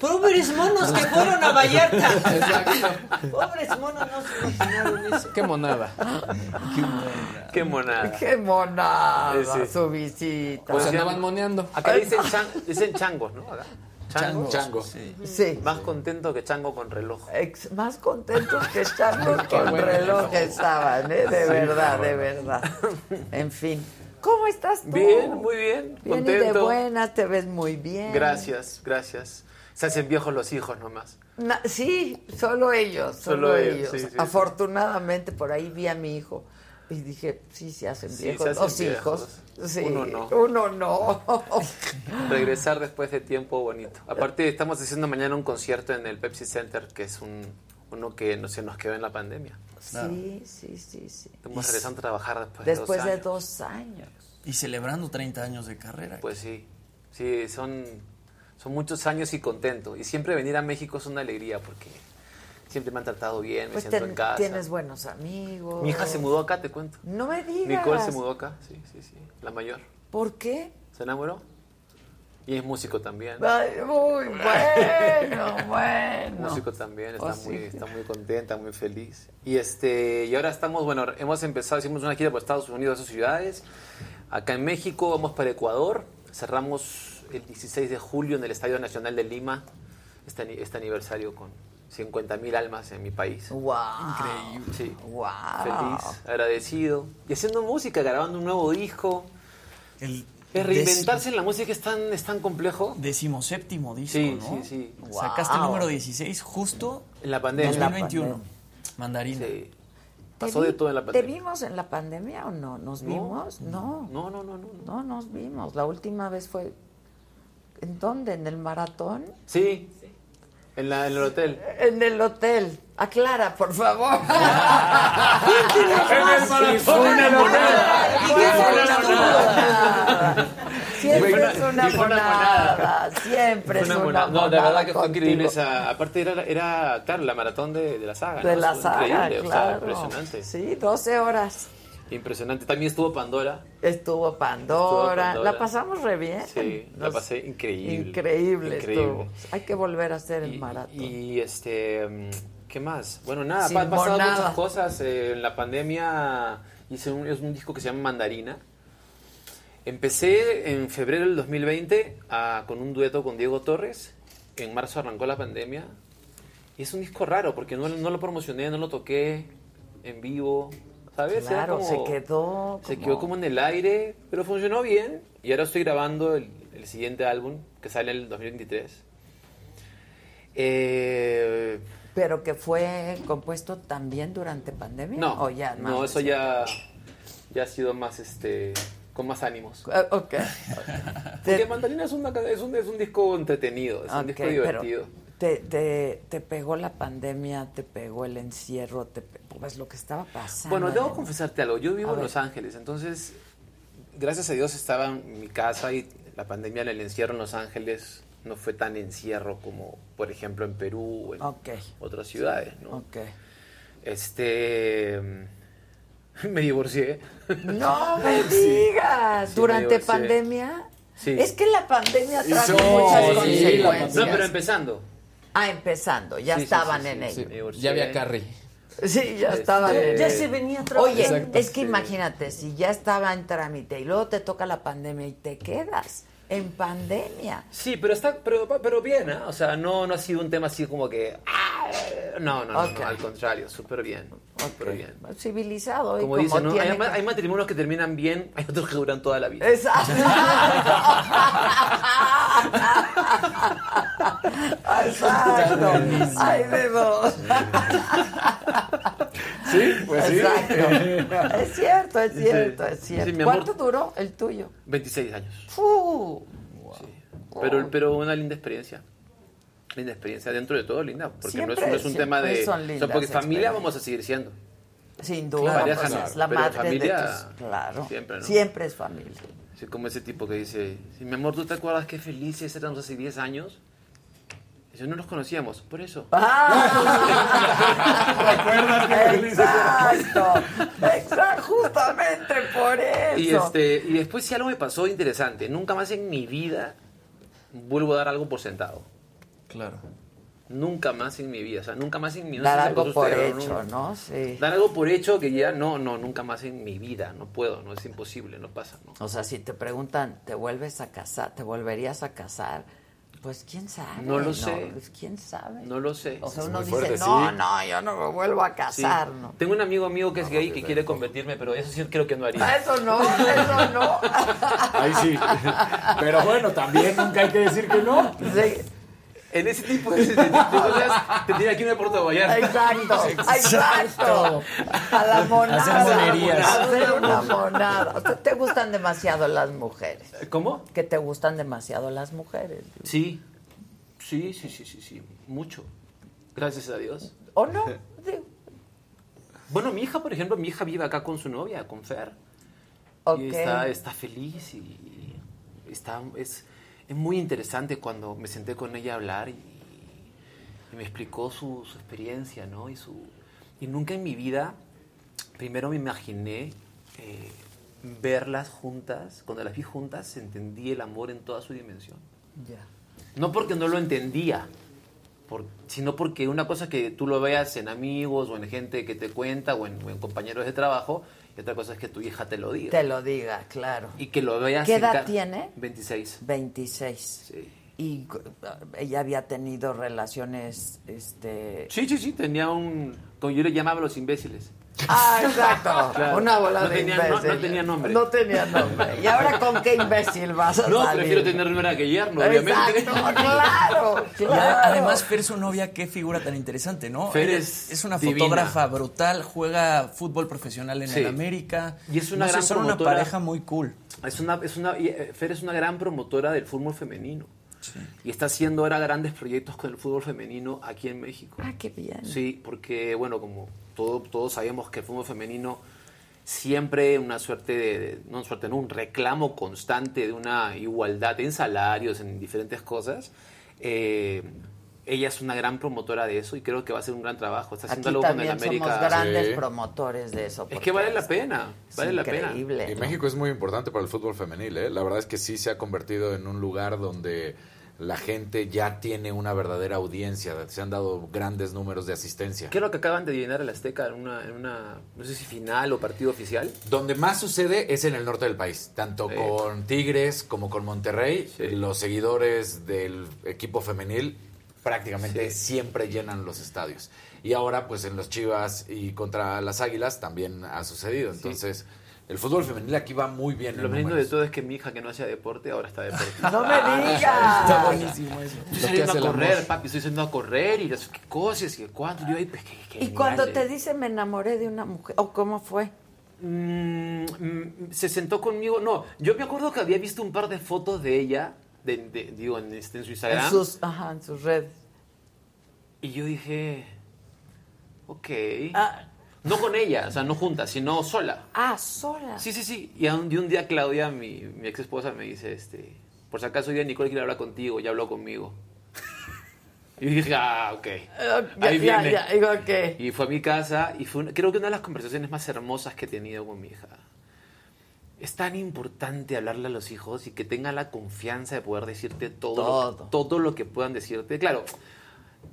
Pobres monos que fueron a Vallarta. Exacto. Pobres monos no se imaginaron eso. Qué monada. Qué monada. Qué monada Sí, sí. su visita. Pues andaban moneando. Acá dicen, chan- dicen changos, ¿no? Acá. Chango. Sí. Más contento que chango con reloj. Ex- más contentos que estando con reloj estaban, ¿eh? De verdad, de verdad. En fin. ¿Cómo estás tú? Bien, muy bien. Bien y de contento. buenas, te ves muy bien. Gracias, gracias. Se hacen viejos los hijos nomás. Na- sí, solo ellos, solo, Solo ellos. sí, sí, sí. Afortunadamente, por ahí vi a mi hijo y dije, sí, se hacen Sí, viejos se hacen los viejos. hijos. Sí, Uno no. Uno no. Regresar después de tiempo bonito. Aparte, estamos haciendo mañana un concierto en el Pepsi Center, que es un, uno que no se nos quedó en la pandemia. Sí, sí, sí, sí. Estamos regresando a trabajar después, Después de de dos dos años. Y celebrando 30 años de carrera. años. Pues sí, sí, son, son muchos años y contento. Y siempre venir a México es una alegría porque siempre me han tratado bien, me Pues siento ten- en casa. tienes buenos amigos. Mi hija se mudó acá, te cuento. No me digas. Nicole se mudó acá, sí, sí, sí, la mayor. ¿Por qué? Se enamoró. Y es músico también. Ay, muy bueno, bueno. músico también, está, Oh, sí. muy, está muy contenta, muy feliz. Y este y ahora estamos, bueno, hemos empezado, hicimos una gira por Estados Unidos, esas ciudades. Acá en México, vamos para Ecuador. Cerramos el 16 de julio en el Estadio Nacional de Lima este, este aniversario con 50.000 almas en mi país. Wow. Increíble. Sí. Wow. Feliz, agradecido. Y haciendo música, grabando un nuevo disco. El Es reinventarse en la música es tan, es tan complejo. Decimoséptimo disco, Sí, ¿no? sí, sí. Sacaste el número 16 justo En la pandemia. En la 2021. pandemia. Mandarina. Sí. ¿Te Pasó vi- de todo en la ¿Te pandemia. vimos en la pandemia o no? ¿Nos No. vimos? No. No, no, no, no. No, nos vimos. La última vez fue. ¿En dónde? ¿En el maratón? Sí, en, la, en el hotel. En el hotel. Aclara, por favor. En el maratón. una monada. Monada. Siempre es una monada. Siempre es una monada. No, de verdad que fue increíble esa. Aparte era, era claro, la maratón de, de la saga. De ¿no? la saga, Increíble, o sea, claro. impresionante. Sí, 12 horas. Impresionante. También estuvo Pandora. Estuvo Pandora. Estuvo Pandora. La pasamos re bien. Sí, la pasé increíble. Increíble, Increíble. estuvo. Hay que volver a hacer el maratón. Y este, mm, ¿qué más? Bueno, nada, Sin ha pasado muchas cosas. Eh, en la pandemia hice un, es un disco que se llama Mandarina. Empecé en febrero del 2020 a- con un dueto con Diego Torres. En marzo arrancó la pandemia. Y es un disco raro porque no, no lo promocioné, no lo toqué en vivo. Claro, como- se quedó. se como- quedó como en el aire, pero funcionó bien. Y ahora estoy grabando el, el siguiente álbum que sale en el 2023. Eh, Pero que fue compuesto también durante pandemia. no, o ya más no, eso ya, ya ha sido más, este, con más ánimos. Ah, ok. Porque Mandarina es, una, es, un, es un disco entretenido, es un disco pero divertido. Te, te, te pegó la pandemia, te pegó el encierro, te pues lo que estaba pasando. Bueno, debo en- confesarte algo. Yo vivo A en ver. Los Ángeles, entonces, gracias a Dios estaba en mi casa y la pandemia, el encierro en Los Ángeles no fue tan encierro como, por ejemplo, en Perú o en otras ciudades, ¿no? Ok. Este. Me divorcié. No me digas. Sí, me Durante divorcié. pandemia. Sí. Es que la pandemia trajo No, muchas sí, consecuencias. No, pero empezando. Ah, empezando, ya Sí, estaban sí, en sí, ello. Ya había Carrie. Sí, ya Este, estaban en Ya se venía trabajando. Oye, Exacto. es que Sí. imagínate, si ya estaba en trámite y luego te toca la pandemia y te quedas en pandemia. Sí, pero está, pero, pero bien, ¿ah? O sea, no, no ha sido un tema así como que. ¡ah! No, no, no, al contrario, súper bien. Súper bien. Civilizado. y Como como dicen, hay, ma- que- hay matrimonios que terminan bien, hay otros que duran toda la vida. Exacto. Exacto. Hay de dos. Sí, pues sí. Exacto. Es cierto, es Sí. cierto, es cierto. Sí. ¿Cuánto duró el tuyo? 26 años. Fu. Pero, pero una linda experiencia. Linda experiencia, dentro de todo linda. Porque no es, no es un tema de. son o sea, lindas porque familia vamos a seguir siendo. Sin duda, Pareja pues, no, es la pero madre familia, de tus... Claro. siempre, ¿no? Siempre es familia. Sí, como ese tipo que dice: sí, Mi amor, ¿tú te acuerdas qué felices éramos hace 10 años? Y yo no nos conocíamos, por eso. Exacto. Exacto. Justamente por eso. Y, este, y después si algo me pasó interesante, nunca más en mi vida vuelvo a dar algo por sentado. Claro. Nunca más en mi vida, o sea, nunca más en mi no Dar sé algo por hecho, ¿no? Sí. Dar algo por hecho que ya no, no, nunca más en mi vida, no puedo, no es imposible, no pasa, ¿no? O sea, si te preguntan, ¿te vuelves a casar? ¿Te volverías a casar? Pues quién sabe. No lo sé. Pues, quién sabe. No lo sé. O sea, uno dice, fuerte, no, sí. no, yo no me vuelvo a casar, Sí. ¿no? Tengo un amigo mío que es gay que quiere convertirme, pero eso sí creo que no haría. Eso no, eso no. Ahí sí. Pero bueno, también nunca hay que decir que no. En ese tipo de, de- de cosas tendría que irme a Puerto Vallarta. Exacto, exacto. A la monada. Hacer monerías. A hacer una monada. O sea, ¿Te gustan demasiado las mujeres? ¿Cómo? Que te gustan demasiado las mujeres. Sí, sí, sí, sí, sí, sí, mucho. Gracias a Dios. ¿O no? Bueno, mi hija, por ejemplo, mi hija vive acá con su novia, con Fer. Y está, está feliz y está, es, es muy interesante cuando me senté con ella a hablar y, y me explicó su, su experiencia, ¿no? Y, su, y nunca en mi vida, primero me imaginé eh, verlas juntas, cuando las vi juntas entendí el amor en toda su dimensión. Ya. No porque no lo entendía, por- sino porque una cosa es que tú lo veas en amigos o en gente que te cuenta o en, o en compañeros de trabajo, y otra cosa es que tu hija te lo diga. Te lo diga, claro. Y que lo veas ¿Qué edad tiene? 26. 26. Y cu- ella había tenido relaciones, este... Sí, sí, sí, tenía un... Como yo le llamaba los imbéciles. Ah, exacto. Claro. Una bola No de tenía- no- no tenía nombre. No tenía nombre. ¿Y ahora con qué imbécil vas a No, salir? prefiero tener nombre que yerno, obviamente. Exacto, claro, Y además, Fer, su novia, qué figura tan interesante, ¿no? Fer es es una divina. fotógrafa brutal, juega fútbol profesional en Sí. el América. Y es una No sé, gran son una pareja muy cool. Es una, es una, y, eh, Fer es una gran promotora del fútbol femenino. Y está haciendo ahora grandes proyectos con el fútbol femenino aquí en México. Ah, qué bien. Sí, porque, bueno, como todo, todos sabemos que el fútbol femenino siempre una suerte de, de- no suerte, no, un reclamo constante de una igualdad en salarios, en diferentes cosas. Eh, ella es una gran promotora de eso y creo que va a hacer un gran trabajo. Está haciendo Aquí algo con el también América. somos grandes Sí. promotores de eso. Es que vale la pena, vale la increíble, Y ¿no? México es muy importante para el fútbol femenil, ¿eh? La verdad es que sí se ha convertido en un lugar donde la gente ya tiene una verdadera audiencia. Se han dado grandes números de asistencia. ¿Qué es lo que acaban de llenar el Azteca en una, en una, no sé si final o partido oficial? Donde más sucede es en el norte del país, tanto Sí. con Tigres como con Monterrey. Los seguidores del equipo femenil prácticamente siempre llenan los estadios. Y ahora, pues en los Chivas y contra las Águilas también ha sucedido. Entonces, el fútbol femenil aquí va muy bien. Lo lindo de todo es que mi hija que no hacía deporte ahora está deporte. ¡No me digas! Está buenísimo eso. Estoy saliendo a correr, amor. papi, estoy saliendo a correr y las cosas y cuánto. Yo, ay, pues, qué- qué Y cuando te dice me enamoré de una mujer, ¿o cómo fue? Mm, mm, se sentó conmigo. No, yo me acuerdo que había visto un par de fotos de ella, de, de- digo, en, este, en su Instagram. En sus, ajá, en sus redes. Y yo dije, ok. Ah. No con ella, o sea, no juntas, sino sola. Ah, sola. Sí, sí, sí. Y un, y un día Claudia, mi, mi ex esposa, me dice, este, por si acaso hoy día Nicole quiere hablar contigo, ya habló conmigo. Y dije, ah, ok. Ahí ya, viene. ya, ok. Y fue a mi casa y fue una- creo que una de las conversaciones más hermosas que he tenido con mi hija. Es tan importante hablarle a los hijos y que tengan la confianza de poder decirte todo, Lo, todo lo que puedan decirte. Claro,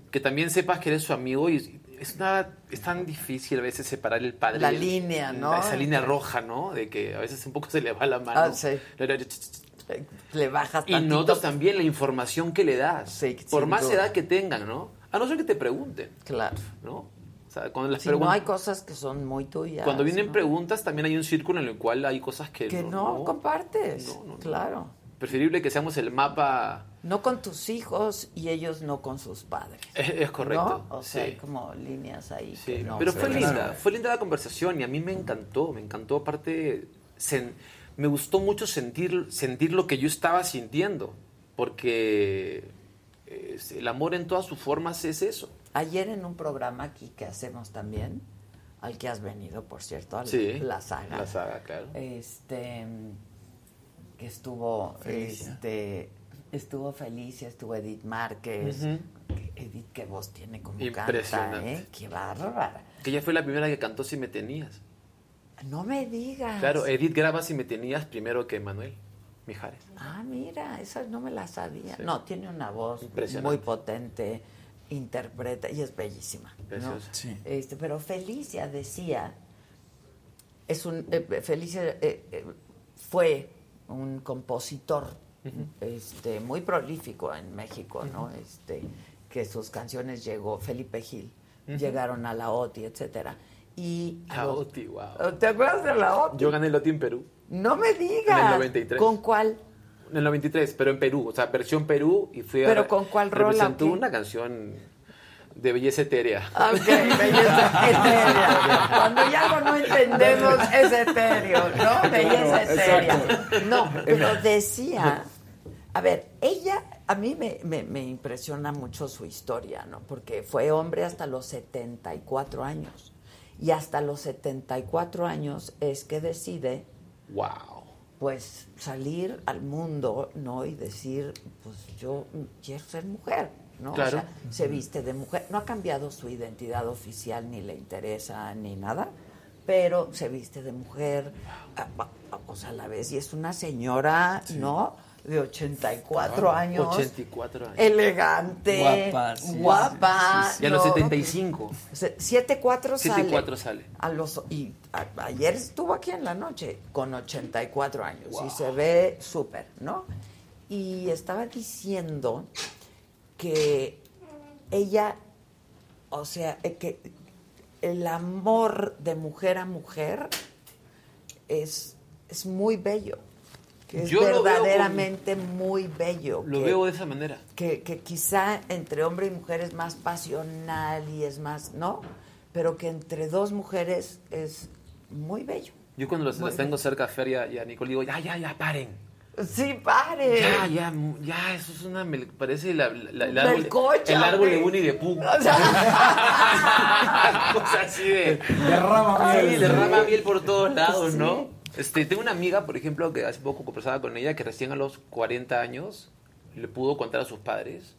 que también sepas que eres su amigo y es, una, es tan difícil a veces separar el padre. La línea, ¿no? Esa línea roja, ¿no? De que a veces un poco se le va la mano. Ah, sí. Le bajas Y tantito. notas también la información que le das. por sin más duda. edad que tengan, ¿no? A no ser que te pregunten. Claro. ¿No? O sea, cuando las Si no hay cosas que son muy tuyas. Cuando vienen ¿no? preguntas, también hay un círculo en el cual hay cosas que, Que no, compartes. Claro. Preferible que seamos el mapa. No con tus hijos y ellos no con sus padres. Es, es correcto. ¿no? O sea, sí. hay como líneas ahí. Sí, que no pero fue linda, fue linda la conversación y a mí me encantó, me encantó aparte, sen- me gustó mucho sentir, sentir lo que yo estaba sintiendo, porque es- el amor en todas sus formas es eso. Ayer en un programa aquí que hacemos también, al que has venido, por cierto, a Sí, la saga. la saga, claro. Este, que estuvo, Felicia. este, estuvo Felicia, estuvo Edith Márquez. Edith, qué voz tiene como Impresionante. canta, ¿eh? Qué bárbara. Que ella fue la primera que cantó Si me tenías. No me digas. Claro, Edith graba Si me tenías primero que Manuel Mijares. Ah, mira, esa no me la sabía. No, tiene una voz muy potente, interpreta y es bellísima. ¿no? Sí. Este, pero Felicia decía, es un eh, Felicia eh, eh, fue un compositor este, muy prolífico en México, ¿no? Este, que sus canciones llegó Felipe Gil, llegaron a la OTI, etcétera. Y a La los- OTI, wow. ¿Te acuerdas de la OTI? Yo gané el OTI en Perú. No me digas. En el 93. ¿Con cuál? En el 93, pero en Perú, o sea, versión Perú y fui a... ¿Pero con cuál rola, Representó una canción de belleza etérea. Ah, Ok, belleza etérea. Cuando ya algo no entendemos es etéreo, ¿no? Belleza etérea. No, pero decía, a ver, ella, a mí me, me- me impresiona mucho su historia, ¿no? Porque fue hombre hasta los 74 años. Y hasta los 74 años es que decide, Wow. pues, salir al mundo, ¿no? Y decir, pues yo quiero ser mujer, ¿no? Claro. O sea, se viste de mujer. No ha cambiado su identidad oficial, ni le interesa, ni nada, pero se viste de mujer, a- a- o sea, a la vez. Y es una señora, ¿no? De 84 años. 84 años. Elegante. Guapa, sí, guapa. sí, sí. Y a los ¿no? 75. 7-4 sale. 7-4 sale. A los, y a- ayer estuvo aquí en la noche con 84 años y se ve súper, ¿no? Y estaba diciendo que ella, o sea, eh, que el amor de mujer a mujer es, es muy bello. Que es Yo lo veo con- verdaderamente muy bello. Lo que- veo de esa manera. que, que quizá entre hombre y mujer es más pasional y es más, ¿no? Pero que entre dos mujeres es muy bello. Yo cuando Muy las tengo cerca a Fer y a, y a Nicole digo, ya, ya, ya, paren. Sí, pare. Ya, ya, ya, eso es una... me parece la- la- la- el, Del árbol, coche, el árbol de. Winnie the Pooh. O sea, Cosa así de... Derrama miel. Sí, derrama miel por todos lados, Sí. ¿no? Este, tengo una amiga, por ejemplo, que hace poco conversaba con ella, que recién a los 40 años le pudo contar a sus padres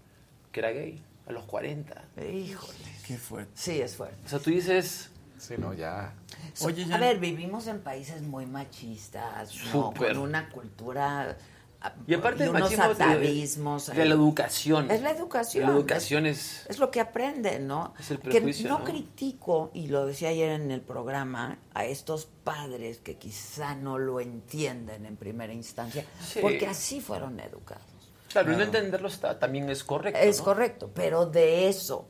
que era gay. A los 40. Híjole. Qué fuerte. Sí, es fuerte. O sea, tú dices... Sí, no, ya. Oye, a ver, vivimos en países muy machistas, ¿no? Con una cultura ah, Y aparte del unos machismo, de- atavismos. de la educación. Es la educación. La educación es... Es lo que aprenden, ¿no? Es el que no, ¿no? critico, y lo decía ayer en el programa, a estos padres que quizá no lo entienden en primera instancia, Sí. porque así fueron educados. Claro, y no entenderlo está, también es correcto. Es ¿no? correcto, pero de eso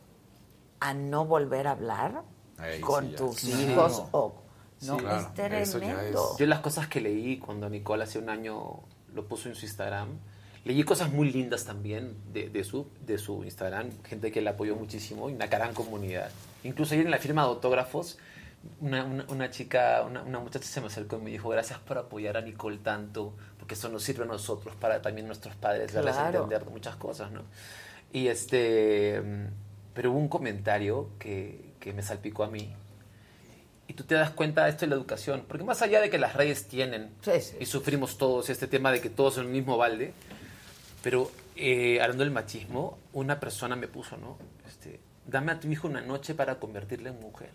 a no volver a hablar Ahí con sí tus Sí. hijos o no Sí. Claro, es tremendo. Yo las cosas que leí cuando Nicole hace un año lo puso en su Instagram, leí cosas muy lindas también de, de su, de su Instagram, gente que la apoyó muchísimo y una gran comunidad. Incluso ayer en la firma de autógrafos, una, una, una chica, una, una muchacha se me acercó y me dijo, gracias por apoyar a Nicole tanto, porque eso nos sirve a nosotros para también nuestros padres darles a Claro. entender muchas cosas, ¿no? Y este, mm, pero hubo un comentario que, que me salpicó a mí, y tú te das cuenta de esto de la educación. Porque más allá de que las redes tienen y sufrimos todos este tema de que todos son el mismo balde, pero eh, hablando del machismo, una persona me puso, ¿no? Este, dame a tu hijo una noche para convertirle en mujer.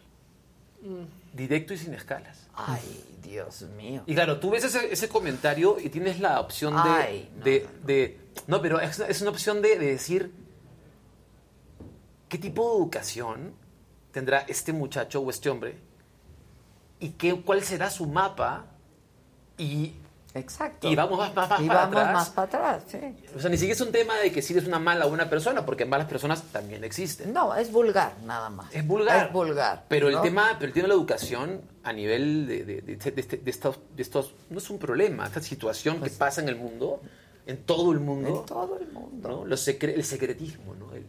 Directo y sin escalas. Ay, Dios mío. Y claro, tú ves ese, ese comentario y tienes la opción de... Ay, no, de, de- no, pero es, es una opción de, de decir, ¿qué tipo de educación tendrá este muchacho o este hombre? ¿Y qué, cuál será su mapa? Y Exacto. Y vamos más, más, más Y para vamos atrás. más para atrás, sí. O sea, ni siquiera es un tema de que si eres una mala o buena persona, porque malas personas también existen. No, es vulgar, nada más. Es vulgar. Es vulgar. Pero el tema, pero el tema de la educación a nivel de, de, de- de este- estos, de estos, no es un problema, esta situación que pasa en el mundo, en todo el mundo. Pues En todo el mundo. ¿no? Los secre- el secretismo, ¿no? El-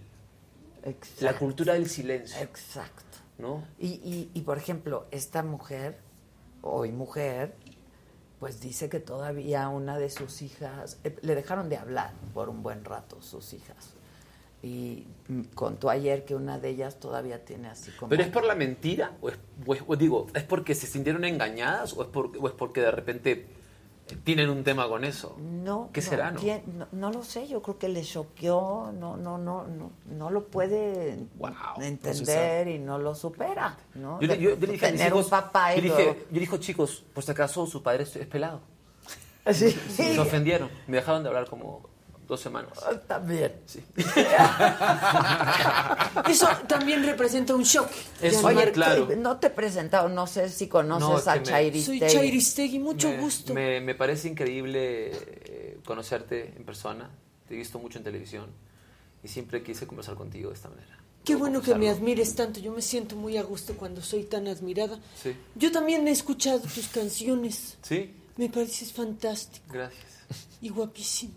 Exacto. la cultura del silencio. Exacto. ¿no? Y, y, y, por ejemplo, esta mujer, hoy mujer, pues dice que todavía una de sus hijas, eh, le dejaron de hablar por un buen rato sus hijas. Y contó ayer que una de ellas todavía tiene así como... ¿Pero es por la mentira? ¿O, es, o es- o digo, ¿es porque se sintieron engañadas? ¿O es, por- o es porque de repente tienen un tema con eso? No, ¿Qué no, será, no? no? no lo sé, yo creo que le choqueó, no, no, no, no, no lo puede entender y no lo supera, ¿no? Yo, yo- yo dije tener hijos, un papá y yo dije, yo dije, chicos, por si acaso su padre es, es pelado. Sí. Se ofendieron. Me dejaron de hablar como dos semanas. También. Sí. Eso también representa un shock. Es Gianmarco. Oye, claro. no te he presentado, no sé si conoces No, a Chairistegui. Soy Chairistegui, mucho me, gusto. Me, me parece increíble eh, conocerte en persona. Te he visto mucho en televisión y siempre quise conversar contigo de esta manera. Qué Puedo bueno que me admires tanto. Yo me siento muy a gusto cuando soy tan admirada. Sí. Yo también he escuchado tus canciones. Sí, Me pareces fantástico gracias. y guapísimo.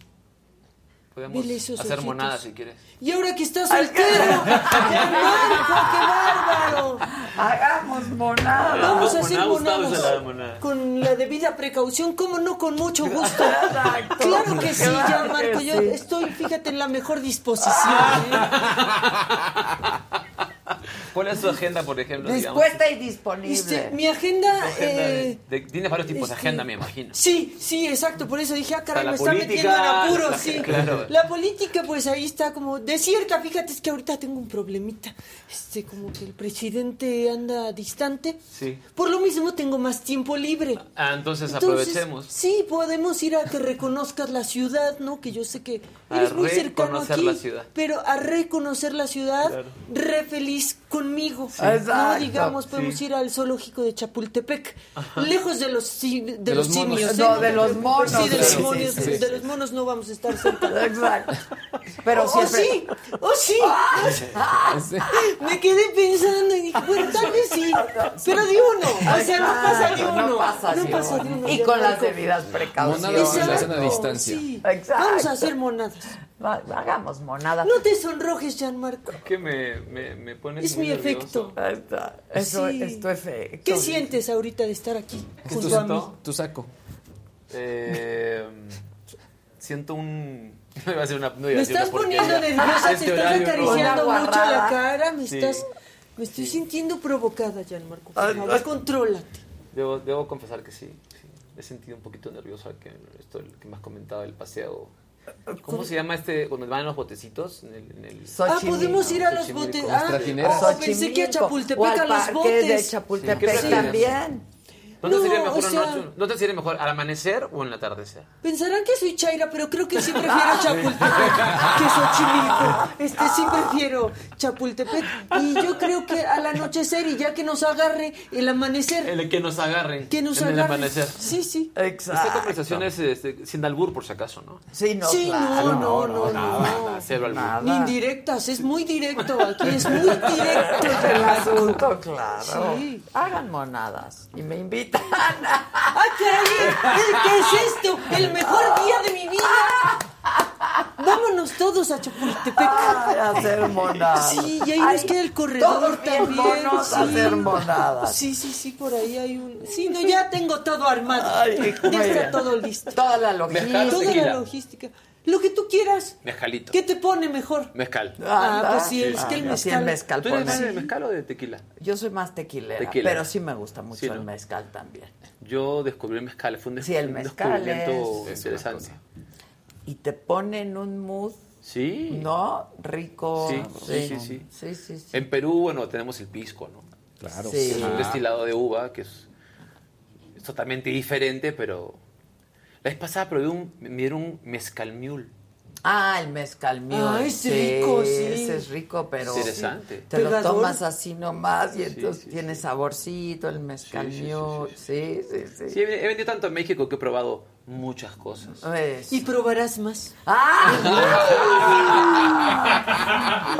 Podemos hacer monadas si quieres. Y ahora que estás soltero, qué bárbaro. Hagamos monada. Vamos a hacer monadas con la debida precaución, ¿cómo no? Con mucho gusto. Exacto. Claro que sí, Claro Gianmarco. que Yo sí. estoy, fíjate, en la mejor disposición. ¿eh? ¿Cuál es su agenda, por ejemplo? Dispuesta y disponible. Este, mi agenda. digamos? Agenda de- eh, de- Tienes varios tipos de este, agenda, me imagino. Sí, sí, exacto. Por eso dije, ah, caray, me está política, metiendo en apuros, la- sí. claro. La política, pues ahí está como desierta. Fíjate, es que ahorita tengo un problemita. Este, como que el presidente anda distante. Sí. Por lo mismo tengo más tiempo libre. Ah, entonces, Entonces, aprovechemos. Sí, podemos ir a que reconozcas la ciudad, ¿no? Que yo sé que A eres muy cercano reconocer aquí. la ciudad. Pero a reconocer la ciudad, Claro. re feliz conmigo. Exacto. No digamos, podemos Sí. ir al zoológico de Chapultepec, lejos de los, si- de los, los monos. simios. No, ¿eh? de los monos. Sí, de los Sí, monos, sí, sí, de los monos no vamos a estar cerca. Exacto. Pero oh, siempre... sí, oh sí. Me quedé pensando y dije, bueno, tal vez sí, pero de uno. O sea, no pasa de uno. No pasa, No de pasa uno. de uno. Y con las debidas precauciones. Monadas se hacen a distancia. sí. Exacto. Vamos a hacer monadas. Va- Hagamos monada. No te sonrojes, Gianmarco. Que me, me, me pones Es muy mi nervioso. efecto. Eso Sí. es tu efecto. ¿Qué sientes ahorita de estar aquí ¿Qué es tu, junto a mí? tu saco? Eh, siento un... No iba a decir una, no iba a Me una estás poniendo nerviosa, te Este estás acariciando mucho la cara, me Sí. estás... Me estoy sintiendo provocada, Gianmarco. Por favor, contrólate. Debo, debo confesar que sí, sí. Me he sentido un poquito nervioso que esto que me has comentado del paseo. ¿Cómo se llama este cuando van en los botecitos? En el, en el- Ah, podemos ir a los botes. Ah, oh, pensé que a. Chapultepec O al a los botes. de Sí, Chapultepec ¿qué también. ¿No te No, sería mejor o sea- noche- ¿No te sería mejor al amanecer o en el atardecer? Pensarán que soy Chaira, pero creo que sí prefiero Chapultepec que Xochimilco. Este sí prefiero Chapultepec. Y yo creo que al anochecer y ya que nos agarre el amanecer, El que nos agarren que nos en el amanecer. Sí, sí. Esta Exacto. conversación es este, sin albur, por si acaso, ¿no? Sí, no, Sí, claro. no, no, no, no. Nada, cero albur. Nada. Ni indirectas, es muy directo. Aquí es muy directo. El asunto, claro. Sí. Hagan monadas y me invitan. ¡Ah, caray! ¿Qué es esto? ¡El mejor día de mi vida! Vámonos todos a Chapultepec. Ay, a hacer monadas. Sí, y ahí Ay, nos queda el corredor también. monos a sí. hacer monadas. Sí, sí, sí, por ahí hay un. Sí, no, ya tengo todo armado. Ay, ya está todo listo. Toda la logística. Toda la logística. Lo que tú quieras. Mezcalito. ¿Qué te pone mejor? Mezcal. Ah, Anda. pues sí, es que el Ah, sí, mezcal. el mezcal ¿Tú eres más de mezcal o de tequila? Yo soy más tequilera, Tequilera. pero sí me gusta mucho Sí, ¿no? el mezcal también. Yo descubrí el mezcal, fue un, des- Sí, el un mezcal descubrimiento es- es interesante. Y te pone en un mood, Sí. ¿no? Rico. Sí, sí, sí, sí. Sí, sí, sí. En Perú, bueno, tenemos el pisco, ¿no? Claro. Sí. Es un destilado de uva que es, es totalmente diferente, pero... La vez pasada probé un, me dieron un mezcal mule. Ah, el mezcal mío. Ah, es rico, sí. Ese es rico, pero Interesante. te lo tomas así nomás y entonces sí, tiene saborcito el mezcal Sí, sí, sí, Sí, sí, sí. Sí, he he venido tanto a México que he probado muchas cosas. Y probarás más. ¡Ah!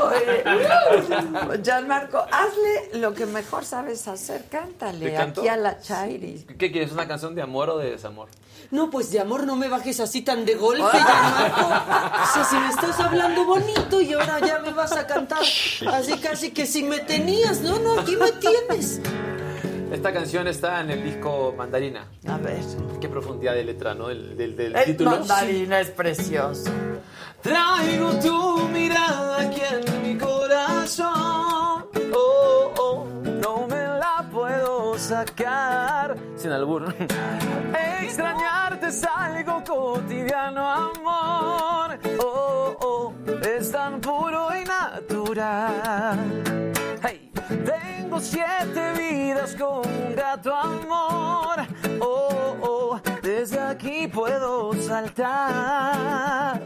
Oye, Gianmarco, hazle lo que mejor sabes hacer, cántale aquí a la Chairi. ¿Qué quieres? ¿Una canción de amor o de desamor? No, pues de amor no me bajes así tan de golpe, Gianmarco. O sea, si me estás hablando bonito y ahora ya me vas a cantar. Así casi que si me tenías, no, no, aquí me tienes. Esta canción está en el disco Mandarina. A ver. Qué profundidad de letra, ¿no? Del, del, del El título. mandarina es precioso. Traigo tu mirada aquí en mi corazón. Sin albur. Extrañarte es algo cotidiano, amor. Oh, oh, es tan puro y natural. Hey. Tengo siete vidas con gato amor. Oh, oh, desde aquí puedo saltar.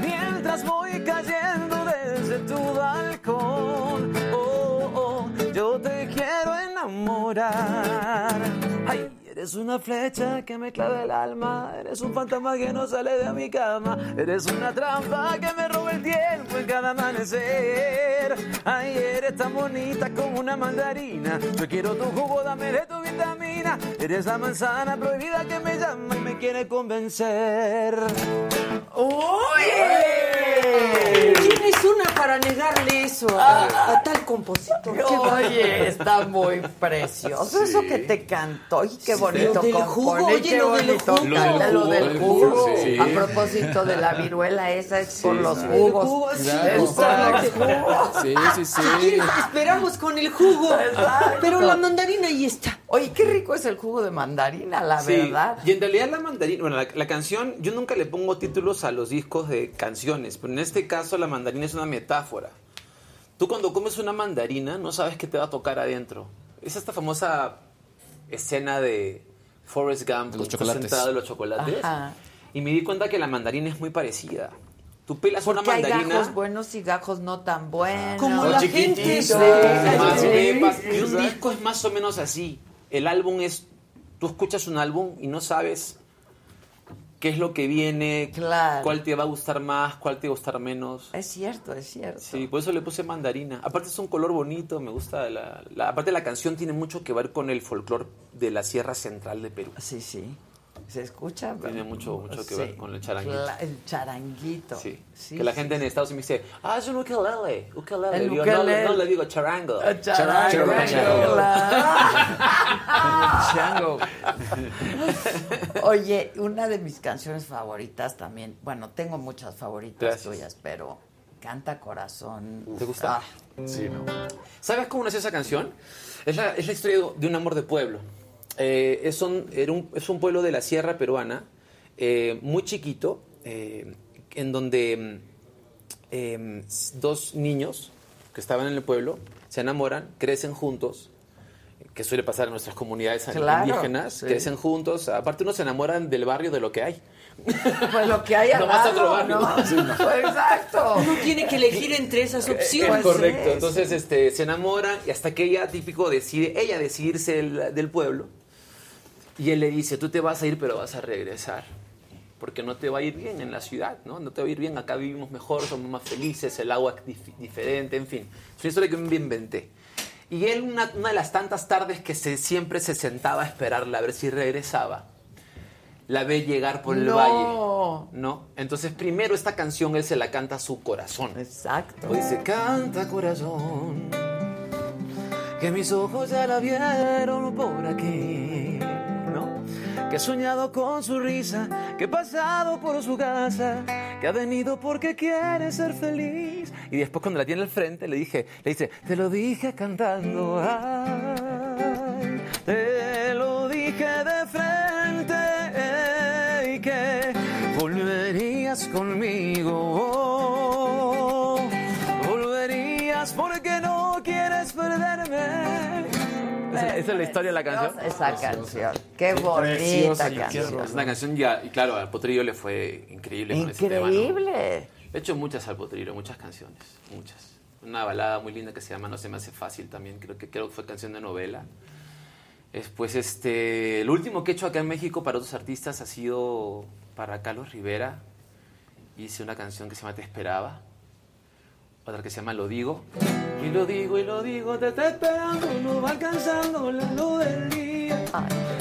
Mientras voy cayendo desde tu balcón. Oh, oh, yo te quiero enamorar. Ay, Eres una flecha que me clava el alma. Eres un fantasma que no sale de mi cama. Eres una trampa que me roba el tiempo en cada amanecer. Ay, eres tan bonita como una mandarina. Yo quiero tu jugo, dame de tu vitamina. Eres la manzana prohibida que me llama y me quiere convencer. Tienes una para negarle eso a, a tal compositor. Oye, está muy precioso eso que te cantó. Y qué Sí. bonito Lo del jugo, oye, qué lo del jugo. Lo lo del jugo, jugo. sí. A propósito de la viruela, esa es por los jugos. Es los jugos. Sí, sí, sí. Si quieres, te esperamos con el jugo. Exacto. Pero la mandarina ahí está. Oye, qué rico es el jugo de mandarina, la Sí, verdad. Y en realidad la mandarina, bueno, la, la canción, yo nunca le pongo títulos a los discos de canciones, pero en este caso la mandarina es una metáfora. Tú cuando comes una mandarina no sabes qué te va a tocar adentro. Es esta famosa escena de Forrest Gump, los chocolates. sentado en los chocolates. Ajá. Y me di cuenta que la mandarina es muy parecida. Tú pelas Porque una hay mandarina. gajos buenos y gajos no tan buenos. Como la gente, sí, más sí, pepas. sí, Y un disco es más o menos así. El álbum es. Tú escuchas un álbum y no sabes qué es lo que viene, Claro. cuál te va a gustar más, cuál te va a gustar menos. Es cierto, es cierto. Sí, por eso le puse mandarina. Aparte es un color bonito, me gusta. La, la- aparte la canción tiene mucho que ver con el folclore de la Sierra Central de Perú. Sí, sí. ¿Se escucha? Tiene mucho, mucho que Sí. ver con el charanguito. El charanguito. Sí. Sí, que la sí, gente en Estados Unidos dice, ah, es un ukelele, ukelele. El Digo, ukelele. No, no le digo charango. El charango, Charango. Chango. Oye, una de mis canciones favoritas también, bueno, tengo muchas favoritas Gracias. tuyas, pero Canta Corazón. ¿Te gusta? Ah, Sí, ¿no? ¿Sabes cómo nació esa canción? Es la, es la historia de un amor de pueblo. Eh, es, un, era un- es un pueblo de la sierra peruana, eh, muy chiquito, eh, en donde eh, dos niños que estaban en el pueblo se enamoran, crecen juntos, que suele pasar en nuestras comunidades Claro, indígenas, sí. crecen juntos, aparte uno se enamoran del barrio de lo que hay. Pues lo que hay al No vas a otro barrio. ¿no? Sí, no. Pues exacto. Uno tiene que elegir entre esas Eh, opciones. correcto. Entonces, este, se enamoran y hasta que ella, típico, decide, ella decide irse del, del pueblo. Y él le dice, tú te vas a ir, pero vas a regresar. Porque no te va a ir bien en la ciudad, ¿no? No te va a ir bien, acá vivimos mejor, somos más felices, el agua es dif- diferente, en fin. Es una historia que me inventé. Y él, una, una de las tantas tardes que se, siempre se sentaba a esperarla a ver si regresaba, la ve llegar por el No. valle. ¿No? Entonces, primero esta canción él se la canta a su corazón. Exacto. Dice, canta corazón, que mis ojos ya la vieron por aquí. Que he soñado con su risa, que he pasado por su casa, que ha venido porque quiere ser feliz. Y después cuando la tiene al frente le dije, le dice, te lo dije cantando, ay, Esa, es la historia de la canción. Esa canción. Qué bonita canción. Es una canción ya, y claro, al Potrillo le fue increíble. con ese tema, ¿no? Increíble. Le he hecho muchas al Potrillo, muchas canciones, muchas. Una balada muy linda que se llama No se me hace fácil también, creo que, creo que fue canción de novela. Después, este, el último que he hecho acá en México para otros artistas ha sido para Carlos Rivera. Hice una canción que se llama Te Esperaba. Otra que se llama Lo Digo. Y lo digo y lo digo, te está esperando, no va alcanzando la luz del día.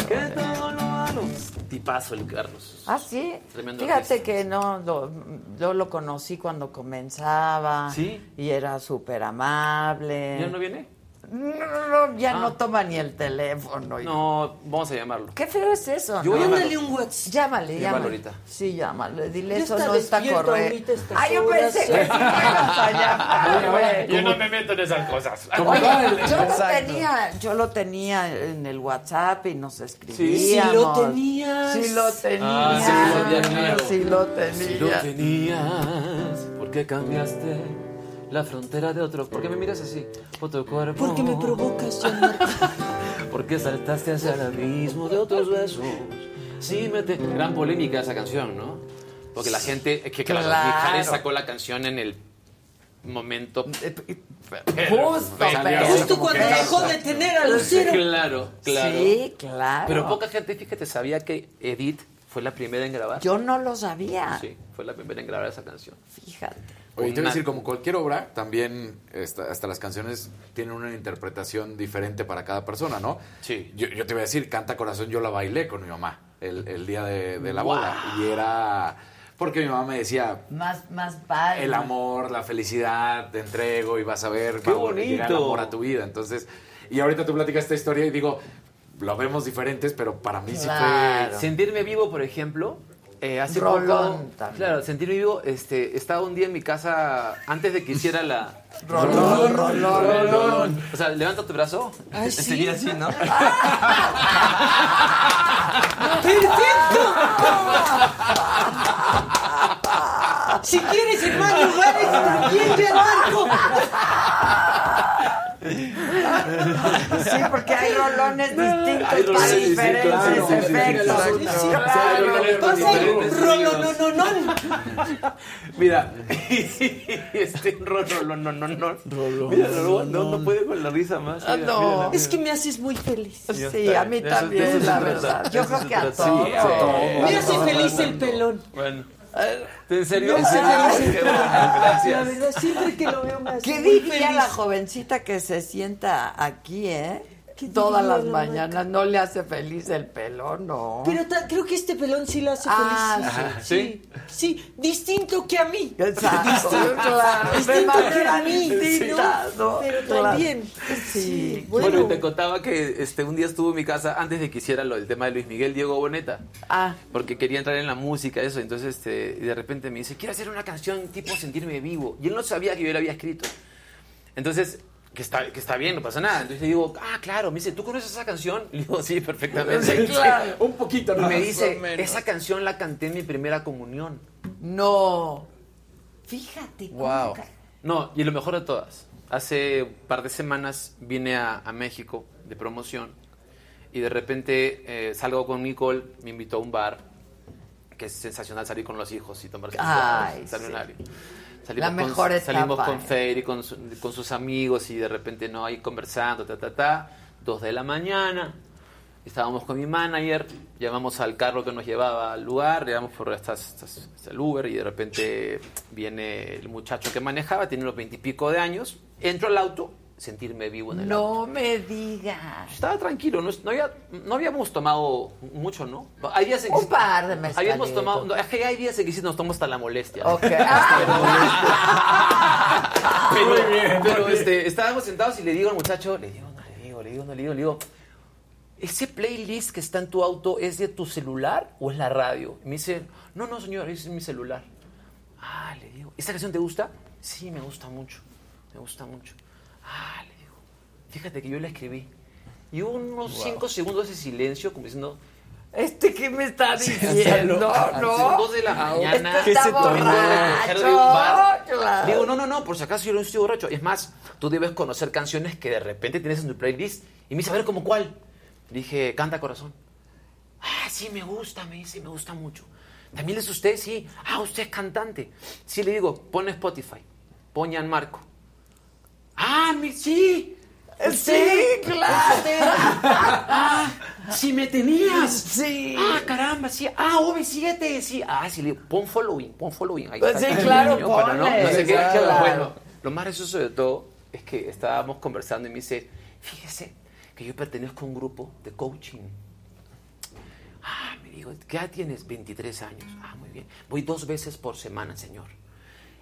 que todo lo malo. Tipazo el Carlos. Ah, sí. Tremendo Fíjate artista. que no, lo- yo lo conocí cuando comenzaba. ¿Sí? Y era súper amable. ¿Ya no viene? No, no, ya Ah. no toma ni el teléfono. No, vamos a llamarlo. Qué feo es eso, Yo voy a ¿no? llamarlo. un WhatsApp. Llámale, Llámalo llámale. ahorita. Sí, llámale. Dile Ya eso no está correcto. Ah, yo pensé que sí me ibas a llamar, güey. Yo no me meto en esas cosas. Oye, yo lo tenía, yo lo tenía en el WhatsApp y nos Sí, escribíamos. sí lo tenías. Sí lo tenía. Ah, sí, lo tenía, claro. Sí lo Si lo tenía. tenías, ¿por qué cambiaste la frontera de otro? ¿Por qué me miras así? Cuerpo. Porque me provocas. ¿Por qué saltaste hacia el abismo de otros besos? Sí, mete. Gran polémica esa canción, ¿no? Porque la gente. Es que claro, sacó la canción en el momento. Justo, pero- Justo cuando dejó de tener a Lucero. Claro, claro. Sí, claro. Pero poca gente, fíjate, sabía que Edith fue la primera en grabar. Yo no lo sabía. Sí, fue la primera en grabar esa canción. Fíjate. Oye, te voy a decir, como cualquier obra, también esta- hasta las canciones tienen una interpretación diferente para cada persona, ¿no? Sí. Yo, yo te voy a decir, Canta Corazón, yo la bailé con mi mamá el, el día de, de la Wow. boda. Y era... Porque mi mamá me decía, Más, más padre. el amor, la felicidad, te entrego y vas a ver, ¡Qué va llegar el bonito! amor a tu vida. Entonces, y ahorita tú platicas esta historia y digo, lo vemos diferentes, pero para mí sí Claro. Sentirme vivo, por ejemplo. Eh, hace Rolón poco, claro, sentirme vivo, este, estaba un día en mi casa antes de que hiciera la... Rolón, rolón, rolón. O sea, levanta tu brazo. Ay, Te- sí. Sería así, ¿no? ¡Perfecto! Si quieres más lugares, también ve al barco. Sí, porque hay rolones distintos Hay para rolones, diferentes claro, efectos. claro. Sí, sí, Claro. no, no, no. Mira, este Rolo, no, no, no, no. Mira, no, no, no puede con la risa más. Ah, Mira, no. mira, mira. Es que me haces muy feliz. Sí, a mí también, la verdad. Yo eso creo que a todos. Sí, a todos. Me hace feliz el pelón. Bueno. ¿En serio? Me hace Ah, feliz el qué pelón. bueno, La gracias. verdad, siempre que lo veo me hace ¿Qué diría la jovencita que se sienta aquí, eh? ¿Qué Todas las la mañanas no le hace feliz el pelón, no. Pero creo que este pelón sí lo hace Ah, feliz. Sí. Sí, distinto que a mí. Exacto, claro. Distinto que a mí. Pero Claro. también. Sí. Bueno, Bueno, y te contaba que este, un día estuvo en mi casa antes de que hiciera lo del tema de Luis Miguel Diego Boneta. Ah, Porque quería entrar en la música, eso. Entonces, este, y de repente me dice, quiero hacer una canción tipo sentirme vivo. Y él no sabía que yo la había escrito. Entonces, que está, que está bien, no pasa nada. Entonces le digo, ah, claro. Me dice, ¿tú conoces esa canción? Le digo, sí, perfectamente. Sí, claro. Un poquito, Y ¿no? me Más dice, esa canción la canté en mi primera comunión. no. Fíjate. cómo Wow. ca- No, y lo mejor de todas. Hace un par de semanas vine a, a México de promoción y de repente eh, salgo con Nicole, me invitó a un bar, que es sensacional salir con los hijos y tomarse un Ay, extraordinario. La mejor con, Salimos con eh. Fer y con, su- con sus amigos y de repente no ahí conversando, ta, ta, ta, dos de la mañana. Estábamos con mi manager, llamamos al carro que nos llevaba al lugar, llegamos por estas- hasta el Uber y de repente viene el muchacho que manejaba, tiene unos veintipico de años, entro al auto, sentirme vivo en el auto. No me digas. Estaba tranquilo, no, no, había- no habíamos tomado mucho, ¿no? Hay días en que Un par de Habíamos mezcalitos. tomado, no, hay días en que sí nos tomamos hasta la molestia. Ok. Pero, pero, este, estábamos sentados y le digo al muchacho, le digo, no le digo, le digo, no le digo, le digo, ¿ese playlist que está en tu auto es de tu celular o es la radio? Y me dice, no, no, señor, es mi celular. Ah, le digo, ¿esta canción te gusta? Sí, me gusta mucho, me gusta mucho. Ah, le digo, fíjate que yo la escribí. Y hubo unos cinco segundos de silencio, como diciendo, ¿Este qué me está diciendo? Son No. dos de la mañana. Este borracho. bar. Claro. Digo, no, no, no, por si acaso yo no estoy borracho. Es más, tú debes conocer canciones que de repente tienes en tu playlist. Y me dice, a ver, ¿cómo cuál? Dije, Canta Corazón. Ah, sí, me gusta, me dice, me gusta mucho. ¿También es usted? Sí. Ah, usted es cantante. Sí, le digo, pon Spotify. Pon Marco. Ah, mi, sí. Sí, claro. Ah, si me tenías. Sí. Ah, caramba, sí. Ah, OV7, sí. Ah, sí, le digo, pon following, pon following. Ahí Pues está. sí, claro, Niño, para no, sé qué. claro. Bueno, lo más gracioso de todo es que estábamos conversando y me dice, fíjese que yo pertenezco a un grupo de coaching. Ah, me dijo, ¿qué edad tienes? 23 años. Ah, muy bien. Voy dos veces por semana, señor.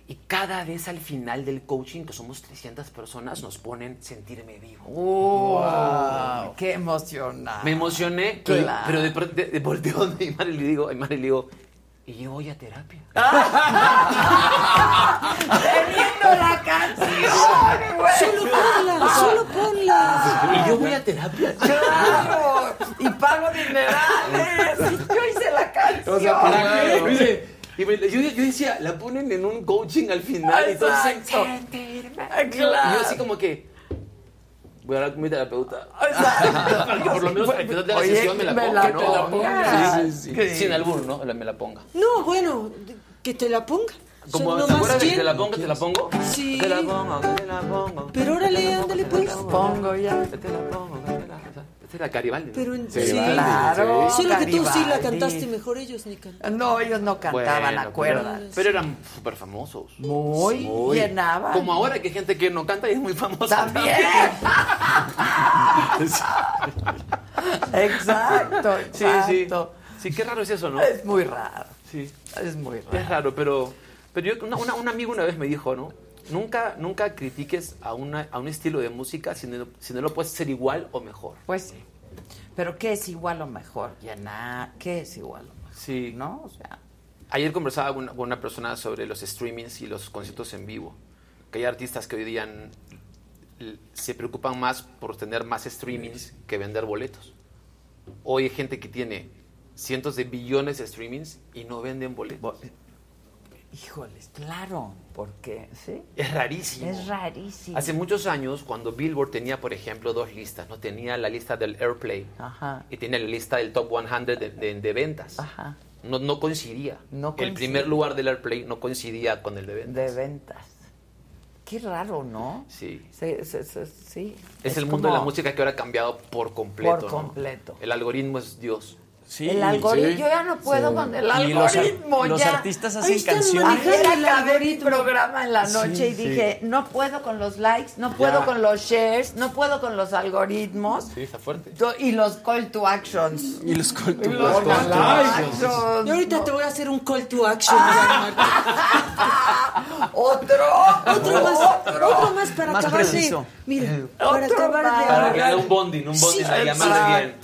Y cada vez al final del coaching, que somos 300 personas, nos ponen sentirme vivo. Wow, ¡Qué emocionante! Me emocioné, pero- Claro. pero de pronto de, de volteo a mi madre y le digo, a mi madre le digo, y yo voy a terapia. Teniendo la canción, güey. Solo ponla, solo ponla. Y yo voy a terapia. ¡Claro! Y pago minerales. Y yo hice la canción. O sea, ¿para qué? Me Y me- yo, yo decía, la ponen en un coaching al final y Exacto. "Sentirme". Claro. Y yo así como que, voy a hablar con mi terapeuta. Exacto. Para que por lo menos al final de la Oye, sesión me la me ponga, la ¿no? pongas. Sí, sí, sí. Sí. Sin albur, ¿no? Me la ponga. No, bueno, que te la ponga. Como, ¿te acuerdas de que te la pongo, te la pongo? Sí. Te la pongo, te la pongo. Pero órale, ándale pues. Pongo ya. Te la pongo, te la Esta es la Garibaldi. ¿no? Pero en- Sí, sí. Claro, Solo que tú sí la cantaste mejor, ellos ni cantaron. No, ellos no cantaban, Bueno, acuerdas. Pero, pero eran súper famosos. Muy, llenaban. Como ahora que hay gente que no canta y es muy famosa. También. Exacto, Sí, sí. Sí, qué raro es eso, ¿no? Es muy raro. Sí. Es muy raro. Es raro, pero, pero yo, una, una- un amigo una vez me dijo, ¿no? Nunca, nunca critiques a, una, a un estilo de música si no, si no lo puedes hacer igual o mejor. Pues sí. Pero ¿qué es igual o mejor? Ya nada. ¿Qué es igual o mejor? Sí. ¿No? O sea, Ayer conversaba con una, con una persona sobre los streamings y los conciertos en vivo. Que hay artistas que hoy día se preocupan más por tener más streamings que vender boletos. Hoy hay gente que tiene cientos de billones de streamings y no venden boletos. Híjoles, claro. Porque, ¿sí? Es rarísimo. Es rarísimo. Hace muchos años, cuando Billboard tenía, por ejemplo, dos listas, ¿no? Tenía la lista del Airplay Ajá. y tenía la lista del Top 100 de, de- de ventas. Ajá. No, no coincidía. No El primer lugar del Airplay no coincidía con el de ventas. De ventas. Qué raro, ¿no? Sí. Sí, sí, sí, sí. Es, el mundo de la música que ahora ha cambiado por completo. Por ¿no? completo. El algoritmo es Dios. Sí, el algoritmo, sí. yo ya no puedo Sí. con el Y los algoritmo. los ya. artistas hacen están canciones. Ayer acabé mi programa en la noche Sí, y dije, no puedo con los likes, no puedo con los shares, no puedo con los algoritmos Sí, está fuerte. to- y los call to actions. Y los call to Y los call to call to actions. actions. Y ahorita te voy a hacer un call to action. Otro. otro más, otro más para Más acabar preciso. de. Mira, para Otro acabar más. de. Para que haga un bonding, un bonding Sí, a llamarle bien.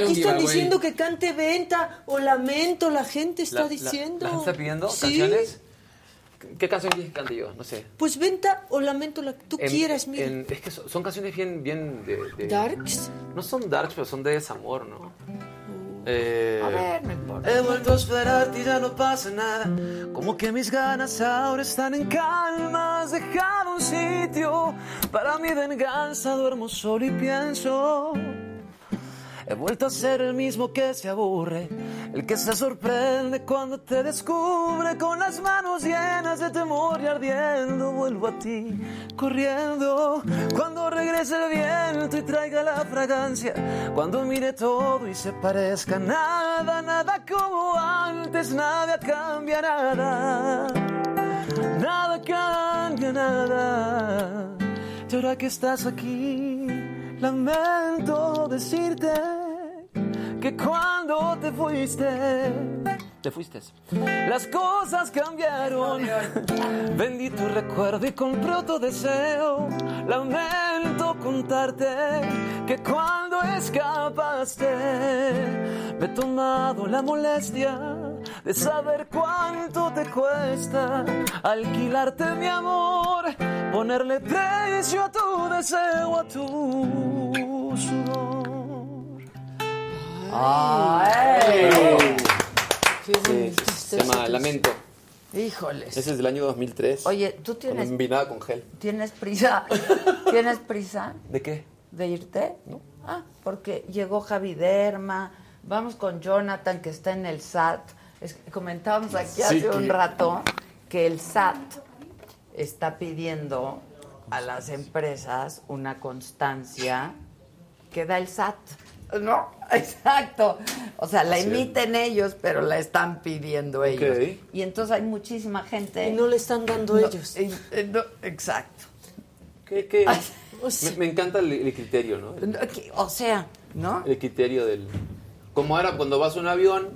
Y aquí están diciendo que cante venta o lamento, la gente está La- la- diciendo. ¿La, gente está pidiendo Sí. canciones? ¿Qué canción quieres que cante yo? No sé. Pues venta o lamento, la que tú En- quieras, mira. en- es que son, son canciones bien, bien de, de- Darks. No son darks, pero son de desamor, ¿no? Eh, A ver, no importa. He vuelto a esperarte y ya no pasa nada. Como que mis ganas ahora están en calma. Has dejado un sitio para mi venganza. Duermo solo y pienso. He vuelto a ser el mismo que se aburre, el que se sorprende cuando te descubre con las manos llenas de temor y ardiendo. Vuelvo a ti, corriendo, cuando regrese el viento y traiga la fragancia, cuando mire todo y se parezca nada, nada como antes, nada cambia nada, nada cambia nada. Y ahora que estás aquí, lamento decirte que cuando te fuiste, te fuiste, las cosas cambiaron. Vendí tu recuerdo y compré otro deseo. Lamento contarte que cuando escapaste, me he tomado la molestia de saber cuánto te cuesta alquilarte mi amor, ponerle precio a tu deseo, a tu sudor. Ay. Sí, se llama Lamento. Híjoles. Ese es del año 2003. Oye, tú tienes, Con vinada con gel. ¿tienes prisa? ¿Tienes prisa ¿De qué? de irte? No. Ah, porque llegó Javi Derma, vamos con Jonathan que está en el SAT. Es- comentábamos aquí Sí, hace que- un rato que el SAT está pidiendo a las empresas una constancia que da el SAT. No, exacto. O sea, la Así es. emiten ellos, pero la están pidiendo ellos. Ok. Y entonces hay muchísima gente. Y no le están dando No, ellos. eh, eh, no, exacto. ¿Qué, qué? Ay, Me, me encanta el, el criterio, ¿no? O sea, ¿no? El criterio del... Como ahora cuando vas a un avión,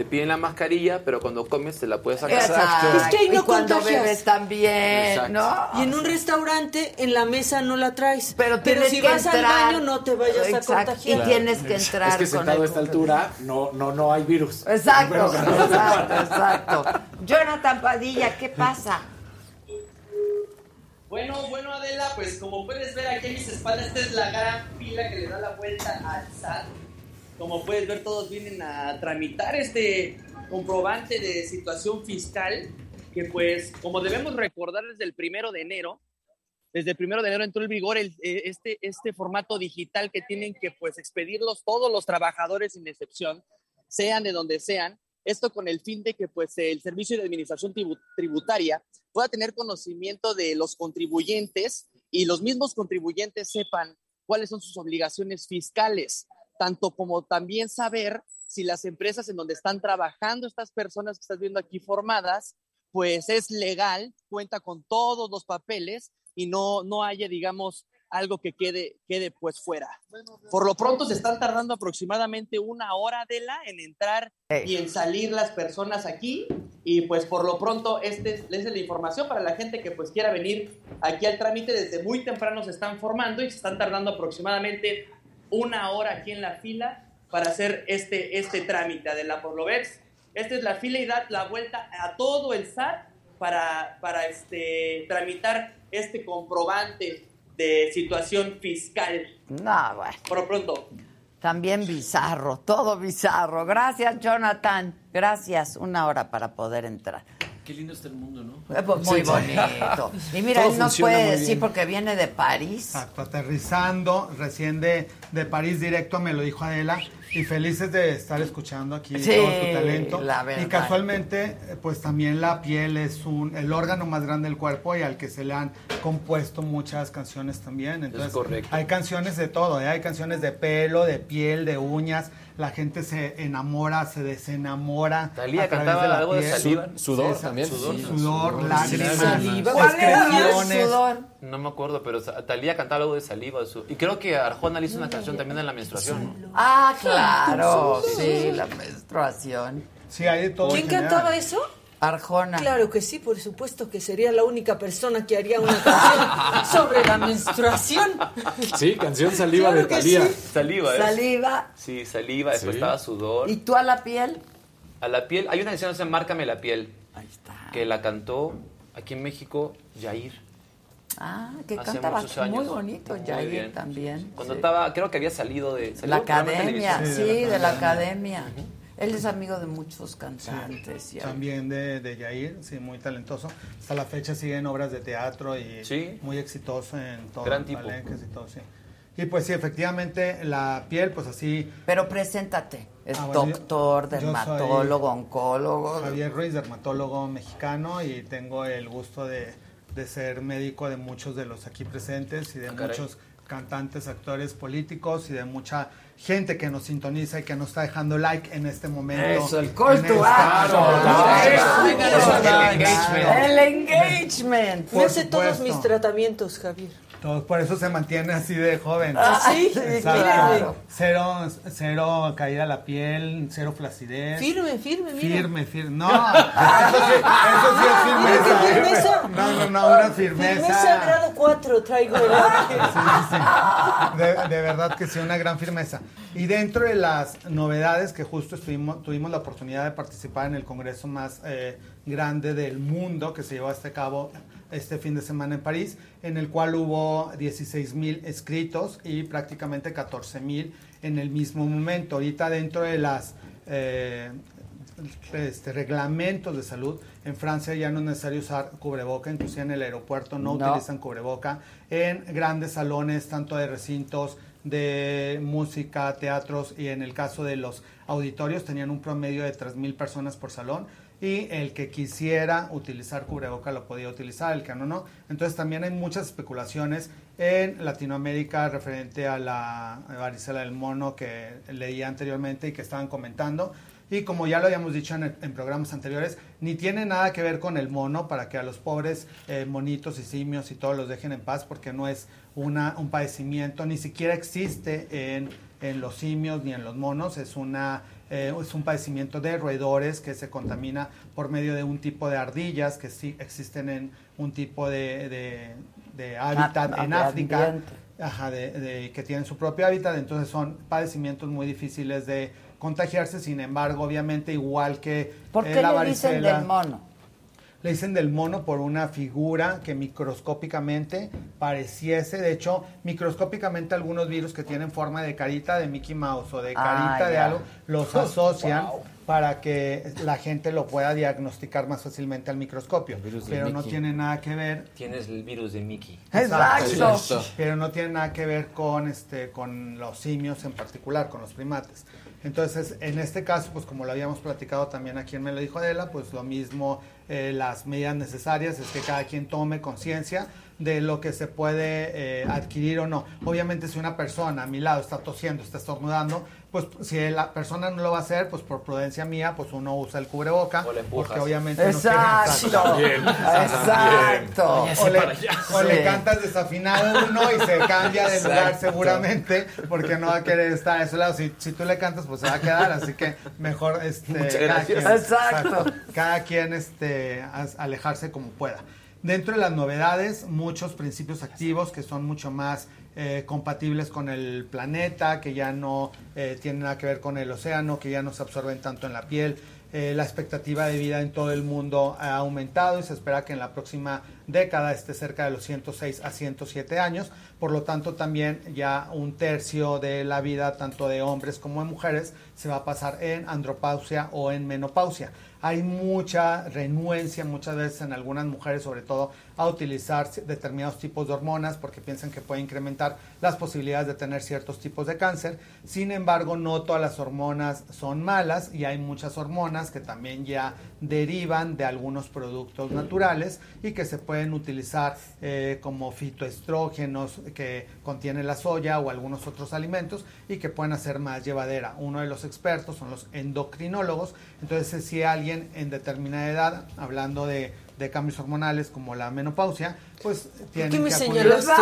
te piden la mascarilla, pero cuando comes te la puedes sacar. Exacto. Es que ahí no y cuando contagias. bebes también, Exacto. ¿no? Y en un restaurante, en la mesa no la traes. Pero tienes si que vas al entrar. baño, no te vayas Exacto. a contagiar. Y tienes que entrar Es que con sentado el a esta altura no, no, no hay virus. Exacto, exacto, exacto. Jonathan Padilla, ¿qué pasa? Bueno, bueno Adela, pues como puedes ver aquí a mis espaldas, esta es la gran fila que le da la vuelta al SAT. Como puedes ver, todos vienen a tramitar este comprobante de situación fiscal que pues, como debemos recordar desde el primero de enero, desde el primero de enero entró en vigor el- eh, este, este formato digital que tienen que pues expedirlos todos los trabajadores sin excepción, sean de donde sean, esto con el fin de que pues el Servicio de Administración Tribu- Tributaria pueda tener conocimiento de los contribuyentes y los mismos contribuyentes sepan cuáles son sus obligaciones fiscales, tanto como también saber si las empresas en donde están trabajando estas personas que estás viendo aquí formadas, pues es legal, cuenta con todos los papeles y no, no haya, digamos, algo que quede, quede pues fuera. Por lo pronto se están tardando aproximadamente una hora de la en entrar y en salir las personas aquí y pues por lo pronto este es, esta es la información para la gente que pues quiera venir aquí al trámite desde muy temprano se están formando y se están tardando aproximadamente una hora aquí en la fila para hacer este, este trámite de la por lo ves esta es la fila y da la vuelta a todo el SAT para, para este, tramitar este comprobante de situación fiscal. No, bueno. Por pronto. También bizarro, todo bizarro. Gracias, Jonathan. Gracias. Una hora para poder entrar. Qué lindo está el mundo, ¿no? Eh, pues, muy Sí. bonito. Y mira, Todo él nos funciona puede decir porque viene de París. Exacto, aterrizando recién de, de París directo, me lo dijo Adela, y felices de estar escuchando aquí Sí, todo tu talento. la verdad. Y casualmente, eh, pues también la piel es un, el órgano más grande del cuerpo y al que se le han compuesto muchas canciones también. Entonces, correcto. hay canciones de todo, ¿eh? hay canciones de pelo, de piel, de uñas. La gente se enamora, se desenamora. Talía a través cantaba de la algo de saliva. Sudor Sí, también. Sudor, Sí. sudor, Sudor, lágrimas, saliva. ¿Cuál era el excreciones. sudor? No me acuerdo, pero Talía cantaba algo de saliva. su- Y creo que Arjona le hizo una canción también de la menstruación. ¿no? Ah, claro. Sí, la menstruación. Sí, hay de todo. ¿Quién cantaba eso? Arjona. Claro que sí, por supuesto que sería la única persona que haría una canción sobre la menstruación. Sí, canción saliva Claro de Talía. sí. Saliva, ¿eh? Saliva. Sí, saliva, después Sí. estaba sudor. ¿Y tú a la piel? A la piel, hay una canción que se llama Márcame la piel. Ahí está. Que la cantó aquí en México Jair. Ah, que Hace cantaba muy bonito, Muy Jair bien. también. Cuando sí. estaba, creo que había salido de... salió La de academia, sí, de la academia. Él es amigo de muchos cantantes. y- También de, de Yair, sí, muy talentoso. Hasta la fecha sigue en obras de teatro y Sí. muy exitoso en todo. Gran tipo. palenques y todo, sí. Y pues sí, efectivamente, la piel, pues así... Pero preséntate. Es Ah, bueno, doctor, yo soy dermatólogo, oncólogo. Javier Ruiz, dermatólogo mexicano, y tengo el gusto de, de ser médico de muchos de los aquí presentes y de Ah, muchos cantantes, actores, políticos y de mucha gente que nos sintoniza y que nos está dejando like en este momento. Eso, el call to action. Claro, Eso, claro, el claro. El engagement. Me hace todos mis tratamientos, Javier. Todo- por eso se mantiene así de joven. ¿Ah, sí? Claro. Cero, cero caída a la piel, cero flacidez. Firme, firme, mira. Firme, firme. No, eso sí, eso sí es firmeza. ¿Qué firmeza? No, no, no, una firmeza. Firmeza grado 4 traigo el Sí, sí, sí. De, de verdad que sí, una gran firmeza. Y dentro de las novedades que justo estuvimos, tuvimos la oportunidad de participar en el congreso más eh, grande del mundo que se llevó a este cabo este fin de semana en París, en el cual hubo 16 mil escritos y prácticamente 14 mil en el mismo momento. Ahorita dentro de las eh, este, reglamentos de salud. En Francia ya no es necesario usar cubreboca, inclusive en el aeropuerto no, No. utilizan cubreboca. En grandes salones, tanto de recintos de música, teatros y en el caso de los auditorios tenían un promedio de 3.000 personas por salón. Y el que quisiera utilizar cubreboca lo podía utilizar, el que no, no. Entonces también hay muchas especulaciones en Latinoamérica referente a la varicela del mono que leía anteriormente y que estaban comentando. Y como ya lo habíamos dicho en, en programas anteriores, ni tiene nada que ver con el mono para que a los pobres eh, monitos y simios y todos los dejen en paz porque no es una, un padecimiento, ni siquiera existe en, en los simios ni en los monos, es una eh, es un padecimiento de roedores que se contamina por medio de un tipo de ardillas que sí existen en un tipo de, de- de hábitat Ah, en África. Ajá, de, que tienen su propio hábitat, entonces son padecimientos muy difíciles de contagiarse, sin embargo, obviamente igual que ¿Por eh, qué la le dicen varicela- del mono? Le dicen del mono por una figura que microscópicamente pareciese, de hecho, microscópicamente algunos virus que tienen forma de carita de Mickey Mouse o de Ah, carita de algo, los asocian para que la gente lo pueda diagnosticar más fácilmente al microscopio. Pero no Mickey. tiene nada que ver Tienes el virus de Mickey. Exacto. Pero no tiene nada que ver con este con los simios en particular, con los primates. Entonces, en este caso, pues como lo habíamos platicado también aquí en Me lo dijo Adela, pues lo mismo, eh, las medidas necesarias es que cada quien tome conciencia de lo que se puede eh, adquirir o no. Obviamente, si una persona a mi lado está tosiendo, está estornudando, pues si la persona no lo va a hacer, pues por prudencia mía, pues uno usa el cubreboca, porque obviamente no quiere- Exacto. También, Exacto. O le, o le Sí. cantas desafinado uno y se cambia de lugar Exacto. seguramente porque no va a querer estar a ese lado. Si, si tú le cantas, pues se va a quedar, así que mejor este, Muchas cada quien, Exacto. cada quien este, alejarse como pueda. Dentro de las novedades, muchos principios activos que son mucho más eh, compatibles con el planeta, que ya no eh, tienen nada que ver con el océano, que ya no se absorben tanto en la piel. Eh, la expectativa de vida en todo el mundo ha aumentado y se espera que en la próxima década esté cerca de los 106 a 107 años. Por lo tanto, también ya un tercio de la vida, tanto de hombres como de mujeres, se va a pasar en andropausia o en menopausia. Hay mucha renuencia muchas veces en algunas mujeres, sobre todo, a utilizar determinados tipos de hormonas porque piensan que puede incrementar las posibilidades de tener ciertos tipos de cáncer. Sin embargo, no todas las hormonas son malas y hay muchas hormonas que también ya derivan de algunos productos naturales y que se pueden utilizar eh, como fitoestrógenos que contiene la soya o algunos otros alimentos y que pueden hacer más llevadera. Uno de los expertos son los endocrinólogos. Entonces, si alguien en determinada edad, hablando de, de cambios hormonales como la menopausia, pues tiene qué me que acudir- señalaste?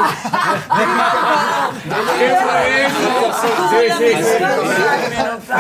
Sí, sí, sí.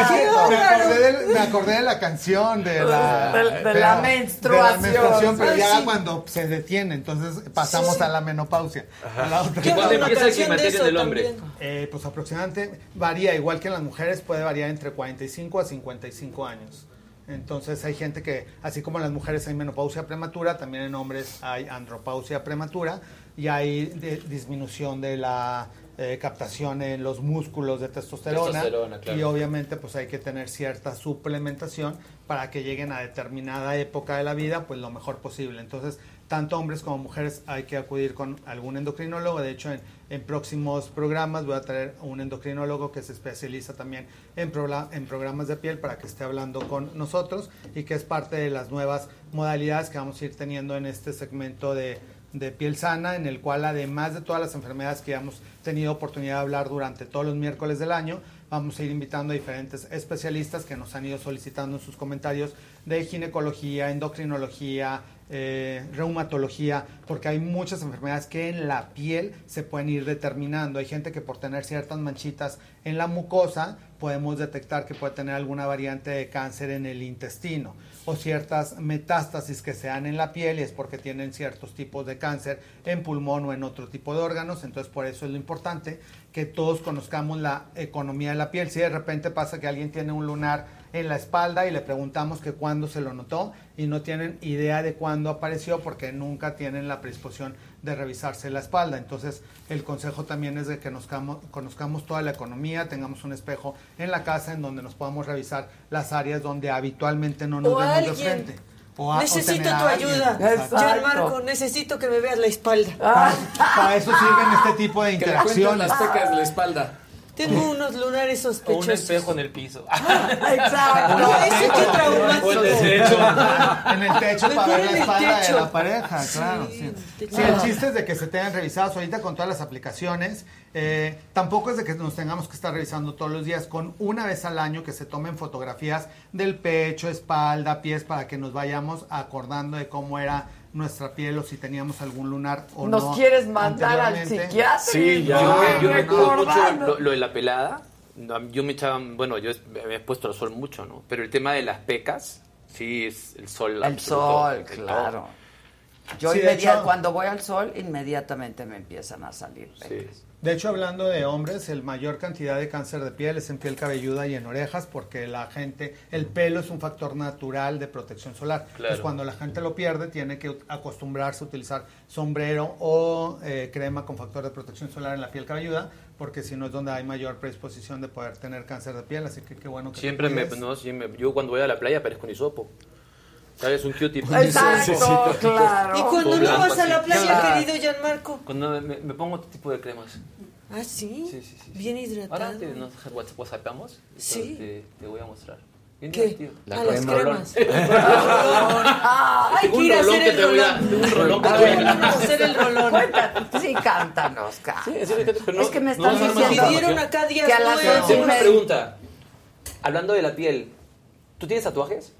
¡Qué Me acordé, de, me acordé de la canción de la, De- de la menstruación. de la menstruación, pero Ay, ya sí. cuando se detiene, entonces pasamos Sí. a la menopausia. Ajá. A la otra. ¿Y cuándo empieza el climaterio del hombre? Eh, pues aproximadamente varía, igual que en las mujeres, puede variar entre 45 a 55 años. Entonces hay gente que, así como en las mujeres hay menopausia prematura, también en hombres hay andropausia prematura y hay de- disminución de la eh, captación en los músculos de testosterona, Testosterona, claro. y obviamente pues hay que tener cierta suplementación para que lleguen a determinada época de la vida pues lo mejor posible. Entonces tanto hombres como mujeres hay que acudir con algún endocrinólogo. De hecho, en, próximos programas voy a traer un endocrinólogo que se especializa también en, prola- en programas de piel para que esté hablando con nosotros y que es parte de las nuevas modalidades que vamos a ir teniendo en este segmento de, de piel sana, en el cual además de todas las enfermedades que hemos tenido oportunidad de hablar durante todos los miércoles del año, vamos a ir invitando a diferentes especialistas que nos han ido solicitando en sus comentarios de ginecología, endocrinología, eh, reumatología, porque hay muchas enfermedades que en la piel se pueden ir determinando. Hay gente que por tener ciertas manchitas en la mucosa podemos detectar que puede tener alguna variante de cáncer en el intestino o ciertas metástasis que se dan en la piel y es porque tienen ciertos tipos de cáncer en pulmón o en otro tipo de órganos. Entonces, por eso es lo importante que todos conozcamos la economía de la piel. Si de repente pasa que alguien tiene un lunar en la espalda y le preguntamos que cuándo se lo notó y no tienen idea de cuándo apareció porque nunca tienen la predisposición de revisarse la espalda. Entonces, el consejo también es de que nos conozcamos, conozcamos toda la economía, tengamos un espejo en la casa en donde nos podamos revisar las áreas donde habitualmente no nos O vemos de alguien. frente. O a- o necesito tu ayuda. Exacto. Gianmarco, necesito que me veas la espalda. Para eso sirven este tipo de Que le cuenten interacciones. las pecas de la espalda. Tengo unos lunares O un sospechosos. espejo en el piso. Exacto. No, eso qué traumático. O el desecho. En el techo para ver en la espalda techo. de la pareja, claro. Sí, Sí, en el techo. Sí, el chiste es de que se tengan revisados ahorita con todas las aplicaciones. Eh, tampoco es de que nos tengamos que estar revisando todos los días, con una vez al año que se tomen fotografías del pecho, espalda, pies, para que nos vayamos acordando de cómo era nuestra piel o si teníamos algún lunar o no. ¿Nos quieres mandar al psiquiatra? Sí, ya. Yo, yo me cuido mucho lo, lo de la pelada. Yo me echaba, bueno, yo me he expuesto al sol mucho, ¿no? Pero el tema de las pecas, sí, es el sol. El absoluto, sol, claro. Yo Sí, de inmedia- hecho- cuando voy al sol, inmediatamente me empiezan a salir pecas. De hecho, hablando de hombres, el mayor cantidad de cáncer de piel es en piel cabelluda y en orejas, porque la gente, el pelo es un factor natural de protección solar. Claro. Entonces, cuando la gente lo pierde, tiene que acostumbrarse a utilizar sombrero o eh, crema con factor de protección solar en la piel cabelluda, porque si no es donde hay mayor predisposición de poder tener cáncer de piel. Así que qué bueno que te Siempre me, no, siempre- yo cuando voy a la playa parezco un hisopo. ¿Sabes? Un Q-tip. Exacto, claro. Y cuando no vas a la playa, Claro. querido Gianmarco. Cuando me, me- me pongo otro tipo de cremas. Ah, ¿sí? Sí, sí, sí. Bien hidratado. Ahora te, nos whats- whatsappamos. Sí. Te, te voy a mostrar. Bien ¿Qué? divertido. A las Un rolón. cremas. Ah, Hay que ir a hacer el rolón. un rolón que A te voy a- ver, vamos a hacer el rolón. Cuéntanos, sí, cántanos, ca- Sí, sí, sí, pero no- Es que me no están armas diciendo la Pidieron acá días que a las Tengo una pregunta. Hablando de la piel, ¿tú tienes tatuajes?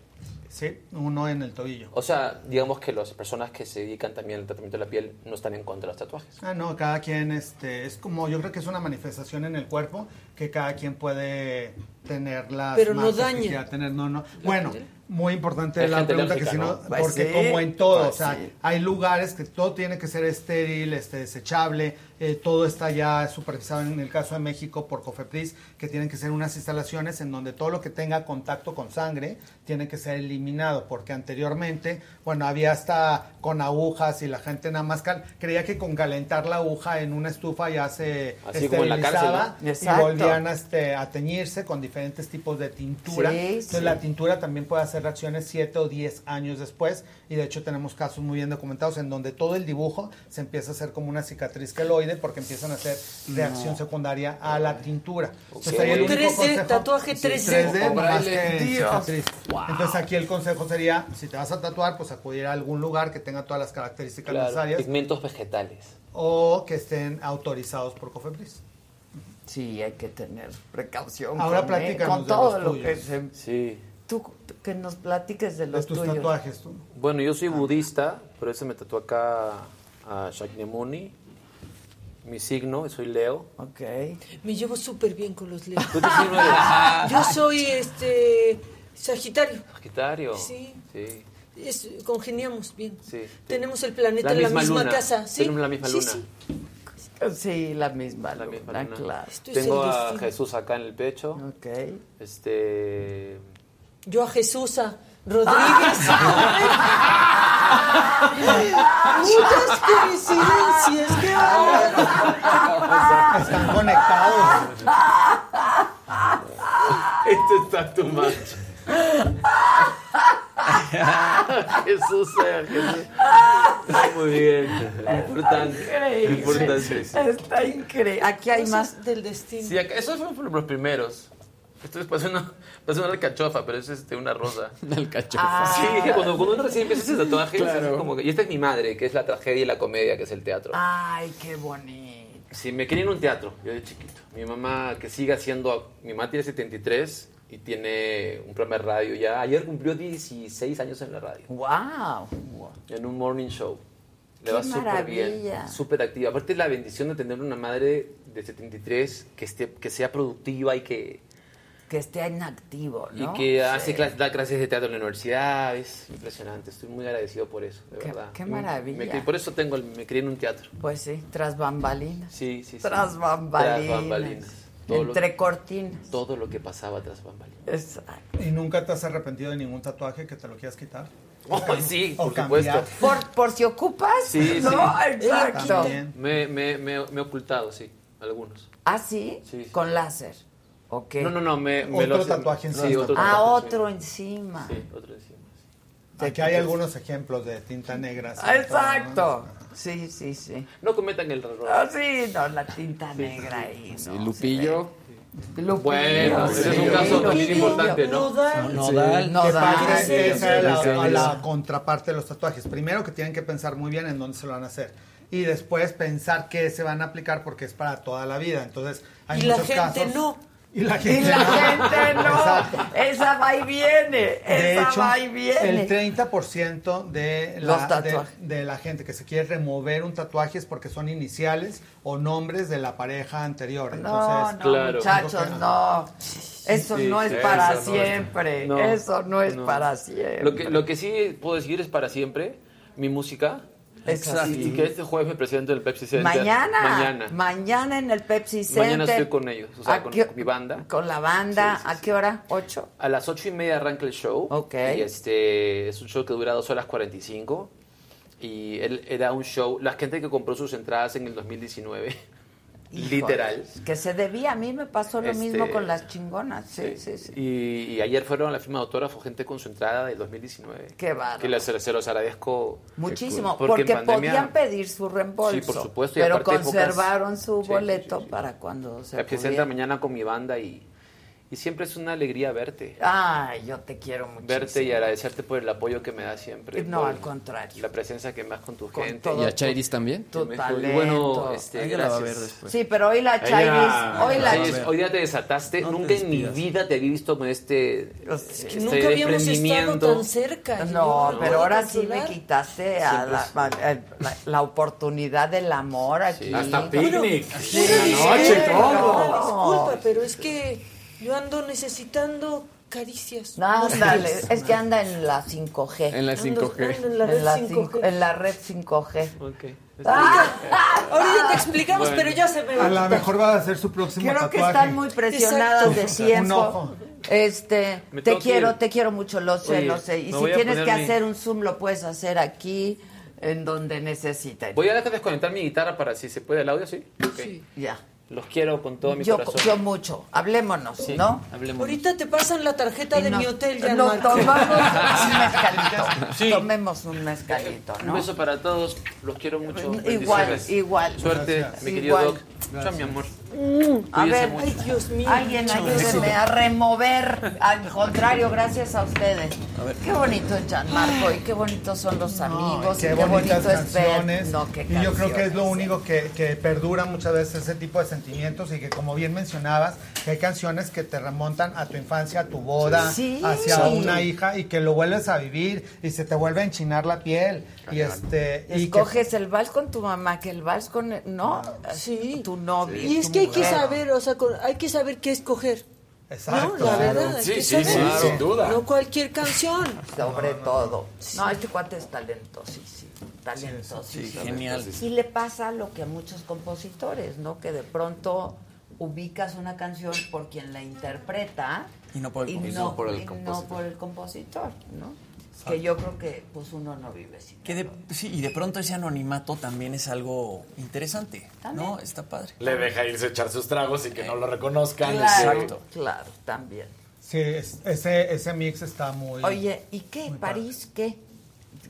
Sí, uno en el tobillo. O sea, digamos que las personas que se dedican también al tratamiento de la piel no están en contra de los tatuajes. Ah, no, cada quien, este, es como, yo creo que es una manifestación en el cuerpo que cada quien puede tener las Pero no daña. tener, no, no. Bueno, muy importante Hay la pregunta que si no. Pues porque sí, como en todo, pues o sea, sí. hay lugares que todo tiene que ser estéril, este, desechable, eh, todo está ya supervisado en el caso de México por COFEPRIS, que tienen que ser unas instalaciones en donde todo lo que tenga contacto con sangre tiene que ser eliminado, porque anteriormente, bueno, había hasta con agujas y la gente nada más creía que con calentar la aguja en una estufa ya se Así como en la cárcel, esterilizaba ¿no? y volvían a, este, a teñirse con diferentes tipos de tintura. Sí, Entonces sí. la tintura también puede hacer reacciones 7 o 10 años después y de hecho tenemos casos muy bien documentados en donde todo el dibujo se empieza a hacer como una cicatriz queloide porque empiezan a hacer reacción secundaria a la tintura. Entonces, el 3D, consejo- tatuaje 3D. 3D, O nomás braille. que Dios. cicatriz. Entonces aquí el consejo sería, si te vas a tatuar, pues acudir a algún lugar que tenga todas las características Claro, necesarias pigmentos vegetales. o que estén autorizados por COFEPRIS. Sí, hay que tener precaución. Ahora con, platícanos con de todo los lo que se... Sí. Tú, que nos platiques de De los tus tuyos. tatuajes tú. Bueno, yo soy budista, por eso me tatuó acá a Shakyamuni. Mi signo, soy Leo. Ok. Me llevo súper bien con los leos. ¿Tú qué signo eres? Yo soy este Sagitario. Sagitario. Sí. Sí. Es- congeniamos bien. sí. Tenemos el planeta en la misma casa. ¿sí? Tenemos la misma Sí, luna. sí. Sí, la misma. La luna, misma luna. claro. Esto es Tengo a. Jesús acá en el pecho. Ok. Este. Yo a Jesús a Rodríguez. Muchas coincidencias que Están conectados. Este está tu macho. Jesús sea Jesús. Muy bien. Importante. Increíble. Importante. Está increíble. Aquí hay más. del destino. Sí, acá- esos fueron los primeros. Esto es parece una, parece una alcachofa, pero es este, una rosa. Una alcachofa. Ah. Sí, que cuando, cuando uno recién empieza ese tatuaje, Claro. es como que- y esta es mi madre, que es la tragedia y la comedia, que es el teatro. Ay, qué bonito. Sí, me quería en un teatro, yo de chiquito. Mi mamá, que sigue haciendo, mi mamá tiene 73 y tiene un programa de radio ya. Ayer cumplió 16 años en la radio, Wow. en un morning show. Le ¡Qué va súper bien, maravilla! súper activa. Aparte la bendición de tener una madre de 73 que, esté, que sea productiva y que, Que esté inactivo, ¿no? y que hace Sí. clases, da clases de teatro en la universidad. Es impresionante, estoy muy agradecido por eso, de Qué- verdad. qué maravilla. me- por eso tengo, el- me crié en un teatro. Pues sí, tras bambalinas. Sí, sí, sí. Tras bambalinas. Tras bambalinas. Todo lo- Entre cortinas. todo lo que pasaba tras bambalinas. Exacto. ¿Y nunca te has arrepentido de ningún tatuaje que te lo quieras quitar? Oh, sí, o por cambiar. supuesto. Por, por si ocupas. Sí, ¿No? sí. Exacto. También. Me, me, me, me he ocultado, sí, algunos. ¿Ah, sí? Sí. Con láser. Ok. No, no, no, me, me Otro lo hacen- tatuaje encima. Sí, otro Ah, tatuaje otro encima. encima. Sí, otro encima. Aquí hay algunos ejemplos de tinta negra. Ah, Exacto. Sí, sí, sí. No cometan el error. Ah, sí, no, la tinta negra ahí. No, Lupillo. Lupillo. Bueno, ese es un caso también importante, ¿no? Nodal. Nodal. Que Nodal. es la, la contraparte de los tatuajes. Primero que tienen que pensar muy bien en dónde se lo van a hacer. Y después pensar qué se van a aplicar porque es para toda la vida. Entonces, hay Y la muchos gente casos- no. Y la Y gente la no. gente no. Exacto. Esa va y viene. De Esa hecho, va y viene. el 30% de Los la, tatuajes. de, de la gente que se quiere remover un tatuaje es porque son iniciales o nombres de la pareja anterior. No, Entonces, no, Claro. muchachos, no. Eso Sí, no es sí, para eso no. siempre. No, eso no es no. para siempre. Lo que, lo que sí puedo decir es para siempre mi música. Exacto. Y, y que este jueves me presento en el Pepsi Center. Mañana, Mañana. mañana en el Pepsi Center. Mañana estoy con ellos, o sea, ¿A con, qué- con mi banda. Con la banda, Sí, sí, ¿a sí. qué hora? ¿Ocho? A las ocho y media arranca el show. Ok. Y este es un show que dura dos horas 45. Y él era un show. La gente que compró sus entradas en el 2019. Literal. Híjole, Que se debía, a mí me pasó lo Este, mismo con las chingonas. Sí, sí, sí. Y, y ayer fueron a la firma de autógrafo gente con su entrada del 2019. Qué bárbaro. Que les, se los agradezco. Muchísimo, Porque porque, pandemia- podían pedir su reembolso. Sí, por supuesto, y pero hay pocas- conservaron su Sí, boleto para cuando se. Center mañana con mi banda y, y siempre es una alegría verte. Ay, yo te quiero mucho. Verte y agradecerte por el apoyo que me das siempre. No, al contrario. La presencia que me das con tu Con gente. todo ¿Y a Chairis también? Tu Y talento. bueno, este, Ella la va a gracias. ver después. Sí, pero hoy la Ella- Chairis, hoy la Chairis, hoy día te desataste. No te Nunca en mi vida te había visto con este, Es que este nunca habíamos estado tan cerca. No, pero ahora sí me quitaste a la, a- la- la oportunidad del amor aquí. Hasta picnic. Sí, la noche todo. Disculpa, pero es que yo ando necesitando caricias. Ándale, es que anda en la 5G. En la Ando- 5G. ando en la red en, la 5G. cinco- en la red 5G. Ok. Ahorita te explicamos, Bueno. pero ya se me a lo va. mejor va a ser su próximo Creo que están muy presionadas Exacto. de tiempo. Este, te quiero, ir. te quiero mucho, lo sé, Oye, lo sé. Y si tienes que mi- hacer un Zoom, lo puedes hacer aquí, en donde necesites. Voy a dejar desconectar mi guitarra para si se puede el audio, ¿sí? Ok. Ya. Los quiero con todo mi Yo, corazón. yo mucho. Hablémonos, Sí, ¿no? hablemos. Ahorita te pasan la tarjeta Y de nos- mi hotel, Nos Gianmarco. tomamos un mezcalito. Sí. Tomemos un mezcalito, Un ¿no? beso para todos. Los quiero mucho. Igual, igual. Suerte, Gracias. mi querido Igual. Doc. Chao, mi amor. A Cuídense ver. Ay, Dios mío. alguien ayúdenme a remover. Al contrario, gracias a ustedes. Qué bonito es Gianmarco y qué bonitos son los amigos. y qué qué bonitas bonito es ver. canciones. No, qué y yo creo que es lo canciones, único que, que perdura muchas veces ese tipo de sentimientos y que como bien mencionabas, que hay canciones que te remontan a tu infancia, a tu boda, Sí. hacia Sí. una hija y que lo vuelves a vivir y se te vuelve a enchinar la piel. Y este y que- Escoges el vals con tu mamá, que el vals con... No, Sí. tu novio. Y es tu que hay que saber, o sea, con- hay que saber qué escoger. Exacto. No, la verdad, hay Sí, que sí, saber. sí, sin duda. No cualquier canción. Sobre todo. No, este cuate es talentosísimo. Talentosísimo. Sí, genial. Y le pasa lo que a muchos compositores, ¿no? Que de pronto ubicas una canción por quien la interpreta Y no por el y compositor. no, por el compositor, ¿no? Que yo creo que pues uno no vive sin. Que de- sí, y de pronto ese anonimato también es algo interesante, ¿no? Está padre. Le deja irse a echar sus tragos y que no lo reconozcan. Claro, Exacto. claro, también. sí, es- ese, ese mix está muy... Oye, ¿y qué? ¿París qué?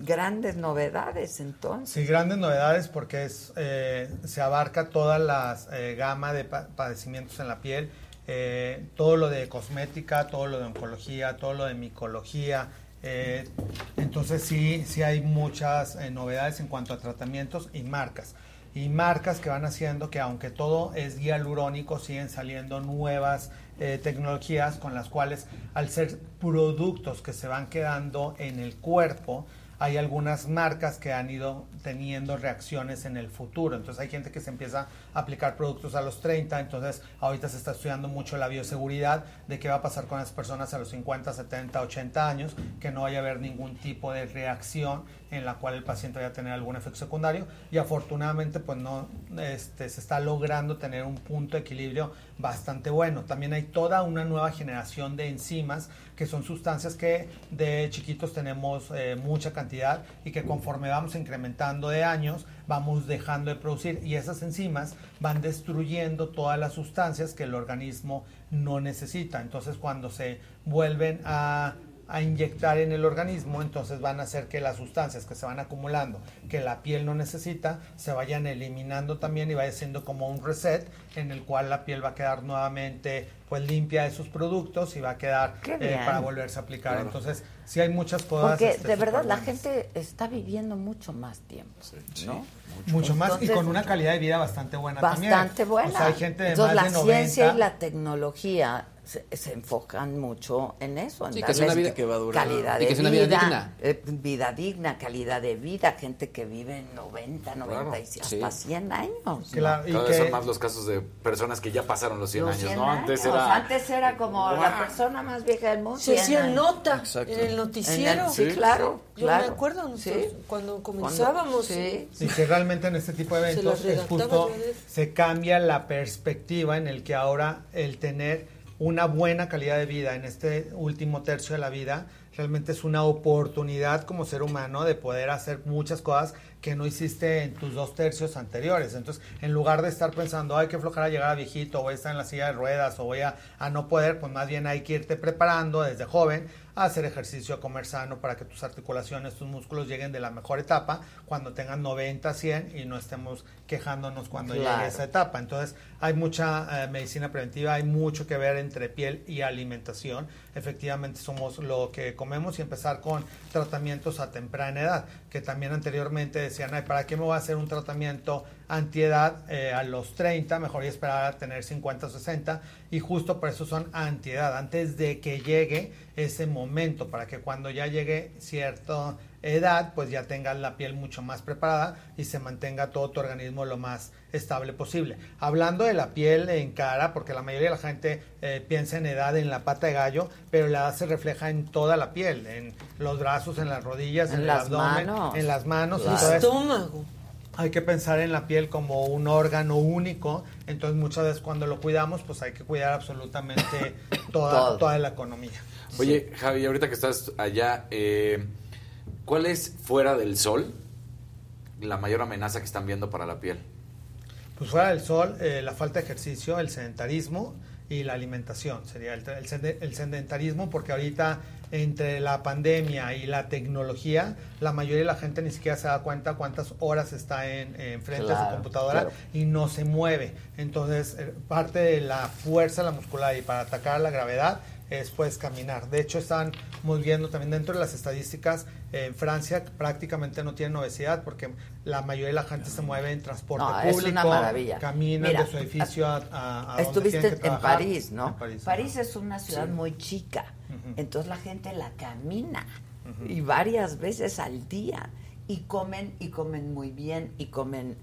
Grandes novedades entonces. Sí, grandes novedades porque es, eh, se abarca toda la gama de pa- padecimientos en la piel, eh, todo lo de cosmética, todo lo de oncología, todo lo de micología. Eh, entonces sí, sí hay muchas eh, novedades en cuanto a tratamientos y marcas. Y marcas que van haciendo que aunque todo es hialurónico, siguen saliendo nuevas eh, tecnologías con las cuales al ser productos que se van quedando en el cuerpo, hay algunas marcas que han ido teniendo reacciones en el futuro. Entonces hay gente que se empieza a aplicar productos a los 30, entonces ahorita se está estudiando mucho la bioseguridad de qué va a pasar con las personas a los 50, 70, 80 años, que no vaya a haber ningún tipo de reacción en la cual el paciente vaya a tener algún efecto secundario y afortunadamente pues no este, se está logrando tener un punto de equilibrio bastante bueno. También hay toda una nueva generación de enzimas que son sustancias que de chiquitos tenemos eh, mucha cantidad y que conforme vamos incrementando de años vamos dejando de producir y esas enzimas van destruyendo todas las sustancias que el organismo no necesita. Entonces cuando se vuelven a a inyectar en el organismo, entonces van a hacer que las sustancias que se van acumulando, que la piel no necesita, se vayan eliminando también y vaya siendo como un reset en el cual la piel va a quedar nuevamente pues limpia de sus productos y va a quedar eh, para volverse a aplicar. Claro. Entonces, sí hay muchas cosas. Porque este, de verdad la gente está viviendo mucho más tiempo, ¿no? Mucho más y con una calidad de vida bastante buena también. bastante buena. O sea, hay gente de Entonces, más la de 90. ciencia y la tecnología se, se enfocan mucho en eso, en Sí, que es una vida que va a durar. calidad Y de que es una vida digna. eh, vida digna, calidad de vida, gente que vive 90, 90 y Sí. hasta 100 años. Cada ¿no? vez son más los casos de personas que ya pasaron los 100 Los años, 100 ¿no? Antes años. era... Antes era como la Wow. persona más vieja del mundo. Se 100 hacía años. nota Exacto. en el noticiero. En el- sí, claro, Yo claro. me acuerdo nosotros, Sí. cuando comenzábamos. sí. Y que realmente en este tipo de eventos es justo se cambia la perspectiva en el que ahora el tener una buena calidad de vida en este último tercio de la vida realmente es una oportunidad como ser humano de poder hacer muchas cosas que no hiciste en tus dos tercios anteriores. Entonces, en lugar de estar pensando, ay, qué flojera llegar a viejito, voy a estar en la silla de ruedas o voy a, a no poder, pues más bien hay que irte preparando desde joven a hacer ejercicio, a comer sano para que tus articulaciones, tus músculos lleguen de la mejor etapa cuando tengan 90, 100 y no estemos quejándonos cuando Claro. llegue esa etapa. Entonces, hay mucha eh, medicina preventiva, hay mucho que ver entre piel y alimentación. Efectivamente, somos lo que comemos y empezar con tratamientos a temprana edad, que también anteriormente decían, ¿para qué me voy a hacer un tratamiento antiedad eh, a los 30? Mejor y esperar a tener 50 o 60. Y justo por eso son antiedad, antes de que llegue ese momento, para que cuando ya llegue cierta edad, pues ya tengas la piel mucho más preparada y se mantenga todo tu organismo lo más estable posible. Hablando de la piel en cara, porque la mayoría de la gente eh, piensa en edad en la pata de gallo, pero la edad se refleja en toda la piel, en los brazos, en las rodillas, en, En el las abdomen, manos. en las manos. Claro. Entonces, Estómago. hay que pensar en la piel como un órgano único, entonces muchas veces cuando lo cuidamos, pues hay que cuidar absolutamente toda, toda la economía. Oye, Javi, ahorita que estás allá, eh, ¿cuál es fuera del sol la mayor amenaza que están viendo para la piel? Pues fuera del sol, eh, la falta de ejercicio, el sedentarismo y la alimentación. Sería el, el el sedentarismo porque ahorita entre la pandemia y la tecnología, la mayoría de la gente ni siquiera se da cuenta cuántas horas está en, en frente de su Claro, computadora claro. y no se mueve. Entonces, eh, parte de la fuerza de la muscular y para atacar la gravedad es pues caminar. De hecho, están muy viendo también dentro de las estadísticas, en Francia prácticamente no tienen obesidad porque la mayoría de la gente se mueve en transporte No, es público, una maravilla. caminan Mira, de su edificio a, a- a Estuviste que en trabajar. París, ¿no? En París, es una ciudad Sí. muy chica, entonces la gente la camina y varias veces al día y comen y comen muy bien y comen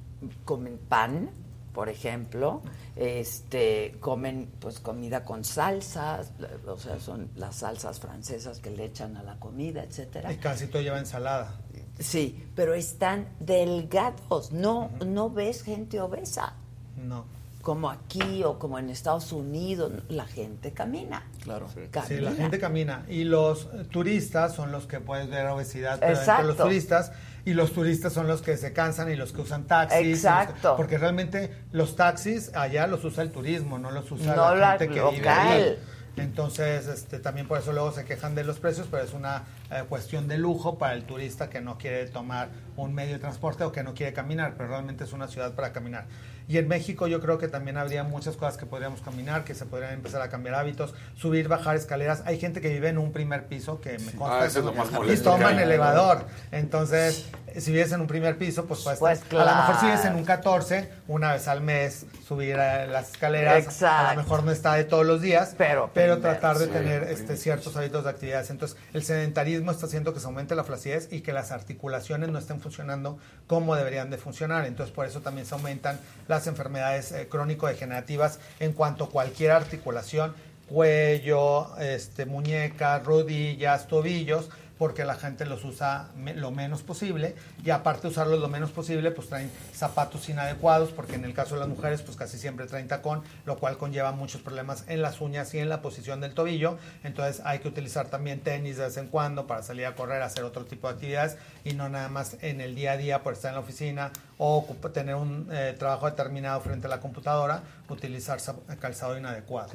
comen pan, por ejemplo, este comen pues comida con salsas, o sea, son las salsas francesas que le echan a la comida, etcétera. Y casi todo lleva ensalada. Sí, pero están delgados, no no ves gente obesa No. como aquí o como en Estados Unidos, la gente camina. Claro. Sí, Camina. la gente camina. Y los turistas son los que puedes ver obesidad pero entre los Exacto. turistas. Y los turistas son los que se cansan y los que usan taxis. que- Exacto. porque realmente los taxis allá los usa el turismo, no los usa No la la gente que vive local. ahí. Entonces, este, también por eso luego se quejan de los precios, pero es una eh, cuestión de lujo para el turista que no quiere tomar un medio de transporte o que no quiere caminar, pero realmente es una ciudad para caminar. Y en México yo creo que también habría muchas cosas que podríamos caminar, que se podrían empezar a cambiar hábitos, subir, bajar escaleras. Hay gente que vive en un primer piso que me consta Ah, eso es lo más y toman elevador. Entonces, si vives en un primer piso, pues, Pues, estar- a lo mejor si vives en claro. un 14, una vez al mes, subir a las escaleras. Exacto. A lo mejor no está de todos los días, Pero pero primero, tratar de sí. tener este, ciertos hábitos de actividades. Entonces, el sedentarismo está haciendo que se aumente la flacidez y que las articulaciones no estén funcionando como deberían de funcionar. Entonces, por eso también se aumentan las enfermedades eh, crónico-degenerativas en cuanto a cualquier articulación, cuello, este, muñecas, rodillas, tobillos, porque la gente los usa lo menos posible y aparte de usarlos lo menos posible, pues traen zapatos inadecuados, porque en el caso de las mujeres, pues casi siempre traen tacón, lo cual conlleva muchos problemas en las uñas y en la posición del tobillo. Entonces hay que utilizar también tenis de vez en cuando para salir a correr, hacer otro tipo de actividades y no nada más en el día a día por estar en la oficina o tener un eh, trabajo determinado frente a la computadora, utilizar calzado inadecuado.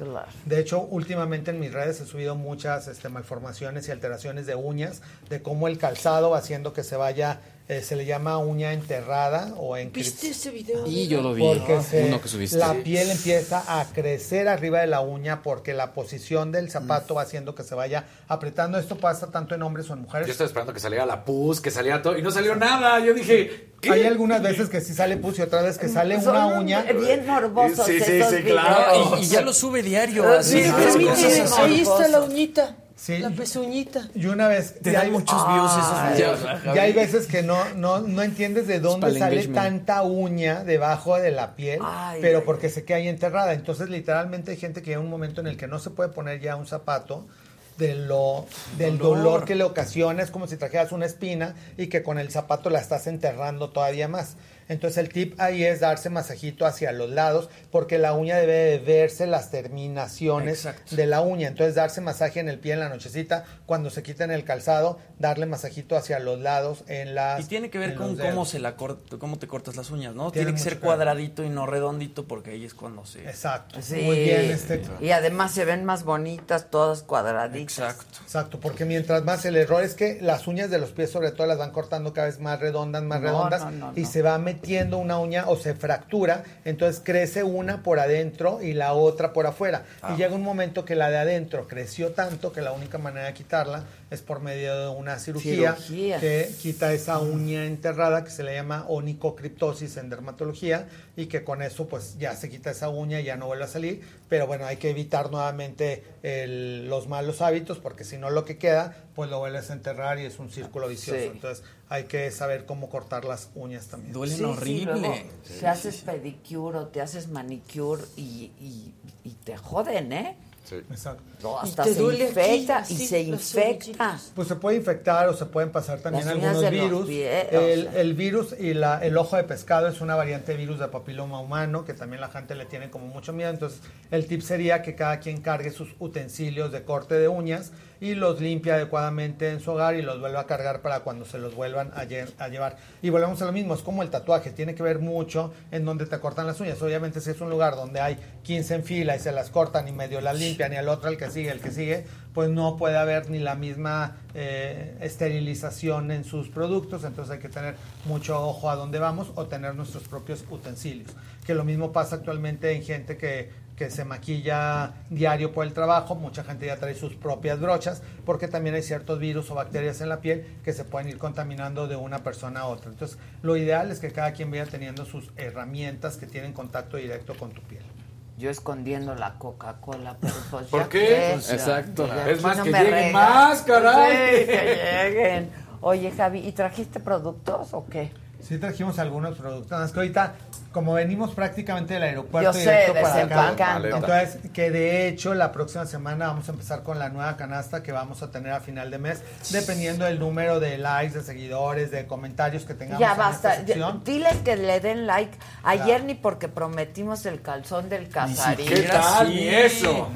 De hecho, últimamente en mis redes he subido muchas este, malformaciones y alteraciones de uñas, de cómo el calzado va haciendo que se vaya, eh, se le llama uña enterrada o en ¿Viste ese video? Y yo lo vi, porque se- uno que subiste. la piel empieza a crecer arriba de la uña porque la posición del zapato va haciendo que se vaya apretando. Esto pasa tanto en hombres o en mujeres. Yo estaba esperando que saliera la pus, que saliera todo, y no salió nada. Yo dije, ¿qué? Hay algunas veces que sí sale pus y otras veces que sale Son una uña. bien morbosos Sí, sí, esos sí, claro. Y, y ya lo sube diario. Así, sí, sí. Ahí está la uñita. Sí. La pezuñita. Y una vez. Te dan hay- muchos views esos videos, ya- hay veces que no, no, no entiendes de dónde sale engagement. tanta uña debajo de la piel, Ay, pero ay, porque se queda ahí enterrada. Entonces, literalmente hay gente que llega un momento en el que no se puede poner ya un zapato de lo, del Dolor. dolor que le ocasiona. Es como si trajeras una espina y que con el zapato la estás enterrando todavía más. Entonces el tip ahí es darse masajito hacia los lados porque la uña debe de verse las terminaciones Exacto. de la uña. Entonces darse masaje en el pie en la nochecita, cuando se quiten el calzado, darle masajito hacia los lados en las Y tiene que ver con cómo se la cort- cómo te cortas las uñas, ¿no? Tiene Tiene, que ser cuadradito y no redondito porque ahí es cuando se Exacto. Sí. Muy bien este Y además se ven más bonitas, todas cuadraditas. Exacto. Exacto, porque mientras más el error es que las uñas de los pies sobre todo las van cortando cada vez más redondas, más No, redondas no, no, y no. se va metiendo una uña o se fractura, entonces crece una por adentro y la otra por afuera. Ah. Y llega un momento que la de adentro creció tanto que la única manera de quitarla es por medio de una cirugía, Cirugía. que quita esa uña enterrada que se le llama onicocriptosis en dermatología y que con eso pues ya se quita esa uña y ya no vuelve a salir, pero bueno, hay que evitar nuevamente el- los malos hábitos porque si no lo que queda pues lo vuelves a enterrar y es un círculo vicioso, Sí. entonces hay que saber cómo cortar las uñas también. duelen Sí, sí, horrible. luego te haces pedicure o te haces manicure y, y, y te joden, ¿eh? Exacto. No, hasta se infecta y se infecta. Pues se puede infectar o se pueden pasar también Las algunos virus. pies, el, o sea. el virus y la, el ojo de pescado es una variante de virus de papiloma humano que también la gente le tiene como mucho miedo. Entonces, el tip sería que cada quien cargue sus utensilios de corte de uñas y los limpie adecuadamente en su hogar y los vuelva a cargar para cuando se los vuelvan a llevar. Y volvemos a lo mismo, es como el tatuaje, tiene que ver mucho en donde te cortan las uñas. Obviamente, si es un lugar donde hay 15 en fila y se las cortan y medio las limpian y al otro el que sigue, el que sigue, pues no puede haber ni la misma eh, esterilización en sus productos, entonces hay que tener mucho ojo a dónde vamos o tener nuestros propios utensilios. Que lo mismo pasa actualmente en gente que, que se maquilla diario por el trabajo, mucha gente ya trae sus propias brochas, porque también hay ciertos virus o bacterias en la piel que se pueden ir contaminando de una persona a otra. Entonces, lo ideal es que cada quien vaya teniendo sus herramientas que tienen contacto directo con tu piel. Yo escondiendo la Coca-Cola, pero pues ¿Por ya qué? que, Pues Exacto. ya, Es más, no que lleguen regas. más, caray. Sí, que lleguen. Oye, Javi, ¿y trajiste productos o qué? Sí trajimos algunos productos, más que ahorita, como venimos prácticamente del aeropuerto Yo sé, directo para acá, desempacando. entonces que de hecho la próxima semana vamos a empezar con la nueva canasta que vamos a tener a final de mes, dependiendo del número de likes, de seguidores, de comentarios que tengamos Ya en basta. esta. Diles que le den like. Ayer Claro. ni porque prometimos el calzón del Casarín. ¿Qué tal? Ni eso.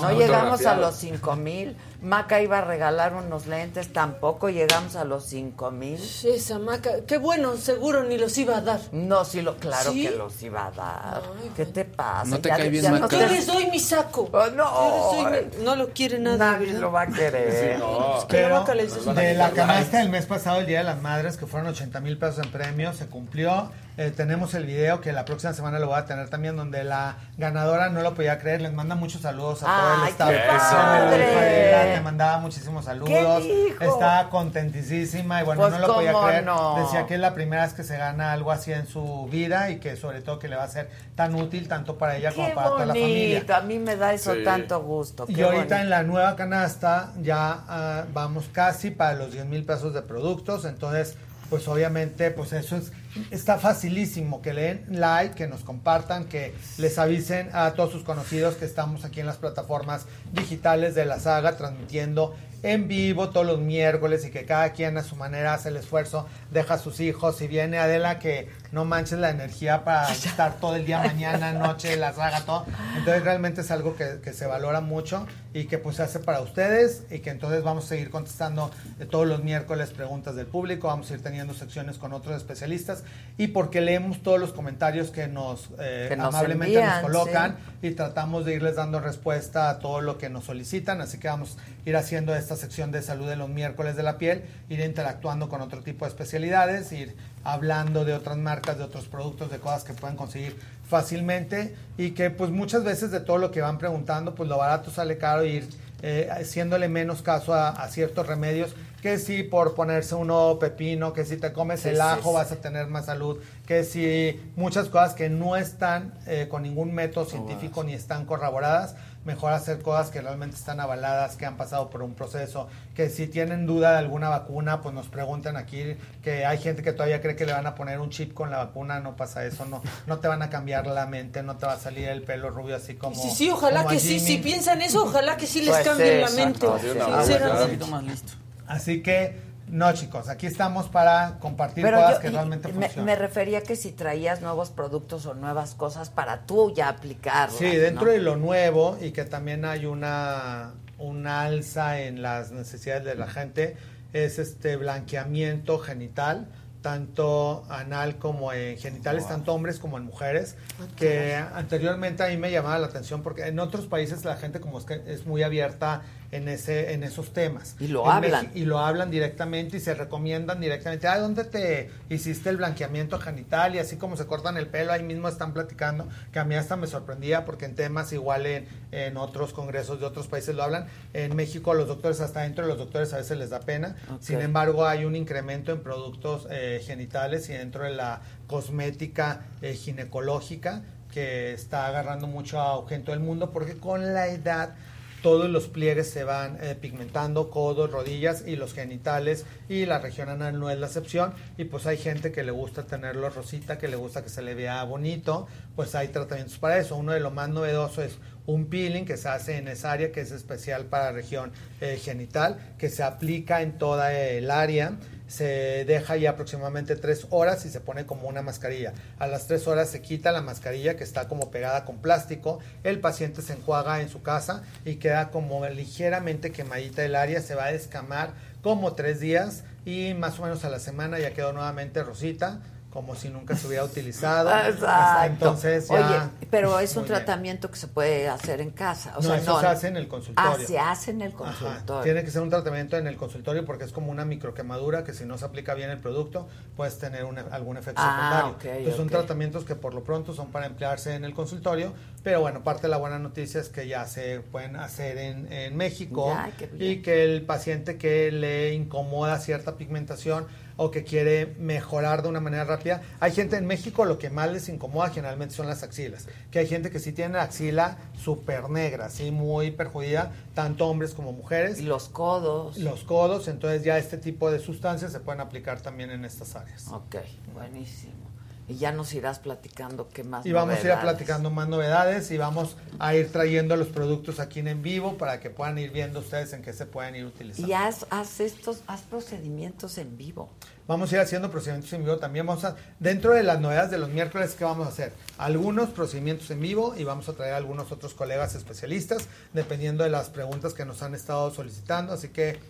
No llegamos a los cinco mil. Maca iba a regalar unos lentes, tampoco llegamos a los cinco mil. Esa maca, qué bueno, seguro ni los iba a dar. No, sí, lo, claro ¿Sí? que los iba a dar. ¿Qué te pasa? ¿No te Ya- cae bien, ya no Maca? Yo te- les doy mi saco. Oh, no. Yo les doy mi- no lo quiere nadie. Nadie ¿verdad? lo va a querer. Sí, no. Es que la Pero vaca les de la canasta del mes pasado, el Día de las Madres, que fueron 80 mil pesos en premios, se cumplió. Eh, tenemos el video que la próxima semana lo voy a tener también, donde la ganadora no lo podía creer. Les manda muchos saludos a todo el ¡Ay, staff. qué Eso. padre! Te mandaba muchísimos saludos. dijo? Estaba contentísima y bueno, Pues, no lo podía ¿cómo creer. no? Decía que es la primera vez que se gana algo así en su vida y que sobre todo que le va a ser tan útil tanto para ella como para toda la familia. A mí me da eso Sí. tanto gusto. Y ahorita bonito. en la nueva canasta ya ah, vamos casi para los 10 mil pesos de productos, entonces pues obviamente pues eso es está facilísimo que le den like, que nos compartan, que les avisen a todos sus conocidos que estamos aquí en las plataformas digitales de la saga transmitiendo en vivo todos los miércoles y que cada quien a su manera hace el esfuerzo, deja a sus hijos. Si viene Adela que no manches la energía para estar todo el día, mañana, noche, la saga, todo. Entonces realmente es algo que, que se valora mucho y que pues se hace para ustedes y que entonces vamos a seguir contestando eh, todos los miércoles preguntas del público, vamos a ir teniendo secciones con otros especialistas. Y porque leemos todos los comentarios que nos, eh, Que nos amablemente envían, nos colocan y tratamos de irles dando respuesta a todo lo que nos solicitan, así que vamos a ir haciendo esta sección de salud de los miércoles de la piel, ir interactuando con otro tipo de especialidades, ir hablando de otras marcas, de otros productos, de cosas que pueden conseguir fácilmente y que pues muchas veces de todo lo que van preguntando, pues lo barato sale caro y ir eh, haciéndole menos caso a, a ciertos remedios que si por ponerse uno pepino, que si te comes el ajo vas a tener más salud, que si muchas cosas que no están eh, con ningún método científico ni están corroboradas, mejor hacer cosas que realmente están avaladas, que han pasado por un proceso, que si tienen duda de alguna vacuna, pues nos preguntan aquí, que hay gente que todavía cree que le van a poner un chip con la vacuna, no pasa eso, no, no te van a cambiar la mente, no te va a salir el pelo rubio así como... Sí, sí, ojalá que sí. Si piensan eso, ojalá que sí les Pues cambien sí, la mente. Sinceramente. Así que, no chicos, aquí estamos para compartir Pero cosas yo que realmente me, funcionan. me refería que si traías nuevos productos o nuevas cosas para tú ya aplicarlas. Sí, dentro ¿no? de lo nuevo y que también hay una, una alza en las necesidades de la gente es este blanqueamiento genital, tanto anal como en genitales, tanto hombres como en mujeres, que anteriormente a mí me llamaba la atención porque en otros países la gente como es que es muy abierta en ese en esos temas. Y lo En hablan. Y lo hablan directamente y se recomiendan directamente. Ah, ¿dónde te hiciste el blanqueamiento genital? Y así como se cortan el pelo, ahí mismo están platicando, que a mí hasta me sorprendía porque en temas igual en, en otros congresos de otros países lo hablan. En México los doctores, hasta dentro de los doctores a veces les da pena. Sin embargo, hay un incremento en productos eh, genitales y dentro de la cosmética eh, ginecológica que está agarrando mucho auge en todo el mundo porque con la edad todos los pliegues se van eh, pigmentando, codos, rodillas y los genitales y la región anal no es la excepción y pues hay gente que le gusta tenerlo rosita, que le gusta que se le vea bonito, pues hay tratamientos para eso. Uno de lo más novedoso es un peeling que se hace en esa área que es especial para la región eh, genital, que se aplica en toda el área se deja ya aproximadamente tres horas y se pone como una mascarilla. A las tres horas se quita la mascarilla que está como pegada con plástico, el paciente se enjuaga en su casa y queda como ligeramente quemadita el área, se va a descamar como tres días y más o menos a la semana ya quedó nuevamente rosita, como si nunca se hubiera utilizado. Exacto. Entonces ya... Oye, pero es un bien. tratamiento que se puede hacer en casa. O no, sea, eso no, se hace en el consultorio. Ah, se hace en el Ajá. consultorio. Tiene que ser un tratamiento en el consultorio porque es como una microquemadura que si no se aplica bien el producto puedes tener un- algún efecto Ah, secundario. ok, Entonces son tratamientos que por lo pronto son para emplearse en el consultorio, pero bueno, parte de la buena noticia es que ya se pueden hacer en, en México Ya, y que el paciente que le incomoda cierta pigmentación o que quiere mejorar de una manera rápida. Hay gente en México lo que más les incomoda generalmente son las axilas, que hay gente que sí tiene la axila súper negra, así muy perjudicada, tanto hombres como mujeres. Y los codos. Los codos, entonces ya este tipo de sustancias se pueden aplicar también en estas áreas. Ok, buenísimo. Y ya nos irás platicando qué más Y vamos a ir platicando más novedades y vamos a ir trayendo los productos aquí en vivo para que puedan ir viendo ustedes en qué se pueden ir utilizando. Y haz, haz estos, haz procedimientos en vivo. Vamos a ir haciendo procedimientos en vivo también. Vamos a, dentro de las novedades de los miércoles, ¿qué vamos a hacer? Algunos procedimientos en vivo y vamos a traer a algunos otros colegas especialistas, dependiendo de las preguntas que nos han estado solicitando. Así que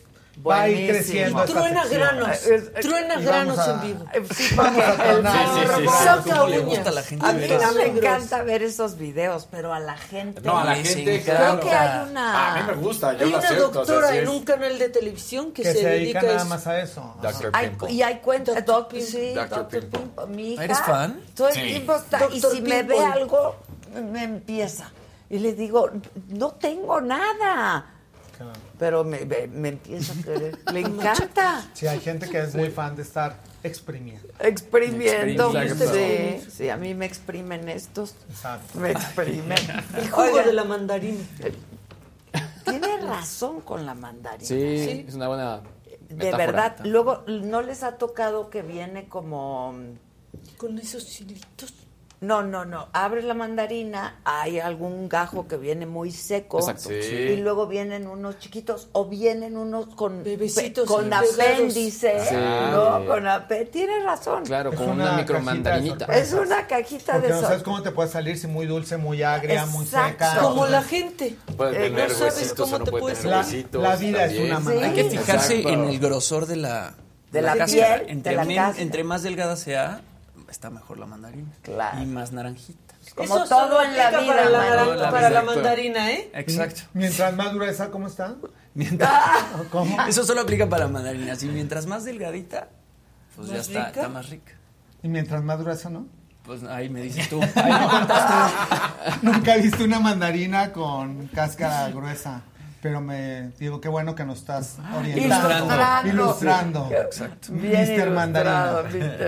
va a ir creciendo. Truena granos, Eh, eh, truena granos a- en vivo. Sí, Vamos porque a el- Sí, sí, sí, sí. Saca ¿Cómo le uñas. gusta a la gente A mí eso? no me encanta ver esos videos, pero a la gente. No, a la gente. Creo que hay una. A mí me gusta, yo Hay una acepto. o sea, doctora en es- un canal de televisión que, que se, dedica dedica nada más a eso. Hay- y hay cuentas, Dr. Doc, Pimple. sí. Dr. Pimple. Pimple. Mi hija, ¿Eres fan? Todo el tiempo está, y si me ve algo, me empieza. Y le digo, no tengo nada. Claro. Pero me, me, me empieza a querer. Le encanta. Sí, hay gente que es muy fan de estar exprimiendo. Exprimiendo. Sí, sí, a mí me exprimen estos. Exacto. Me exprimen. El jugo de la mandarina. Tiene razón con la mandarina. Sí, es una buena. De verdad. Luego, ¿no les ha tocado que viene como. Con esos hilitos. No, no, no. Abres la mandarina, hay algún gajo que viene muy seco. Exacto. Sí. Y luego vienen unos chiquitos o vienen unos con Bebecitos con apéndice. Sí. No, con apéndice. Tienes razón. Claro, con una una, micromandarinita. Es una cajita Porque de no sabes cómo te puede salir, si muy dulce, muy agria, muy Exacto. seca. Como la gente. Puede Eh, tener no sabes huesitos cómo no te puede tener La- huesitos. la vida es una Sí. mandarina. Hay que fijarse Exacto. en el grosor de la, De la cáscara. piel, entre, de la entre más delgada sea, está mejor la mandarina. Claro. Y más naranjita. Como Eso todo solo en la aplica vida, Para la, naran- Exacto. para la mandarina, ¿eh? Exacto. Mientras más gruesa, ¿cómo está? Mientras- ¿Cómo? Eso solo aplica para la mandarina. Si mientras más delgadita, pues ya ¿Más está, está más rica. Y mientras más gruesa, ¿no? Pues ahí me dices tú. Ahí me contaste. Nunca he visto una mandarina con cáscara gruesa. Pero me digo, qué bueno que nos estás orientando. Ilustrando. Ilustrando. Exacto. Bien Mr. ilustrado, Mandarina.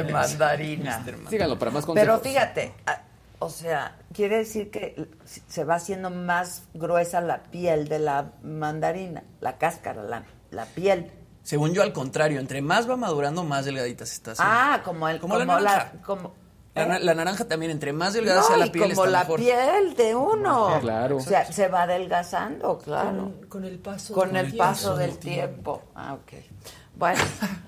Mr. Mandarina. Síganlo para más consejos. Pero fíjate, a- o sea, quiere decir que se va haciendo más gruesa la piel de la mandarina, la cáscara, la, la piel. Según yo, al contrario, entre más va madurando, más delgadita se está haciendo. Ah, como el Como como, la como La, na- la naranja también, entre más delgada No, sea la y piel, como está la mejor. piel de uno. Claro. O sea, se va adelgazando, claro. Con, con el paso Con del el tiempo. paso del tiempo. Ah, ok. Bueno,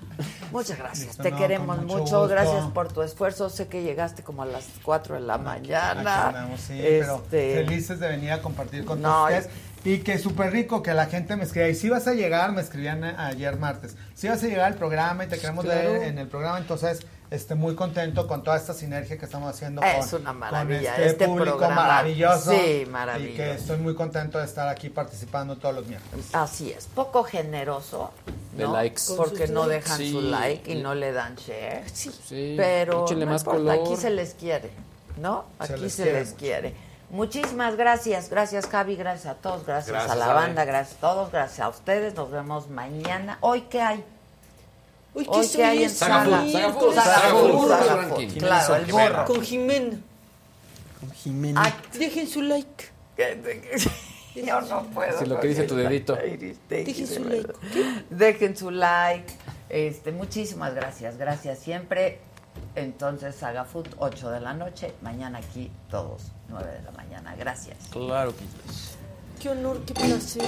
muchas gracias. Te no, queremos mucho. Gracias por tu esfuerzo. Sé que llegaste como a las 4 de la Aquí mañana. andamos, sí, pero Este, felices de venir a compartir con No, ustedes. Y que súper rico que la gente me escriba. Y si vas a llegar, me escribían ayer martes. Si vas a llegar al programa y te queremos Claro. ver en el programa, entonces este, muy contento con toda esta sinergia que estamos haciendo Es con, una con maravilla, este, este público programa. maravilloso. Sí, Y maravilloso. que estoy muy contento de estar aquí participando todos los miércoles. Así es, poco generoso. De ¿no? likes. Porque Con no likes. dejan Sí. su like y no le dan share. Sí, Pero échenle no más importa, color. aquí se les quiere, ¿no? Se Aquí les se quiere les quiere. Muchísimas gracias, gracias Javi, gracias a todos, gracias, Gracias, a la banda, gracias a todos, gracias a ustedes. Nos vemos mañana. ¿Hoy qué hay? Uy, ¿qué Hoy qué hay en Food. Claro, el Jimena. borro. Con Jimena. Con Jimena. Ah, Dejen su like. Yo no puedo. Sí, lo que dice tu dedito. Dejen su like. Dejen su like. Este, muchísimas gracias, gracias siempre. Entonces, Saga Food, 8 de la noche. Mañana aquí, todos, 9 de la mañana. Gracias. Claro que sí. Qué honor, qué placer.